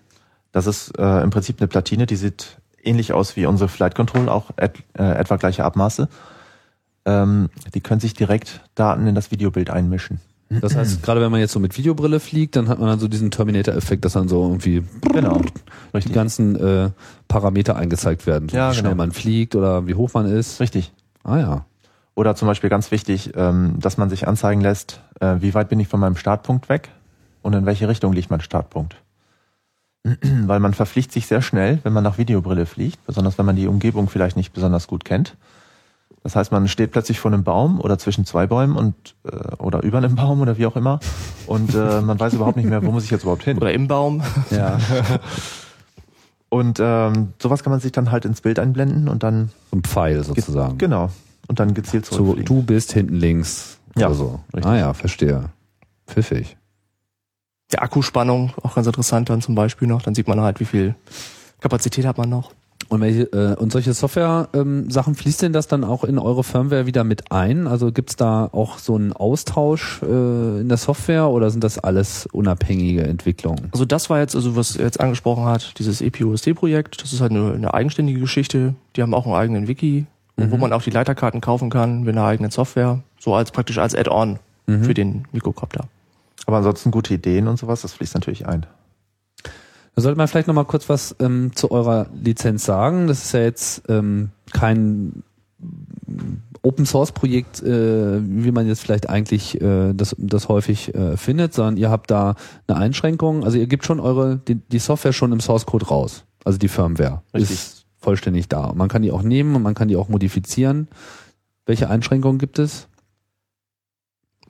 Das ist äh, im Prinzip eine Platine, die sieht ähnlich aus wie unsere Flight Control, auch et, äh, etwa gleiche Abmaße. Ähm, die können sich direkt Daten in das Videobild einmischen. Das heißt, gerade wenn man jetzt so mit Videobrille fliegt, dann hat man dann so diesen Terminator-Effekt, dass dann so irgendwie Genau, die richtig. ganzen äh, Parameter eingezeigt werden. So Ja, wie schnell genau. man fliegt oder wie hoch man ist. Richtig. Ah ja. Oder zum Beispiel ganz wichtig, ähm, dass man sich anzeigen lässt, äh, wie weit bin ich von meinem Startpunkt weg und in welche Richtung liegt mein Startpunkt. Weil man verfliegt sich sehr schnell, wenn man nach Videobrille fliegt, besonders wenn man die Umgebung vielleicht nicht besonders gut kennt. Das heißt, man steht plötzlich vor einem Baum oder zwischen zwei Bäumen und äh, oder über einem Baum oder wie auch immer und äh, man weiß überhaupt nicht mehr, wo muss ich jetzt überhaupt hin. Oder im Baum. Ja. Und ähm, sowas kann man sich dann halt ins Bild einblenden und dann So ein Pfeil sozusagen. genau und dann gezielt So, zurückfliegen. du bist hinten links Ja, oder so. richtig. Ah ja, verstehe. Pfiffig. Der Akkuspannung, auch ganz interessant dann zum Beispiel noch. Dann sieht man halt, wie viel Kapazität hat man noch. Und welche äh, und solche Software-Sachen Sachen fließt denn das dann auch in eure Firmware wieder mit ein? Also gibt's da auch so einen Austausch äh, in der Software oder sind das alles unabhängige Entwicklungen? Also das war jetzt, also was er jetzt angesprochen hat, dieses EPUSD-Projekt, das ist halt eine, eine eigenständige Geschichte. Die haben auch einen eigenen Wiki, wo man auch die Leiterkarten kaufen kann mit einer eigenen Software. So als praktisch als Add-on für den Mikrocopter. Aber ansonsten gute Ideen und sowas, das fließt natürlich ein. Da sollte man vielleicht noch mal kurz was ähm, zu eurer Lizenz sagen. Das ist ja jetzt ähm, kein Open Source Projekt, äh, wie man jetzt vielleicht eigentlich äh, das, das häufig äh, findet, sondern ihr habt da eine Einschränkung. Also ihr gebt schon eure die, die Software schon im Source Code raus. Also die Firmware Richtig. ist vollständig da. Und man kann die auch nehmen und man kann die auch modifizieren. Welche Einschränkungen gibt es?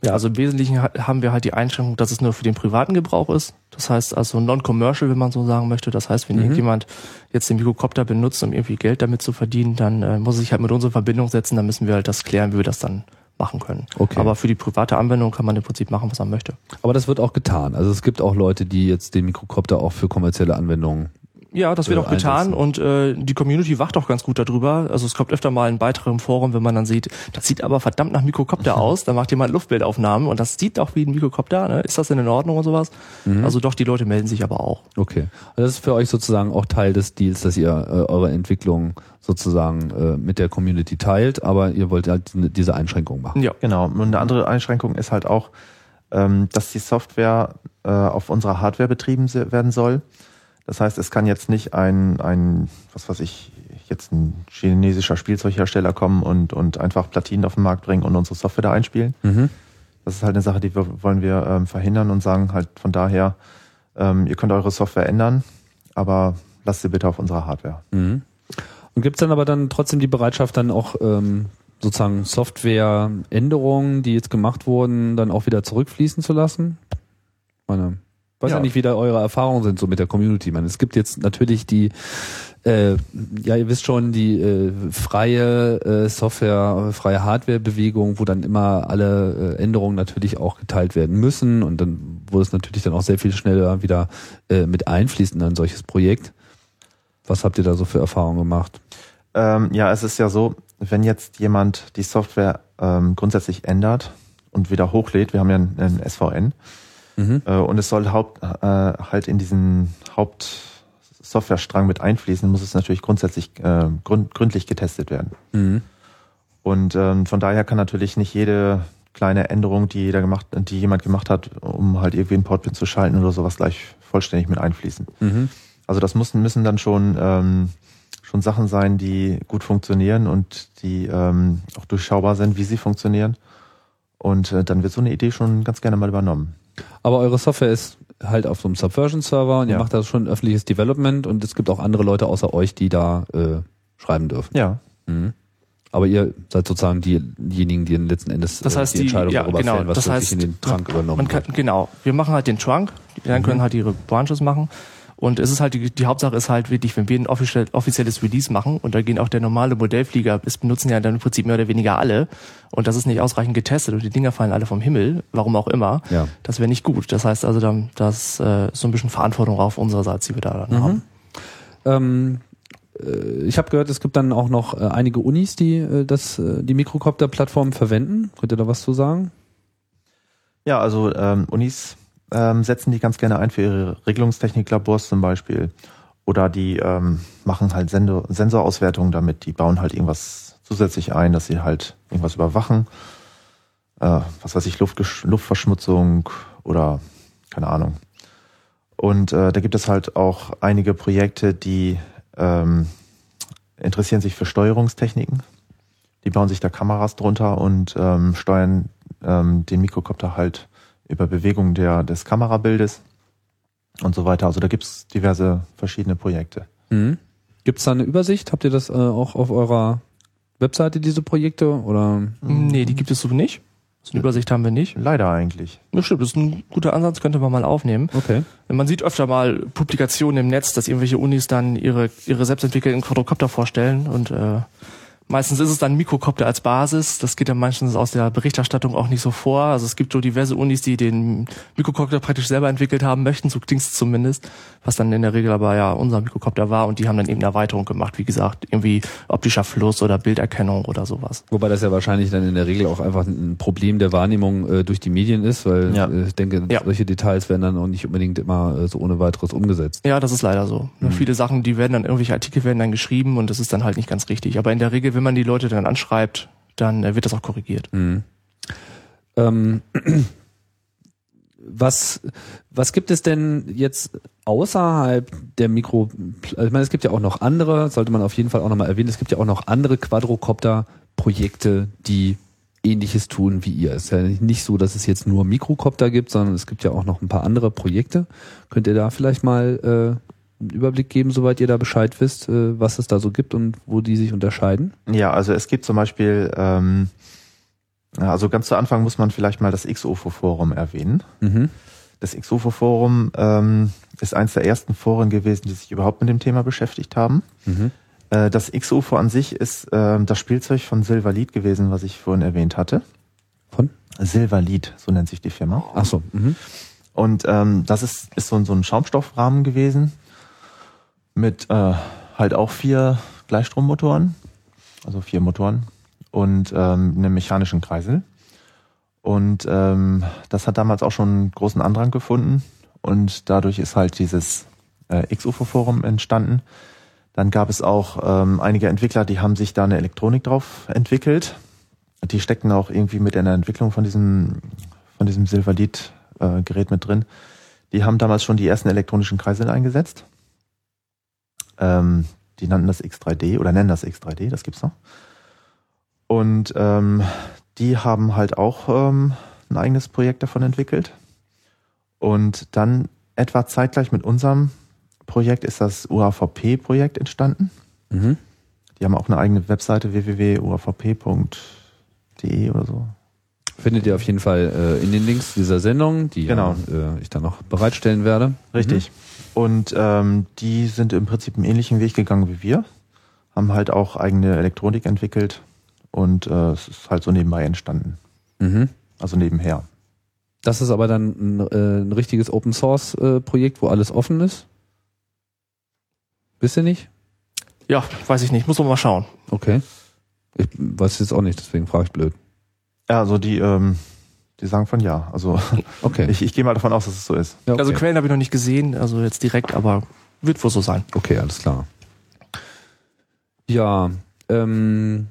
Ja, also im Wesentlichen ha- haben wir halt die Einschränkung, dass es nur für den privaten Gebrauch ist. Das heißt also non-commercial, wenn man so sagen möchte. Das heißt, wenn Mhm. irgendjemand jetzt den Mikrocopter benutzt, um irgendwie Geld damit zu verdienen, dann äh, muss er sich halt mit uns in Verbindung setzen. Dann müssen wir halt das klären, wie wir das dann machen können. Okay. Aber für die private Anwendung kann man im Prinzip machen, was man möchte. Aber das wird auch getan. Also es gibt auch Leute, die jetzt den Mikrocopter auch für kommerzielle Anwendungen Ja, das wird äh, auch getan einsetzen. und äh, die Community wacht auch ganz gut darüber. Also es kommt öfter mal ein Beitrag im Forum, wenn man dann sieht, das sieht aber verdammt nach Mikrocopter aus. Da macht jemand Luftbildaufnahmen und das sieht auch wie ein Mikrocopter. Ne? Ist das denn in Ordnung und sowas? Mhm. Also doch, die Leute melden sich aber auch. Okay. Also das ist für euch sozusagen auch Teil des Deals, dass ihr äh, eure Entwicklung sozusagen äh, mit der Community teilt, aber ihr wollt halt diese Einschränkung machen. Ja. Genau. Und eine andere Einschränkung ist halt auch, ähm, dass die Software äh, auf unserer Hardware betrieben werden soll. Das heißt, es kann jetzt nicht ein, ein, was weiß ich, jetzt ein chinesischer Spielzeughersteller kommen und, und einfach Platinen auf den Markt bringen und unsere Software da einspielen. Mhm. Das ist halt eine Sache, die wir, wollen wir ähm, verhindern und sagen halt von daher, ähm, ihr könnt eure Software ändern, aber lasst sie bitte auf unserer Hardware. Mhm. Und gibt's dann aber dann trotzdem die Bereitschaft, dann auch ähm, sozusagen Softwareänderungen, die jetzt gemacht wurden, dann auch wieder zurückfließen zu lassen? Meine, weiß ja. ja nicht, wie da eure Erfahrungen sind so mit der Community. Meine, es gibt jetzt natürlich die äh, ja, ihr wisst schon, die äh, freie äh, Software, freie Hardware-Bewegung, wo dann immer alle äh, Änderungen natürlich auch geteilt werden müssen und dann, wo es natürlich dann auch sehr viel schneller wieder äh, mit einfließt in ein solches Projekt. Was habt ihr da so für Erfahrungen gemacht? Ähm, ja, es ist ja so, wenn jetzt jemand die Software ähm, grundsätzlich ändert und wieder hochlädt, wir haben ja einen, SVN, mhm. äh, und es soll Haupt, äh, halt in diesen Hauptsoftwarestrang mit einfließen, muss es natürlich grundsätzlich äh, gründ, gründlich getestet werden. Mhm. Und ähm, von daher kann natürlich nicht jede kleine Änderung, die jeder gemacht, die jemand gemacht hat, um halt irgendwie einen Portpin zu schalten oder sowas gleich vollständig mit einfließen. Mhm. Also das müssen, müssen dann schon ähm, schon Sachen sein, die gut funktionieren und die ähm, auch durchschaubar sind, wie sie funktionieren. Und äh, dann wird so eine Idee schon ganz gerne mal übernommen. Aber eure Software ist halt auf so einem Subversion-Server und ja. ihr macht da schon öffentliches Development und es gibt auch andere Leute außer euch, die da äh, schreiben dürfen. Ja. Mhm. Aber ihr seid sozusagen die, diejenigen, die letzten Endes das heißt, die Entscheidung die, ja, darüber genau, fällen, was das heißt, in den Trunk man, übernommen man kann, wird. Genau. Wir machen halt den Trunk, die anderen mhm. können halt ihre Branches machen und es ist halt, die, die Hauptsache ist halt wirklich, wenn wir ein offiziell, offizielles Release machen und da gehen auch der normale Modellflieger, es benutzen ja dann im Prinzip mehr oder weniger alle und das ist nicht ausreichend getestet und die Dinger fallen alle vom Himmel, warum auch immer, ja. das wäre nicht gut. Das heißt also, dann, das äh, ist so ein bisschen Verantwortung auf unserer Seite, die wir da dann mhm. haben. Ähm äh, ich habe gehört, es gibt dann auch noch äh, einige Unis, die äh, das, die Mikrocopter-Plattform verwenden. Könnt ihr da was zu sagen? Ja, also ähm, Unis ähm, setzen die ganz gerne ein für ihre Regelungstechniklabors zum Beispiel. Oder die ähm, machen halt Sensor Sensorauswertungen damit. Die bauen halt irgendwas zusätzlich ein, dass sie halt irgendwas überwachen. Äh, was weiß ich, Luftgesch Luftverschmutzung oder keine Ahnung. Und äh, da gibt es halt auch einige Projekte, die ähm, interessieren sich für Steuerungstechniken. Die bauen sich da Kameras drunter und ähm, steuern ähm, den Mikrokopter halt über Bewegung der, des Kamerabildes und so weiter. Also da gibt's diverse verschiedene Projekte. Mhm. Gibt es da eine Übersicht? Habt ihr das äh, auch auf eurer Webseite, diese Projekte? Oder? Nee, die gibt es so nicht. So eine Übersicht haben wir nicht. Leider eigentlich. Das stimmt, das ist ein guter Ansatz, könnte man mal aufnehmen. Okay. Man sieht öfter mal Publikationen im Netz, dass irgendwelche Unis dann ihre, ihre selbstentwickelten Quadrocopter vorstellen und äh, Meistens ist es dann Mikrokopter als Basis. Das geht dann meistens aus der Berichterstattung auch nicht so vor. Also es gibt so diverse Unis, die den Mikrokopter praktisch selber entwickelt haben möchten, so klingt es zumindest, was dann in der Regel aber ja unser Mikrokopter war und die haben dann eben eine Erweiterung gemacht, wie gesagt, irgendwie optischer Fluss oder Bilderkennung oder sowas. Wobei das ja wahrscheinlich dann in der Regel auch einfach ein Problem der Wahrnehmung äh, durch die Medien ist, weil ja. äh, ich denke, ja. solche Details werden dann auch nicht unbedingt immer äh, so ohne weiteres umgesetzt. Ja, das ist leider so. Mhm. Viele Sachen, die werden dann, irgendwelche Artikel werden dann geschrieben und das ist dann halt nicht ganz richtig. Aber in der Regel, wenn man die Leute dann anschreibt, dann äh, wird das auch korrigiert. Mhm. Ähm, was, was gibt es denn jetzt außerhalb der Mikro, ich meine, es gibt ja auch noch andere, sollte man auf jeden Fall auch nochmal erwähnen, es gibt ja auch noch andere Quadrocopter-Projekte, die ähnliches tun wie ihr. Es ist ja nicht so, dass es jetzt nur Mikrocopter gibt, sondern es gibt ja auch noch ein paar andere Projekte. Könnt ihr da vielleicht mal äh, einen Überblick geben, soweit ihr da Bescheid wisst, äh, was es da so gibt und wo die sich unterscheiden? Ja, also es gibt zum Beispiel, ähm, also ganz zu Anfang muss man vielleicht mal das XOFO-Forum erwähnen. Mhm. Das XOFO-Forum ähm, ist eines der ersten Foren gewesen, die sich überhaupt mit dem Thema beschäftigt haben. Mhm. Äh, das XOFO an sich ist äh, das Spielzeug von Silverlead gewesen, was ich vorhin erwähnt hatte. Von? Silverlead, so nennt sich die Firma. Ach so. Mhm. Und ähm, das ist, ist so, so ein Schaumstoffrahmen gewesen, mit äh, halt auch vier Gleichstrommotoren, also vier Motoren und ähm, einem mechanischen Kreisel. Und ähm, das hat damals auch schon großen Andrang gefunden und dadurch ist halt dieses äh, XUFO-Forum entstanden. Dann gab es auch ähm, einige Entwickler, die haben sich da eine Elektronik drauf entwickelt. Die steckten auch irgendwie mit in der Entwicklung von diesem, von diesem Silverlead-Gerät äh, mit drin. Die haben damals schon die ersten elektronischen Kreisel eingesetzt. Ähm, die nannten das X3D oder nennen das X3D, das gibt's noch. Und ähm, die haben halt auch ähm, ein eigenes Projekt davon entwickelt. Und dann etwa zeitgleich mit unserem Projekt ist das UAVP-Projekt entstanden. Mhm. Die haben auch eine eigene Webseite www.uavp.de oder so. Findet ihr auf jeden Fall äh, in den Links dieser Sendung, die Genau. ja, äh, ich dann noch bereitstellen werde. Richtig. Und ähm, die sind im Prinzip einen ähnlichen Weg gegangen wie wir, haben halt auch eigene Elektronik entwickelt und äh, es ist halt so nebenbei entstanden. Mhm. Also nebenher. Das ist aber dann ein, äh, ein richtiges Open Source äh, Projekt, wo alles offen ist. Wisst ihr nicht? Ja, weiß ich nicht, muss man mal schauen. Okay. Ich weiß jetzt auch nicht, deswegen frage ich blöd. Ja, also die, ähm, die sagen von ja. Also Okay. ich, ich gehe mal davon aus, dass es so ist. ja, okay. Also Quellen habe ich noch nicht gesehen, also jetzt direkt, aber wird wohl so sein. Okay, alles klar. Ja, ähm,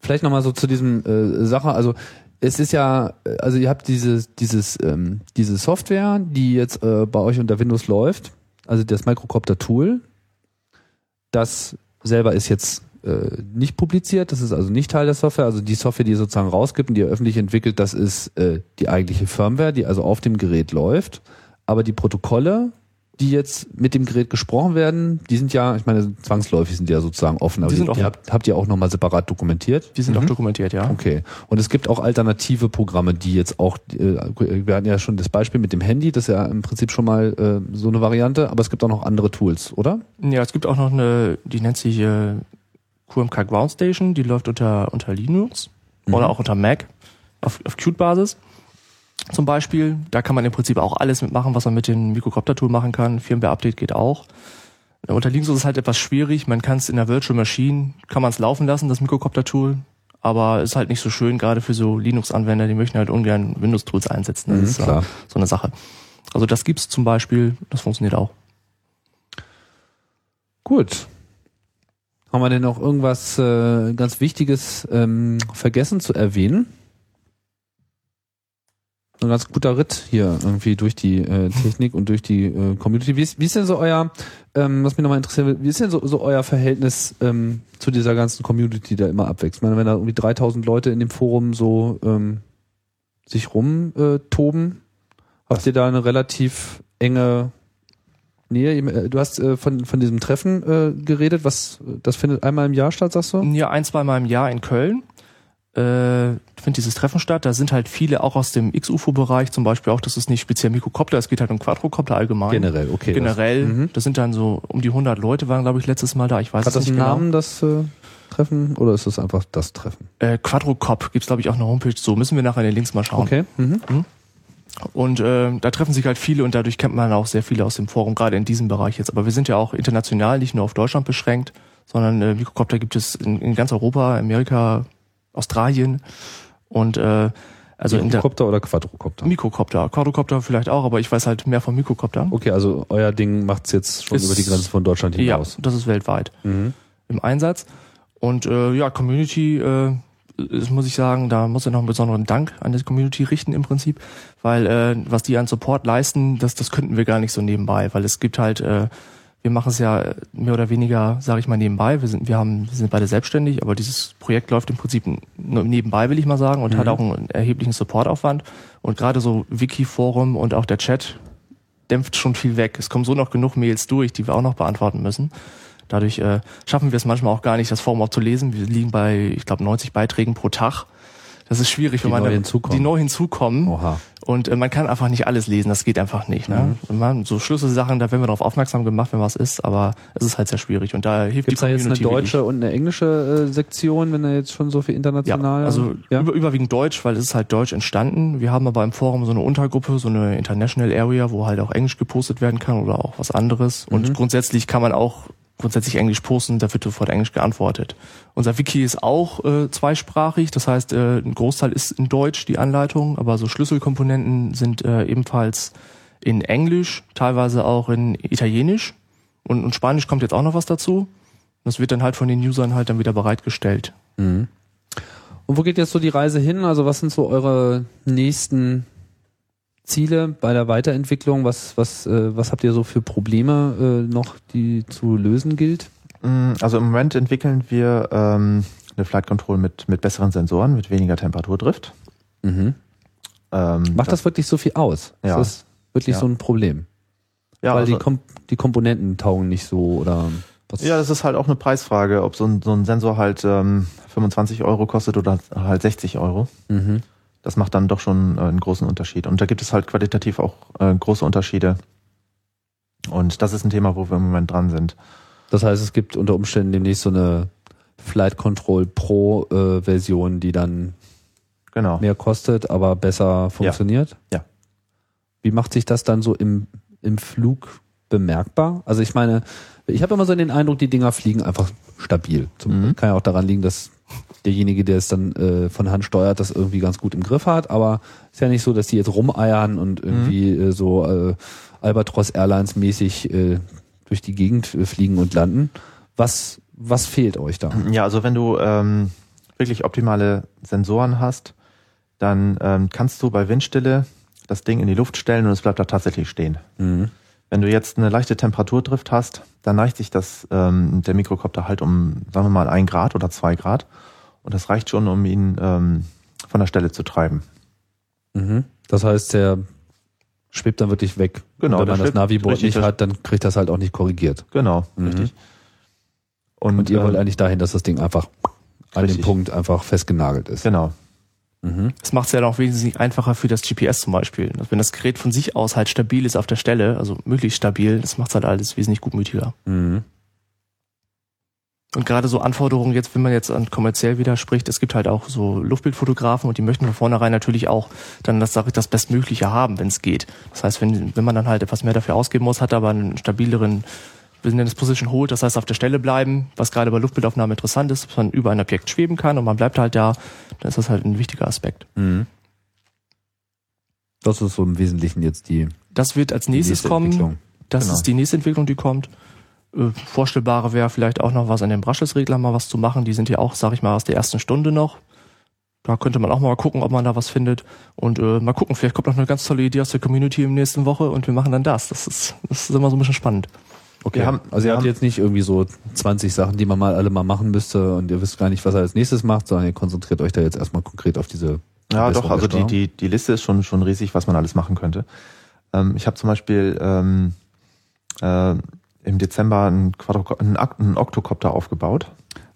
vielleicht nochmal so zu diesem äh, Sache. Also es ist ja, also ihr habt dieses, dieses, ähm, diese Software, die jetzt äh, bei euch unter Windows läuft, also das Microcopter-Tool, das selber ist jetzt äh, nicht publiziert, das ist also nicht Teil der Software, also die Software, die ihr sozusagen rausgibt und die ihr öffentlich entwickelt, das ist äh, die eigentliche Firmware, die also auf dem Gerät läuft, aber die Protokolle, die jetzt mit dem Gerät gesprochen werden, die sind ja, ich meine, zwangsläufig sind die ja sozusagen offen, aber Die sind die offen. habt, habt ihr auch nochmal separat dokumentiert? Die sind auch dokumentiert, ja. Okay. Und es gibt auch alternative Programme, die jetzt auch, äh, wir hatten ja schon das Beispiel mit dem Handy, das ist ja im Prinzip schon mal äh, so eine Variante, aber es gibt auch noch andere Tools, oder? Ja, es gibt auch noch eine, die nennt sich äh, QMK Ground Station, die läuft unter, unter Linux oder auch unter Mac auf, auf Qt-Basis. Zum Beispiel, da kann man im Prinzip auch alles mitmachen, was man mit dem Mikrocopter-Tool machen kann. Firmware-Update geht auch. Unter Linux ist es halt etwas schwierig. Man kann es in der Virtual Machine, kann man es laufen lassen, das Mikrocopter-Tool. Aber ist halt nicht so schön, gerade für so Linux-Anwender, die möchten halt ungern Windows-Tools einsetzen. Das Mhm, ist klar. so eine Sache. Also das gibt's zum Beispiel, das funktioniert auch. Gut. Haben wir denn noch irgendwas äh, ganz Wichtiges ähm, vergessen zu erwähnen? Ein ganz guter Ritt hier irgendwie durch die äh, Technik und durch die äh, Community. Wie ist, wie ist denn so euer, ähm, was mich nochmal interessiert, wie ist denn so, so euer Verhältnis ähm, zu dieser ganzen Community, die da immer abwächst? Ich meine, wenn da irgendwie 3000 Leute in dem Forum so ähm, sich rumtoben, äh, toben, habt ihr da eine relativ enge Nähe? Äh, Du hast äh, von, von diesem Treffen äh, geredet, was das findet einmal im Jahr statt, sagst du? Ja, ein, zweimal im Jahr in Köln äh, findet dieses Treffen statt. Da sind halt viele auch aus dem X-UFO-Bereich, zum Beispiel auch, das ist nicht speziell Mikrocopter, es geht halt um Quadrocopter allgemein. Generell, okay. Generell, Das, mhm. das sind dann so um die 100 Leute waren, glaube ich, letztes Mal da. Ich weiß Hat es das nicht einen genau. Namen, das äh, Treffen, oder ist das einfach das Treffen? Äh, Quadrocop gibt's glaube ich auch eine Homepage. So müssen wir nachher in den Links mal schauen. Okay. Mhm. Und äh, da treffen sich halt viele und dadurch kennt man auch sehr viele aus dem Forum, gerade in diesem Bereich jetzt. Aber wir sind ja auch international, nicht nur auf Deutschland beschränkt, sondern äh, Mikrocopter gibt es in, in ganz Europa, Amerika, Australien und äh, also Mikrocopter oder Quadrocopter? Mikrocopter, Quadrocopter vielleicht auch, aber ich weiß halt mehr von Mikrocoptern. Okay, also euer Ding macht's jetzt schon Ist- über die Grenzen von Deutschland Ja, hinaus. das ist weltweit Mhm. im Einsatz. Und äh, ja, Community, äh, das muss ich sagen, da muss ich noch einen besonderen Dank an die Community richten im Prinzip, weil äh, was die an Support leisten, das, das könnten wir gar nicht so nebenbei, weil es gibt halt, äh, wir machen es ja mehr oder weniger, sage ich mal, nebenbei. Wir sind, wir haben, wir sind beide selbstständig, aber dieses Projekt läuft im Prinzip nur nebenbei, will ich mal sagen, und hat auch einen erheblichen Supportaufwand. Und gerade so Wiki-Forum und auch der Chat dämpft schon viel weg. Es kommen so noch genug Mails durch, die wir auch noch beantworten müssen. Dadurch äh, schaffen wir es manchmal auch gar nicht, das Forum auch zu lesen. Wir liegen bei, ich glaube, 90 Beiträgen pro Tag. Das ist schwierig, Die wenn man neu da- hinzukommen. die neu hinzukommen. Oha. Und äh, man kann einfach nicht alles lesen, das geht einfach nicht. Ne? Und man, so Schlüsselsachen, da werden wir darauf aufmerksam gemacht, wenn was ist, aber es ist halt sehr schwierig. Und da hilft Gibt's da die jetzt eine Community deutsche und eine englische äh, Sektion, wenn da jetzt schon so viel Ja, international? also ja? Über, überwiegend Deutsch, weil es ist halt Deutsch entstanden. Wir haben aber im Forum so eine Untergruppe, so eine International Area, wo halt auch Englisch gepostet werden kann oder auch was anderes. Und Mhm. grundsätzlich kann man auch grundsätzlich Englisch posten, da wird sofort Englisch geantwortet. Unser Wiki ist auch äh, zweisprachig, das heißt, äh, ein Großteil ist in Deutsch, die Anleitung, aber so Schlüsselkomponenten sind äh, ebenfalls in Englisch, teilweise auch in Italienisch und, und Spanisch kommt jetzt auch noch was dazu. Das wird dann halt von den Usern halt dann wieder bereitgestellt. Mhm. Und wo geht jetzt so die Reise hin? Also was sind so eure nächsten Ziele bei der Weiterentwicklung? Was, was, äh, was habt ihr so für Probleme äh, noch, die zu lösen gilt? Mm, Also im Moment entwickeln wir ähm, eine Flight Control mit, mit besseren Sensoren, mit weniger Temperaturdrift. Mhm. Ähm, Macht das wirklich so viel aus? Ja. Ist das wirklich Ja. so ein Problem? Ja, Weil also, die, Kom die Komponenten taugen nicht so oder was? ja, das ist halt auch eine Preisfrage, ob so ein, so ein Sensor halt ähm, 25 Euro kostet oder halt 60 Euro. Mhm. Das macht dann doch schon äh, einen großen Unterschied. Und da gibt es halt qualitativ auch äh, große Unterschiede. Und das ist ein Thema, wo wir im Moment dran sind. Das heißt, es gibt unter Umständen demnächst so eine Flight Control Pro äh, Version, die dann Genau. mehr kostet, aber besser funktioniert. Ja. Wie macht sich das dann so im, im Flug bemerkbar? Also ich meine, ich habe immer so den Eindruck, die Dinger fliegen einfach stabil. Zum, Mhm. Kann ja auch daran liegen, dass derjenige, der es dann äh, von Hand steuert, das irgendwie ganz gut im Griff hat. Aber ist ja nicht so, dass die jetzt rumeiern und irgendwie äh, so äh, Albatros Airlines mäßig äh, durch die Gegend äh, fliegen und landen. Was, was fehlt euch da? Ja, also wenn du ähm, wirklich optimale Sensoren hast, dann ähm, kannst du bei Windstille das Ding in die Luft stellen und es bleibt da tatsächlich stehen. Mhm. Wenn du jetzt eine leichte Temperaturdrift hast, dann neigt sich das ähm, der Mikrokopter halt um, sagen wir mal, ein Grad oder zwei Grad. Und das reicht schon, um ihn ähm, von der Stelle zu treiben. Mhm. Das heißt, der schwebt dann wirklich weg. Genau, Und wenn man das Naviboard nicht hat, dann kriegt das halt auch nicht korrigiert. Genau, Mhm. richtig. Und, ihr ähm, wollt eigentlich dahin, dass das Ding einfach an dem. Punkt einfach festgenagelt ist. Genau. Mhm. Das macht es ja dann auch wesentlich einfacher für das GPS zum Beispiel. Also wenn das Gerät von sich aus halt stabil ist auf der Stelle, also möglichst stabil, das macht halt alles wesentlich gutmütiger. Mhm. Und gerade so Anforderungen jetzt, wenn man jetzt an kommerziell wieder spricht, es gibt halt auch so Luftbildfotografen und die möchten von vornherein natürlich auch dann das, sag ich, das Bestmögliche haben, wenn es geht. Das heißt, wenn, wenn man dann halt etwas mehr dafür ausgeben muss, hat aber einen stabileren, wir nennen es Position Hold, das heißt auf der Stelle bleiben, was gerade bei Luftbildaufnahme interessant ist, dass man über ein Objekt schweben kann und man bleibt halt da, dann ist das halt ein wichtiger Aspekt. Mhm. Das ist so im Wesentlichen jetzt die, Das wird als nächstes nächste kommen. Das Genau. ist die nächste Entwicklung, die kommt. Äh, vorstellbare wäre vielleicht auch noch was an den Brushless-Regler mal was zu machen. Die sind ja auch, sag ich mal, aus der ersten Stunde noch. Da könnte man auch mal gucken, ob man da was findet. Und äh, mal gucken, vielleicht kommt noch eine ganz tolle Idee aus der Community im nächsten Woche und wir machen dann das. Das ist, das ist immer so ein bisschen spannend. Okay. Wir haben- also ihr habt haben- jetzt nicht irgendwie so 20 Sachen, die man mal alle mal machen müsste und ihr wisst gar nicht, was er als nächstes macht, sondern ihr konzentriert euch da jetzt erstmal konkret auf diese Ja, doch, also die, die, die Liste ist schon, schon riesig, was man alles machen könnte. Ähm, ich habe zum Beispiel ähm, äh, im Dezember einen, Quadro einen, Oktokopter aufgebaut.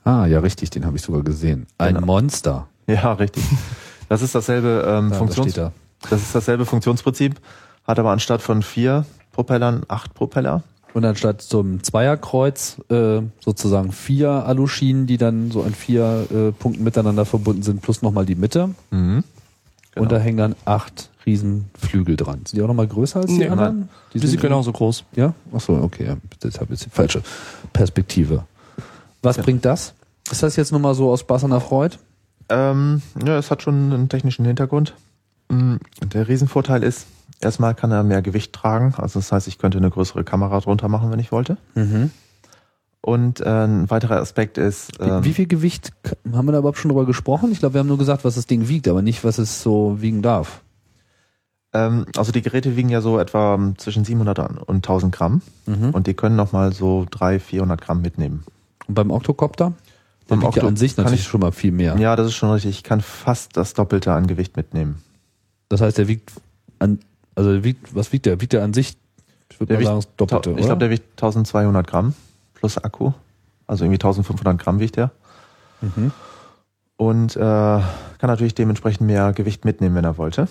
Ah, ja, richtig, den habe ich sogar gesehen. Ein Genau. Monster. Ja, richtig. Das ist dasselbe ähm, Ja, Funktions steht da. das ist dasselbe Funktionsprinzip, hat aber anstatt von vier Propellern acht Propeller. Und anstatt zum Zweierkreuz äh, sozusagen vier Aluschienen, die dann so an vier äh, Punkten miteinander verbunden sind, plus nochmal die Mitte. Mhm. Und da hängen dann acht Riesenflügel dran. Sind die auch nochmal größer als die Nee, anderen? Die sind genauso groß. Ja? Achso, okay. Ja. Das habe jetzt die falsche Perspektive. Was Ja. bringt das? Ist das jetzt nur mal so aus Spaß an der Freude? Ähm, ja, es hat schon einen technischen Hintergrund. Mm, Der Riesenvorteil ist, erstmal kann er mehr Gewicht tragen. Also das heißt, ich könnte eine größere Kamera drunter machen, wenn ich wollte. Mhm. Und äh, ein weiterer Aspekt ist, ähm, Wie, wie viel Gewicht haben wir da überhaupt schon drüber gesprochen? Ich glaube, wir haben nur gesagt, was das Ding wiegt, aber nicht, was es so wiegen darf. ähm, also die Geräte wiegen ja so etwa ähm, zwischen 700 und 1000 Gramm Mhm. und die können nochmal so 300, 400 Gramm mitnehmen. Und beim Octocopter? Der Beim wiegt ja an sich kann natürlich ich- schon mal viel mehr. Ja, das ist schon richtig. Ich kann fast das Doppelte an Gewicht mitnehmen. Das heißt, der wiegt an, also wiegt, was wiegt der? Wiegt der an sich? Ich würde mal sagen, das Doppelte, Ich glaube, der wiegt 1200 Gramm plus Akku. Also irgendwie 1500 Gramm wiegt der. mhm. und äh, kann natürlich dementsprechend mehr Gewicht mitnehmen, wenn er wollte.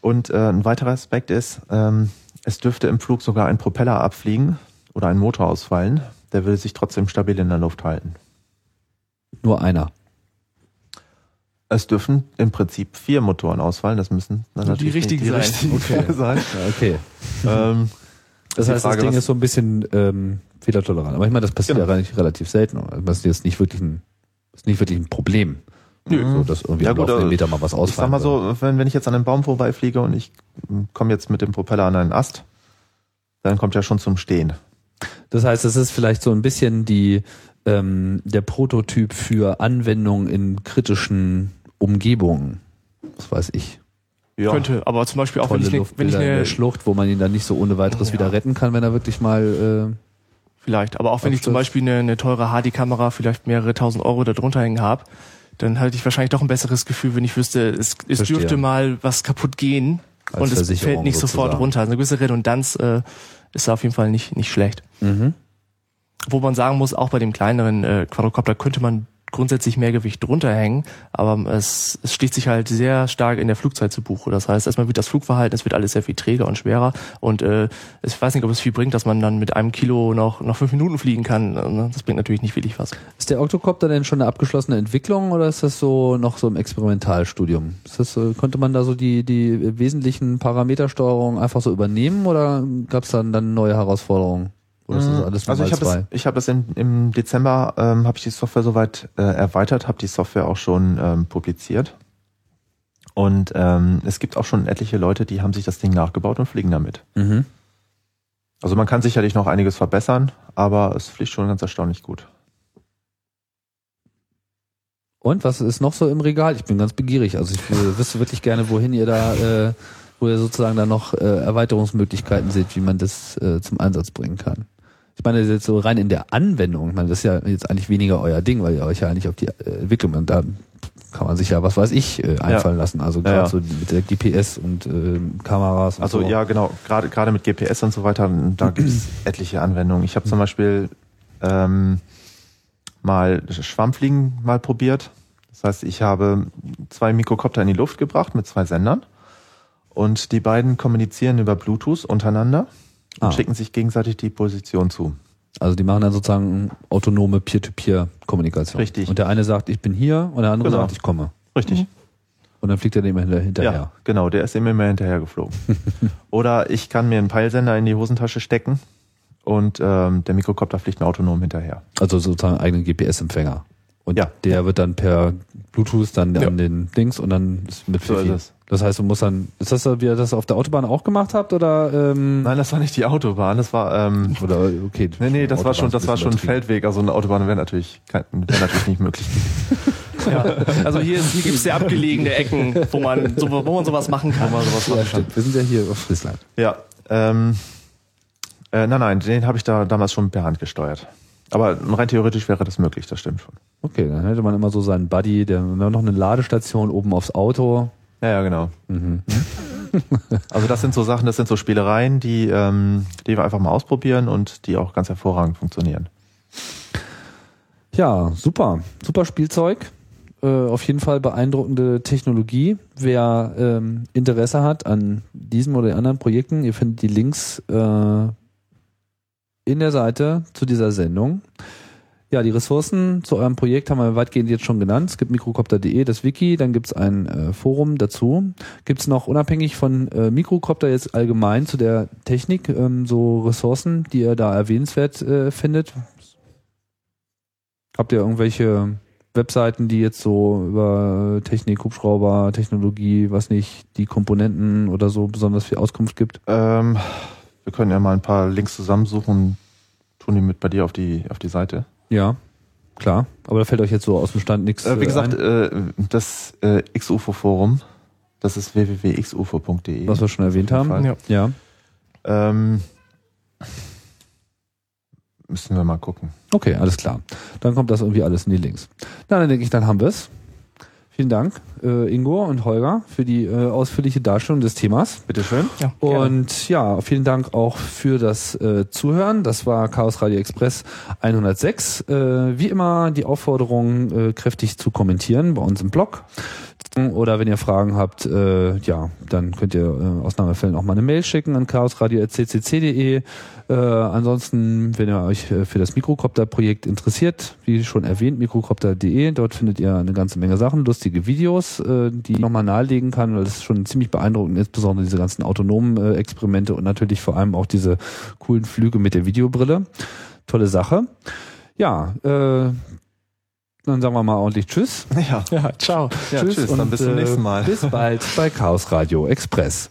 Und äh, ein weiterer Aspekt ist, ähm, es dürfte im Flug sogar ein Propeller abfliegen oder ein Motor ausfallen. Der will sich trotzdem stabil in der Luft halten. Nur einer. Es dürfen im Prinzip vier Motoren ausfallen. Das müssen dann die natürlich nicht richtigen die sein. richtigen Okay. sein. Ja, okay. ähm, Das die heißt, Frage, das Ding ist so ein bisschen ähm, fehlertolerant. Aber ich meine, das passiert Genau. ja relativ, relativ selten. Also das ist jetzt nicht wirklich ein, ist nicht wirklich ein Problem. Nö. So, dass irgendwie Ja, gut, aber Meter mal was ausfallen ich sag mal so, wenn, wenn ich jetzt an einem Baum vorbeifliege und ich komme jetzt mit dem Propeller an einen Ast, dann kommt er schon zum Stehen. Das heißt, es ist vielleicht so ein bisschen die, ähm, der Prototyp für Anwendung in kritischen Umgebungen. Was weiß ich. Ja. Könnte, aber zum Beispiel auch wenn Tolle ich, ne, wenn ich Luftbilder in der eine, Schlucht, wo man ihn dann nicht so ohne weiteres Ja. wieder retten kann, wenn er wirklich mal vielleicht, aber auch wenn ich zum. Beispiel eine, eine teure HD-Kamera vielleicht mehrere tausend Euro da drunter hängen habe, dann hatte ich wahrscheinlich doch ein besseres Gefühl, wenn ich wüsste, es, es Verstehe. dürfte mal was kaputt gehen Als und es fällt nicht sofort sozusagen. runter. Eine gewisse Redundanz äh, ist auf jeden Fall nicht, nicht schlecht. Mhm. Wo man sagen muss, auch bei dem kleineren äh, Quadrocopter könnte man grundsätzlich mehr Gewicht drunter hängen, aber es, es schließt sich halt sehr stark in der Flugzeit zu Buche. Das heißt, erstmal wird das Flugverhalten, es wird alles sehr viel träger und schwerer und äh, ich weiß nicht, ob es viel bringt, dass man dann mit einem Kilo noch, noch fünf Minuten fliegen kann. Ne? Das bringt natürlich nicht wirklich was. Ist der Octocopter denn schon eine abgeschlossene Entwicklung oder ist das so noch so im Experimentalstudium? Ist das, so- konnte man da so die, die wesentlichen Parametersteuerungen einfach so übernehmen oder gab es dann, dann neue Herausforderungen? Oder ist das alles also ich habe das, ich hab das in, im Dezember, ähm, habe ich die Software soweit äh, erweitert, habe die Software auch schon ähm, publiziert. Und ähm, es gibt auch schon etliche Leute, die haben sich das Ding nachgebaut und fliegen damit. Mhm. Also man kann sicherlich noch einiges verbessern, aber es fliegt schon ganz erstaunlich gut. Und was ist noch so im Regal? Ich bin ganz begierig. Also ich äh, wüsste wirklich gerne, wohin ihr da, äh, wo ihr sozusagen da noch äh, Erweiterungsmöglichkeiten seht, wie man das äh, zum Einsatz bringen kann. Ich meine, jetzt so rein in der Anwendung, ich meine, das ist ja jetzt eigentlich weniger euer Ding, weil ihr euch ja eigentlich auf die äh, Entwicklung und da kann man sich ja, was weiß ich, äh, einfallen lassen. Also gerade ja. so mit der GPS und äh, Kameras und Also so. ja, genau, gerade gerade mit GPS und so weiter, da gibt es etliche Anwendungen. Ich habe zum Beispiel ähm, mal Schwammfliegen mal probiert. Das heißt, ich habe zwei Mikrokopter in die Luft gebracht mit zwei Sendern und die beiden kommunizieren über Bluetooth untereinander und Ah. schicken sich gegenseitig die Position zu. Also die machen dann sozusagen autonome Peer-to-Peer-Kommunikation. Richtig. Und der eine sagt, ich bin hier und der andere Genau. sagt, ich komme. Richtig. Und dann fliegt er dem hinter- hinterher. Ja, genau, der ist ihm immer hinterher geflogen. Oder ich kann mir einen Peilsender in die Hosentasche stecken und ähm, der Mikrokopter fliegt mir autonom hinterher. Also sozusagen eigenen GPS-Empfänger. Und Ja. der wird dann per Bluetooth dann Ja. an den Dings und dann ist mit So Fifi. ist es. Das heißt, du musst dann, ist das so, wie ihr das auf der Autobahn auch gemacht habt oder ähm, Nein, das war nicht die Autobahn, das war ähm, oder okay. Nee, nee, das war schon, Autobahn das war ist ein schon ein Feldweg, also eine Autobahn wäre natürlich, kein- wäre natürlich nicht möglich. Ja. Also hier, hier gibt's sehr abgelegene Ecken, wo man, so, wo man sowas machen kann. Wo man sowas machen kann. stimmt. Wir sind ja hier auf Friesland. Ja, ähm, äh, nein, nein, den habe ich da damals schon per Hand gesteuert. Aber rein theoretisch wäre das möglich, das stimmt schon. Okay, dann hätte man immer so seinen Buddy, der noch eine Ladestation oben aufs Auto. Ja, ja, genau. Mhm. Also das sind so Sachen, das sind so Spielereien, die, ähm, die wir einfach mal ausprobieren und die auch ganz hervorragend funktionieren. Ja, super. Super Spielzeug. Äh, auf jeden Fall beeindruckende Technologie. Wer ähm, Interesse hat an diesem oder anderen Projekten, ihr findet die Links äh, in der Seite zu dieser Sendung. Ja, die Ressourcen zu eurem Projekt haben wir weitgehend jetzt schon genannt. Es gibt mikrocopter.de, das Wiki, dann gibt's ein äh, Forum dazu. Gibt's noch unabhängig von äh, Mikrocopter jetzt allgemein zu der Technik ähm, so Ressourcen, die ihr da erwähnenswert äh, findet? Habt ihr irgendwelche Webseiten, die jetzt so über Technik, Hubschrauber, Technologie, was nicht, die Komponenten oder so besonders viel Auskunft gibt? Ähm, wir können ja mal ein paar Links zusammensuchen, tun die mit bei dir auf die, auf die Seite. Ja, klar. Aber da fällt euch jetzt so aus dem Stand nichts. Äh, wie gesagt, ein, äh, das äh, XUFO-Forum, das ist www.xufo.de. was wir schon erwähnt haben. Ja. Ja. Ähm, müssen wir mal gucken. Okay, alles klar. Dann kommt das irgendwie alles in die Links. Na, dann denke ich, dann haben wir es. Vielen Dank, äh, Ingo und Holger, für die äh, ausführliche Darstellung des Themas. Bitteschön. Ja. Und ja, vielen Dank auch für das äh, Zuhören. Das war Chaos Radio Express 106. Äh, wie immer die Aufforderung, äh, kräftig zu kommentieren bei uns im Blog. Oder wenn ihr Fragen habt, äh, ja, dann könnt ihr äh, Ausnahmefällen auch mal eine Mail schicken an chaosradio.ccc.de. Äh, ansonsten, wenn ihr euch äh, für das Mikrocopter-Projekt interessiert, wie schon erwähnt, mikrocopter.de, dort findet ihr eine ganze Menge Sachen, lustige Videos, äh, die ich nochmal nahelegen kann, weil das ist schon ziemlich beeindruckend, insbesondere diese ganzen autonomen äh, Experimente und natürlich vor allem auch diese coolen Flüge mit der Videobrille. Tolle Sache. Ja, äh, dann sagen wir mal ordentlich Tschüss. Ja, Ja, ciao. ja tschüss, dann und, bis zum äh, nächsten Mal. Bis bald bei Chaos Radio Express.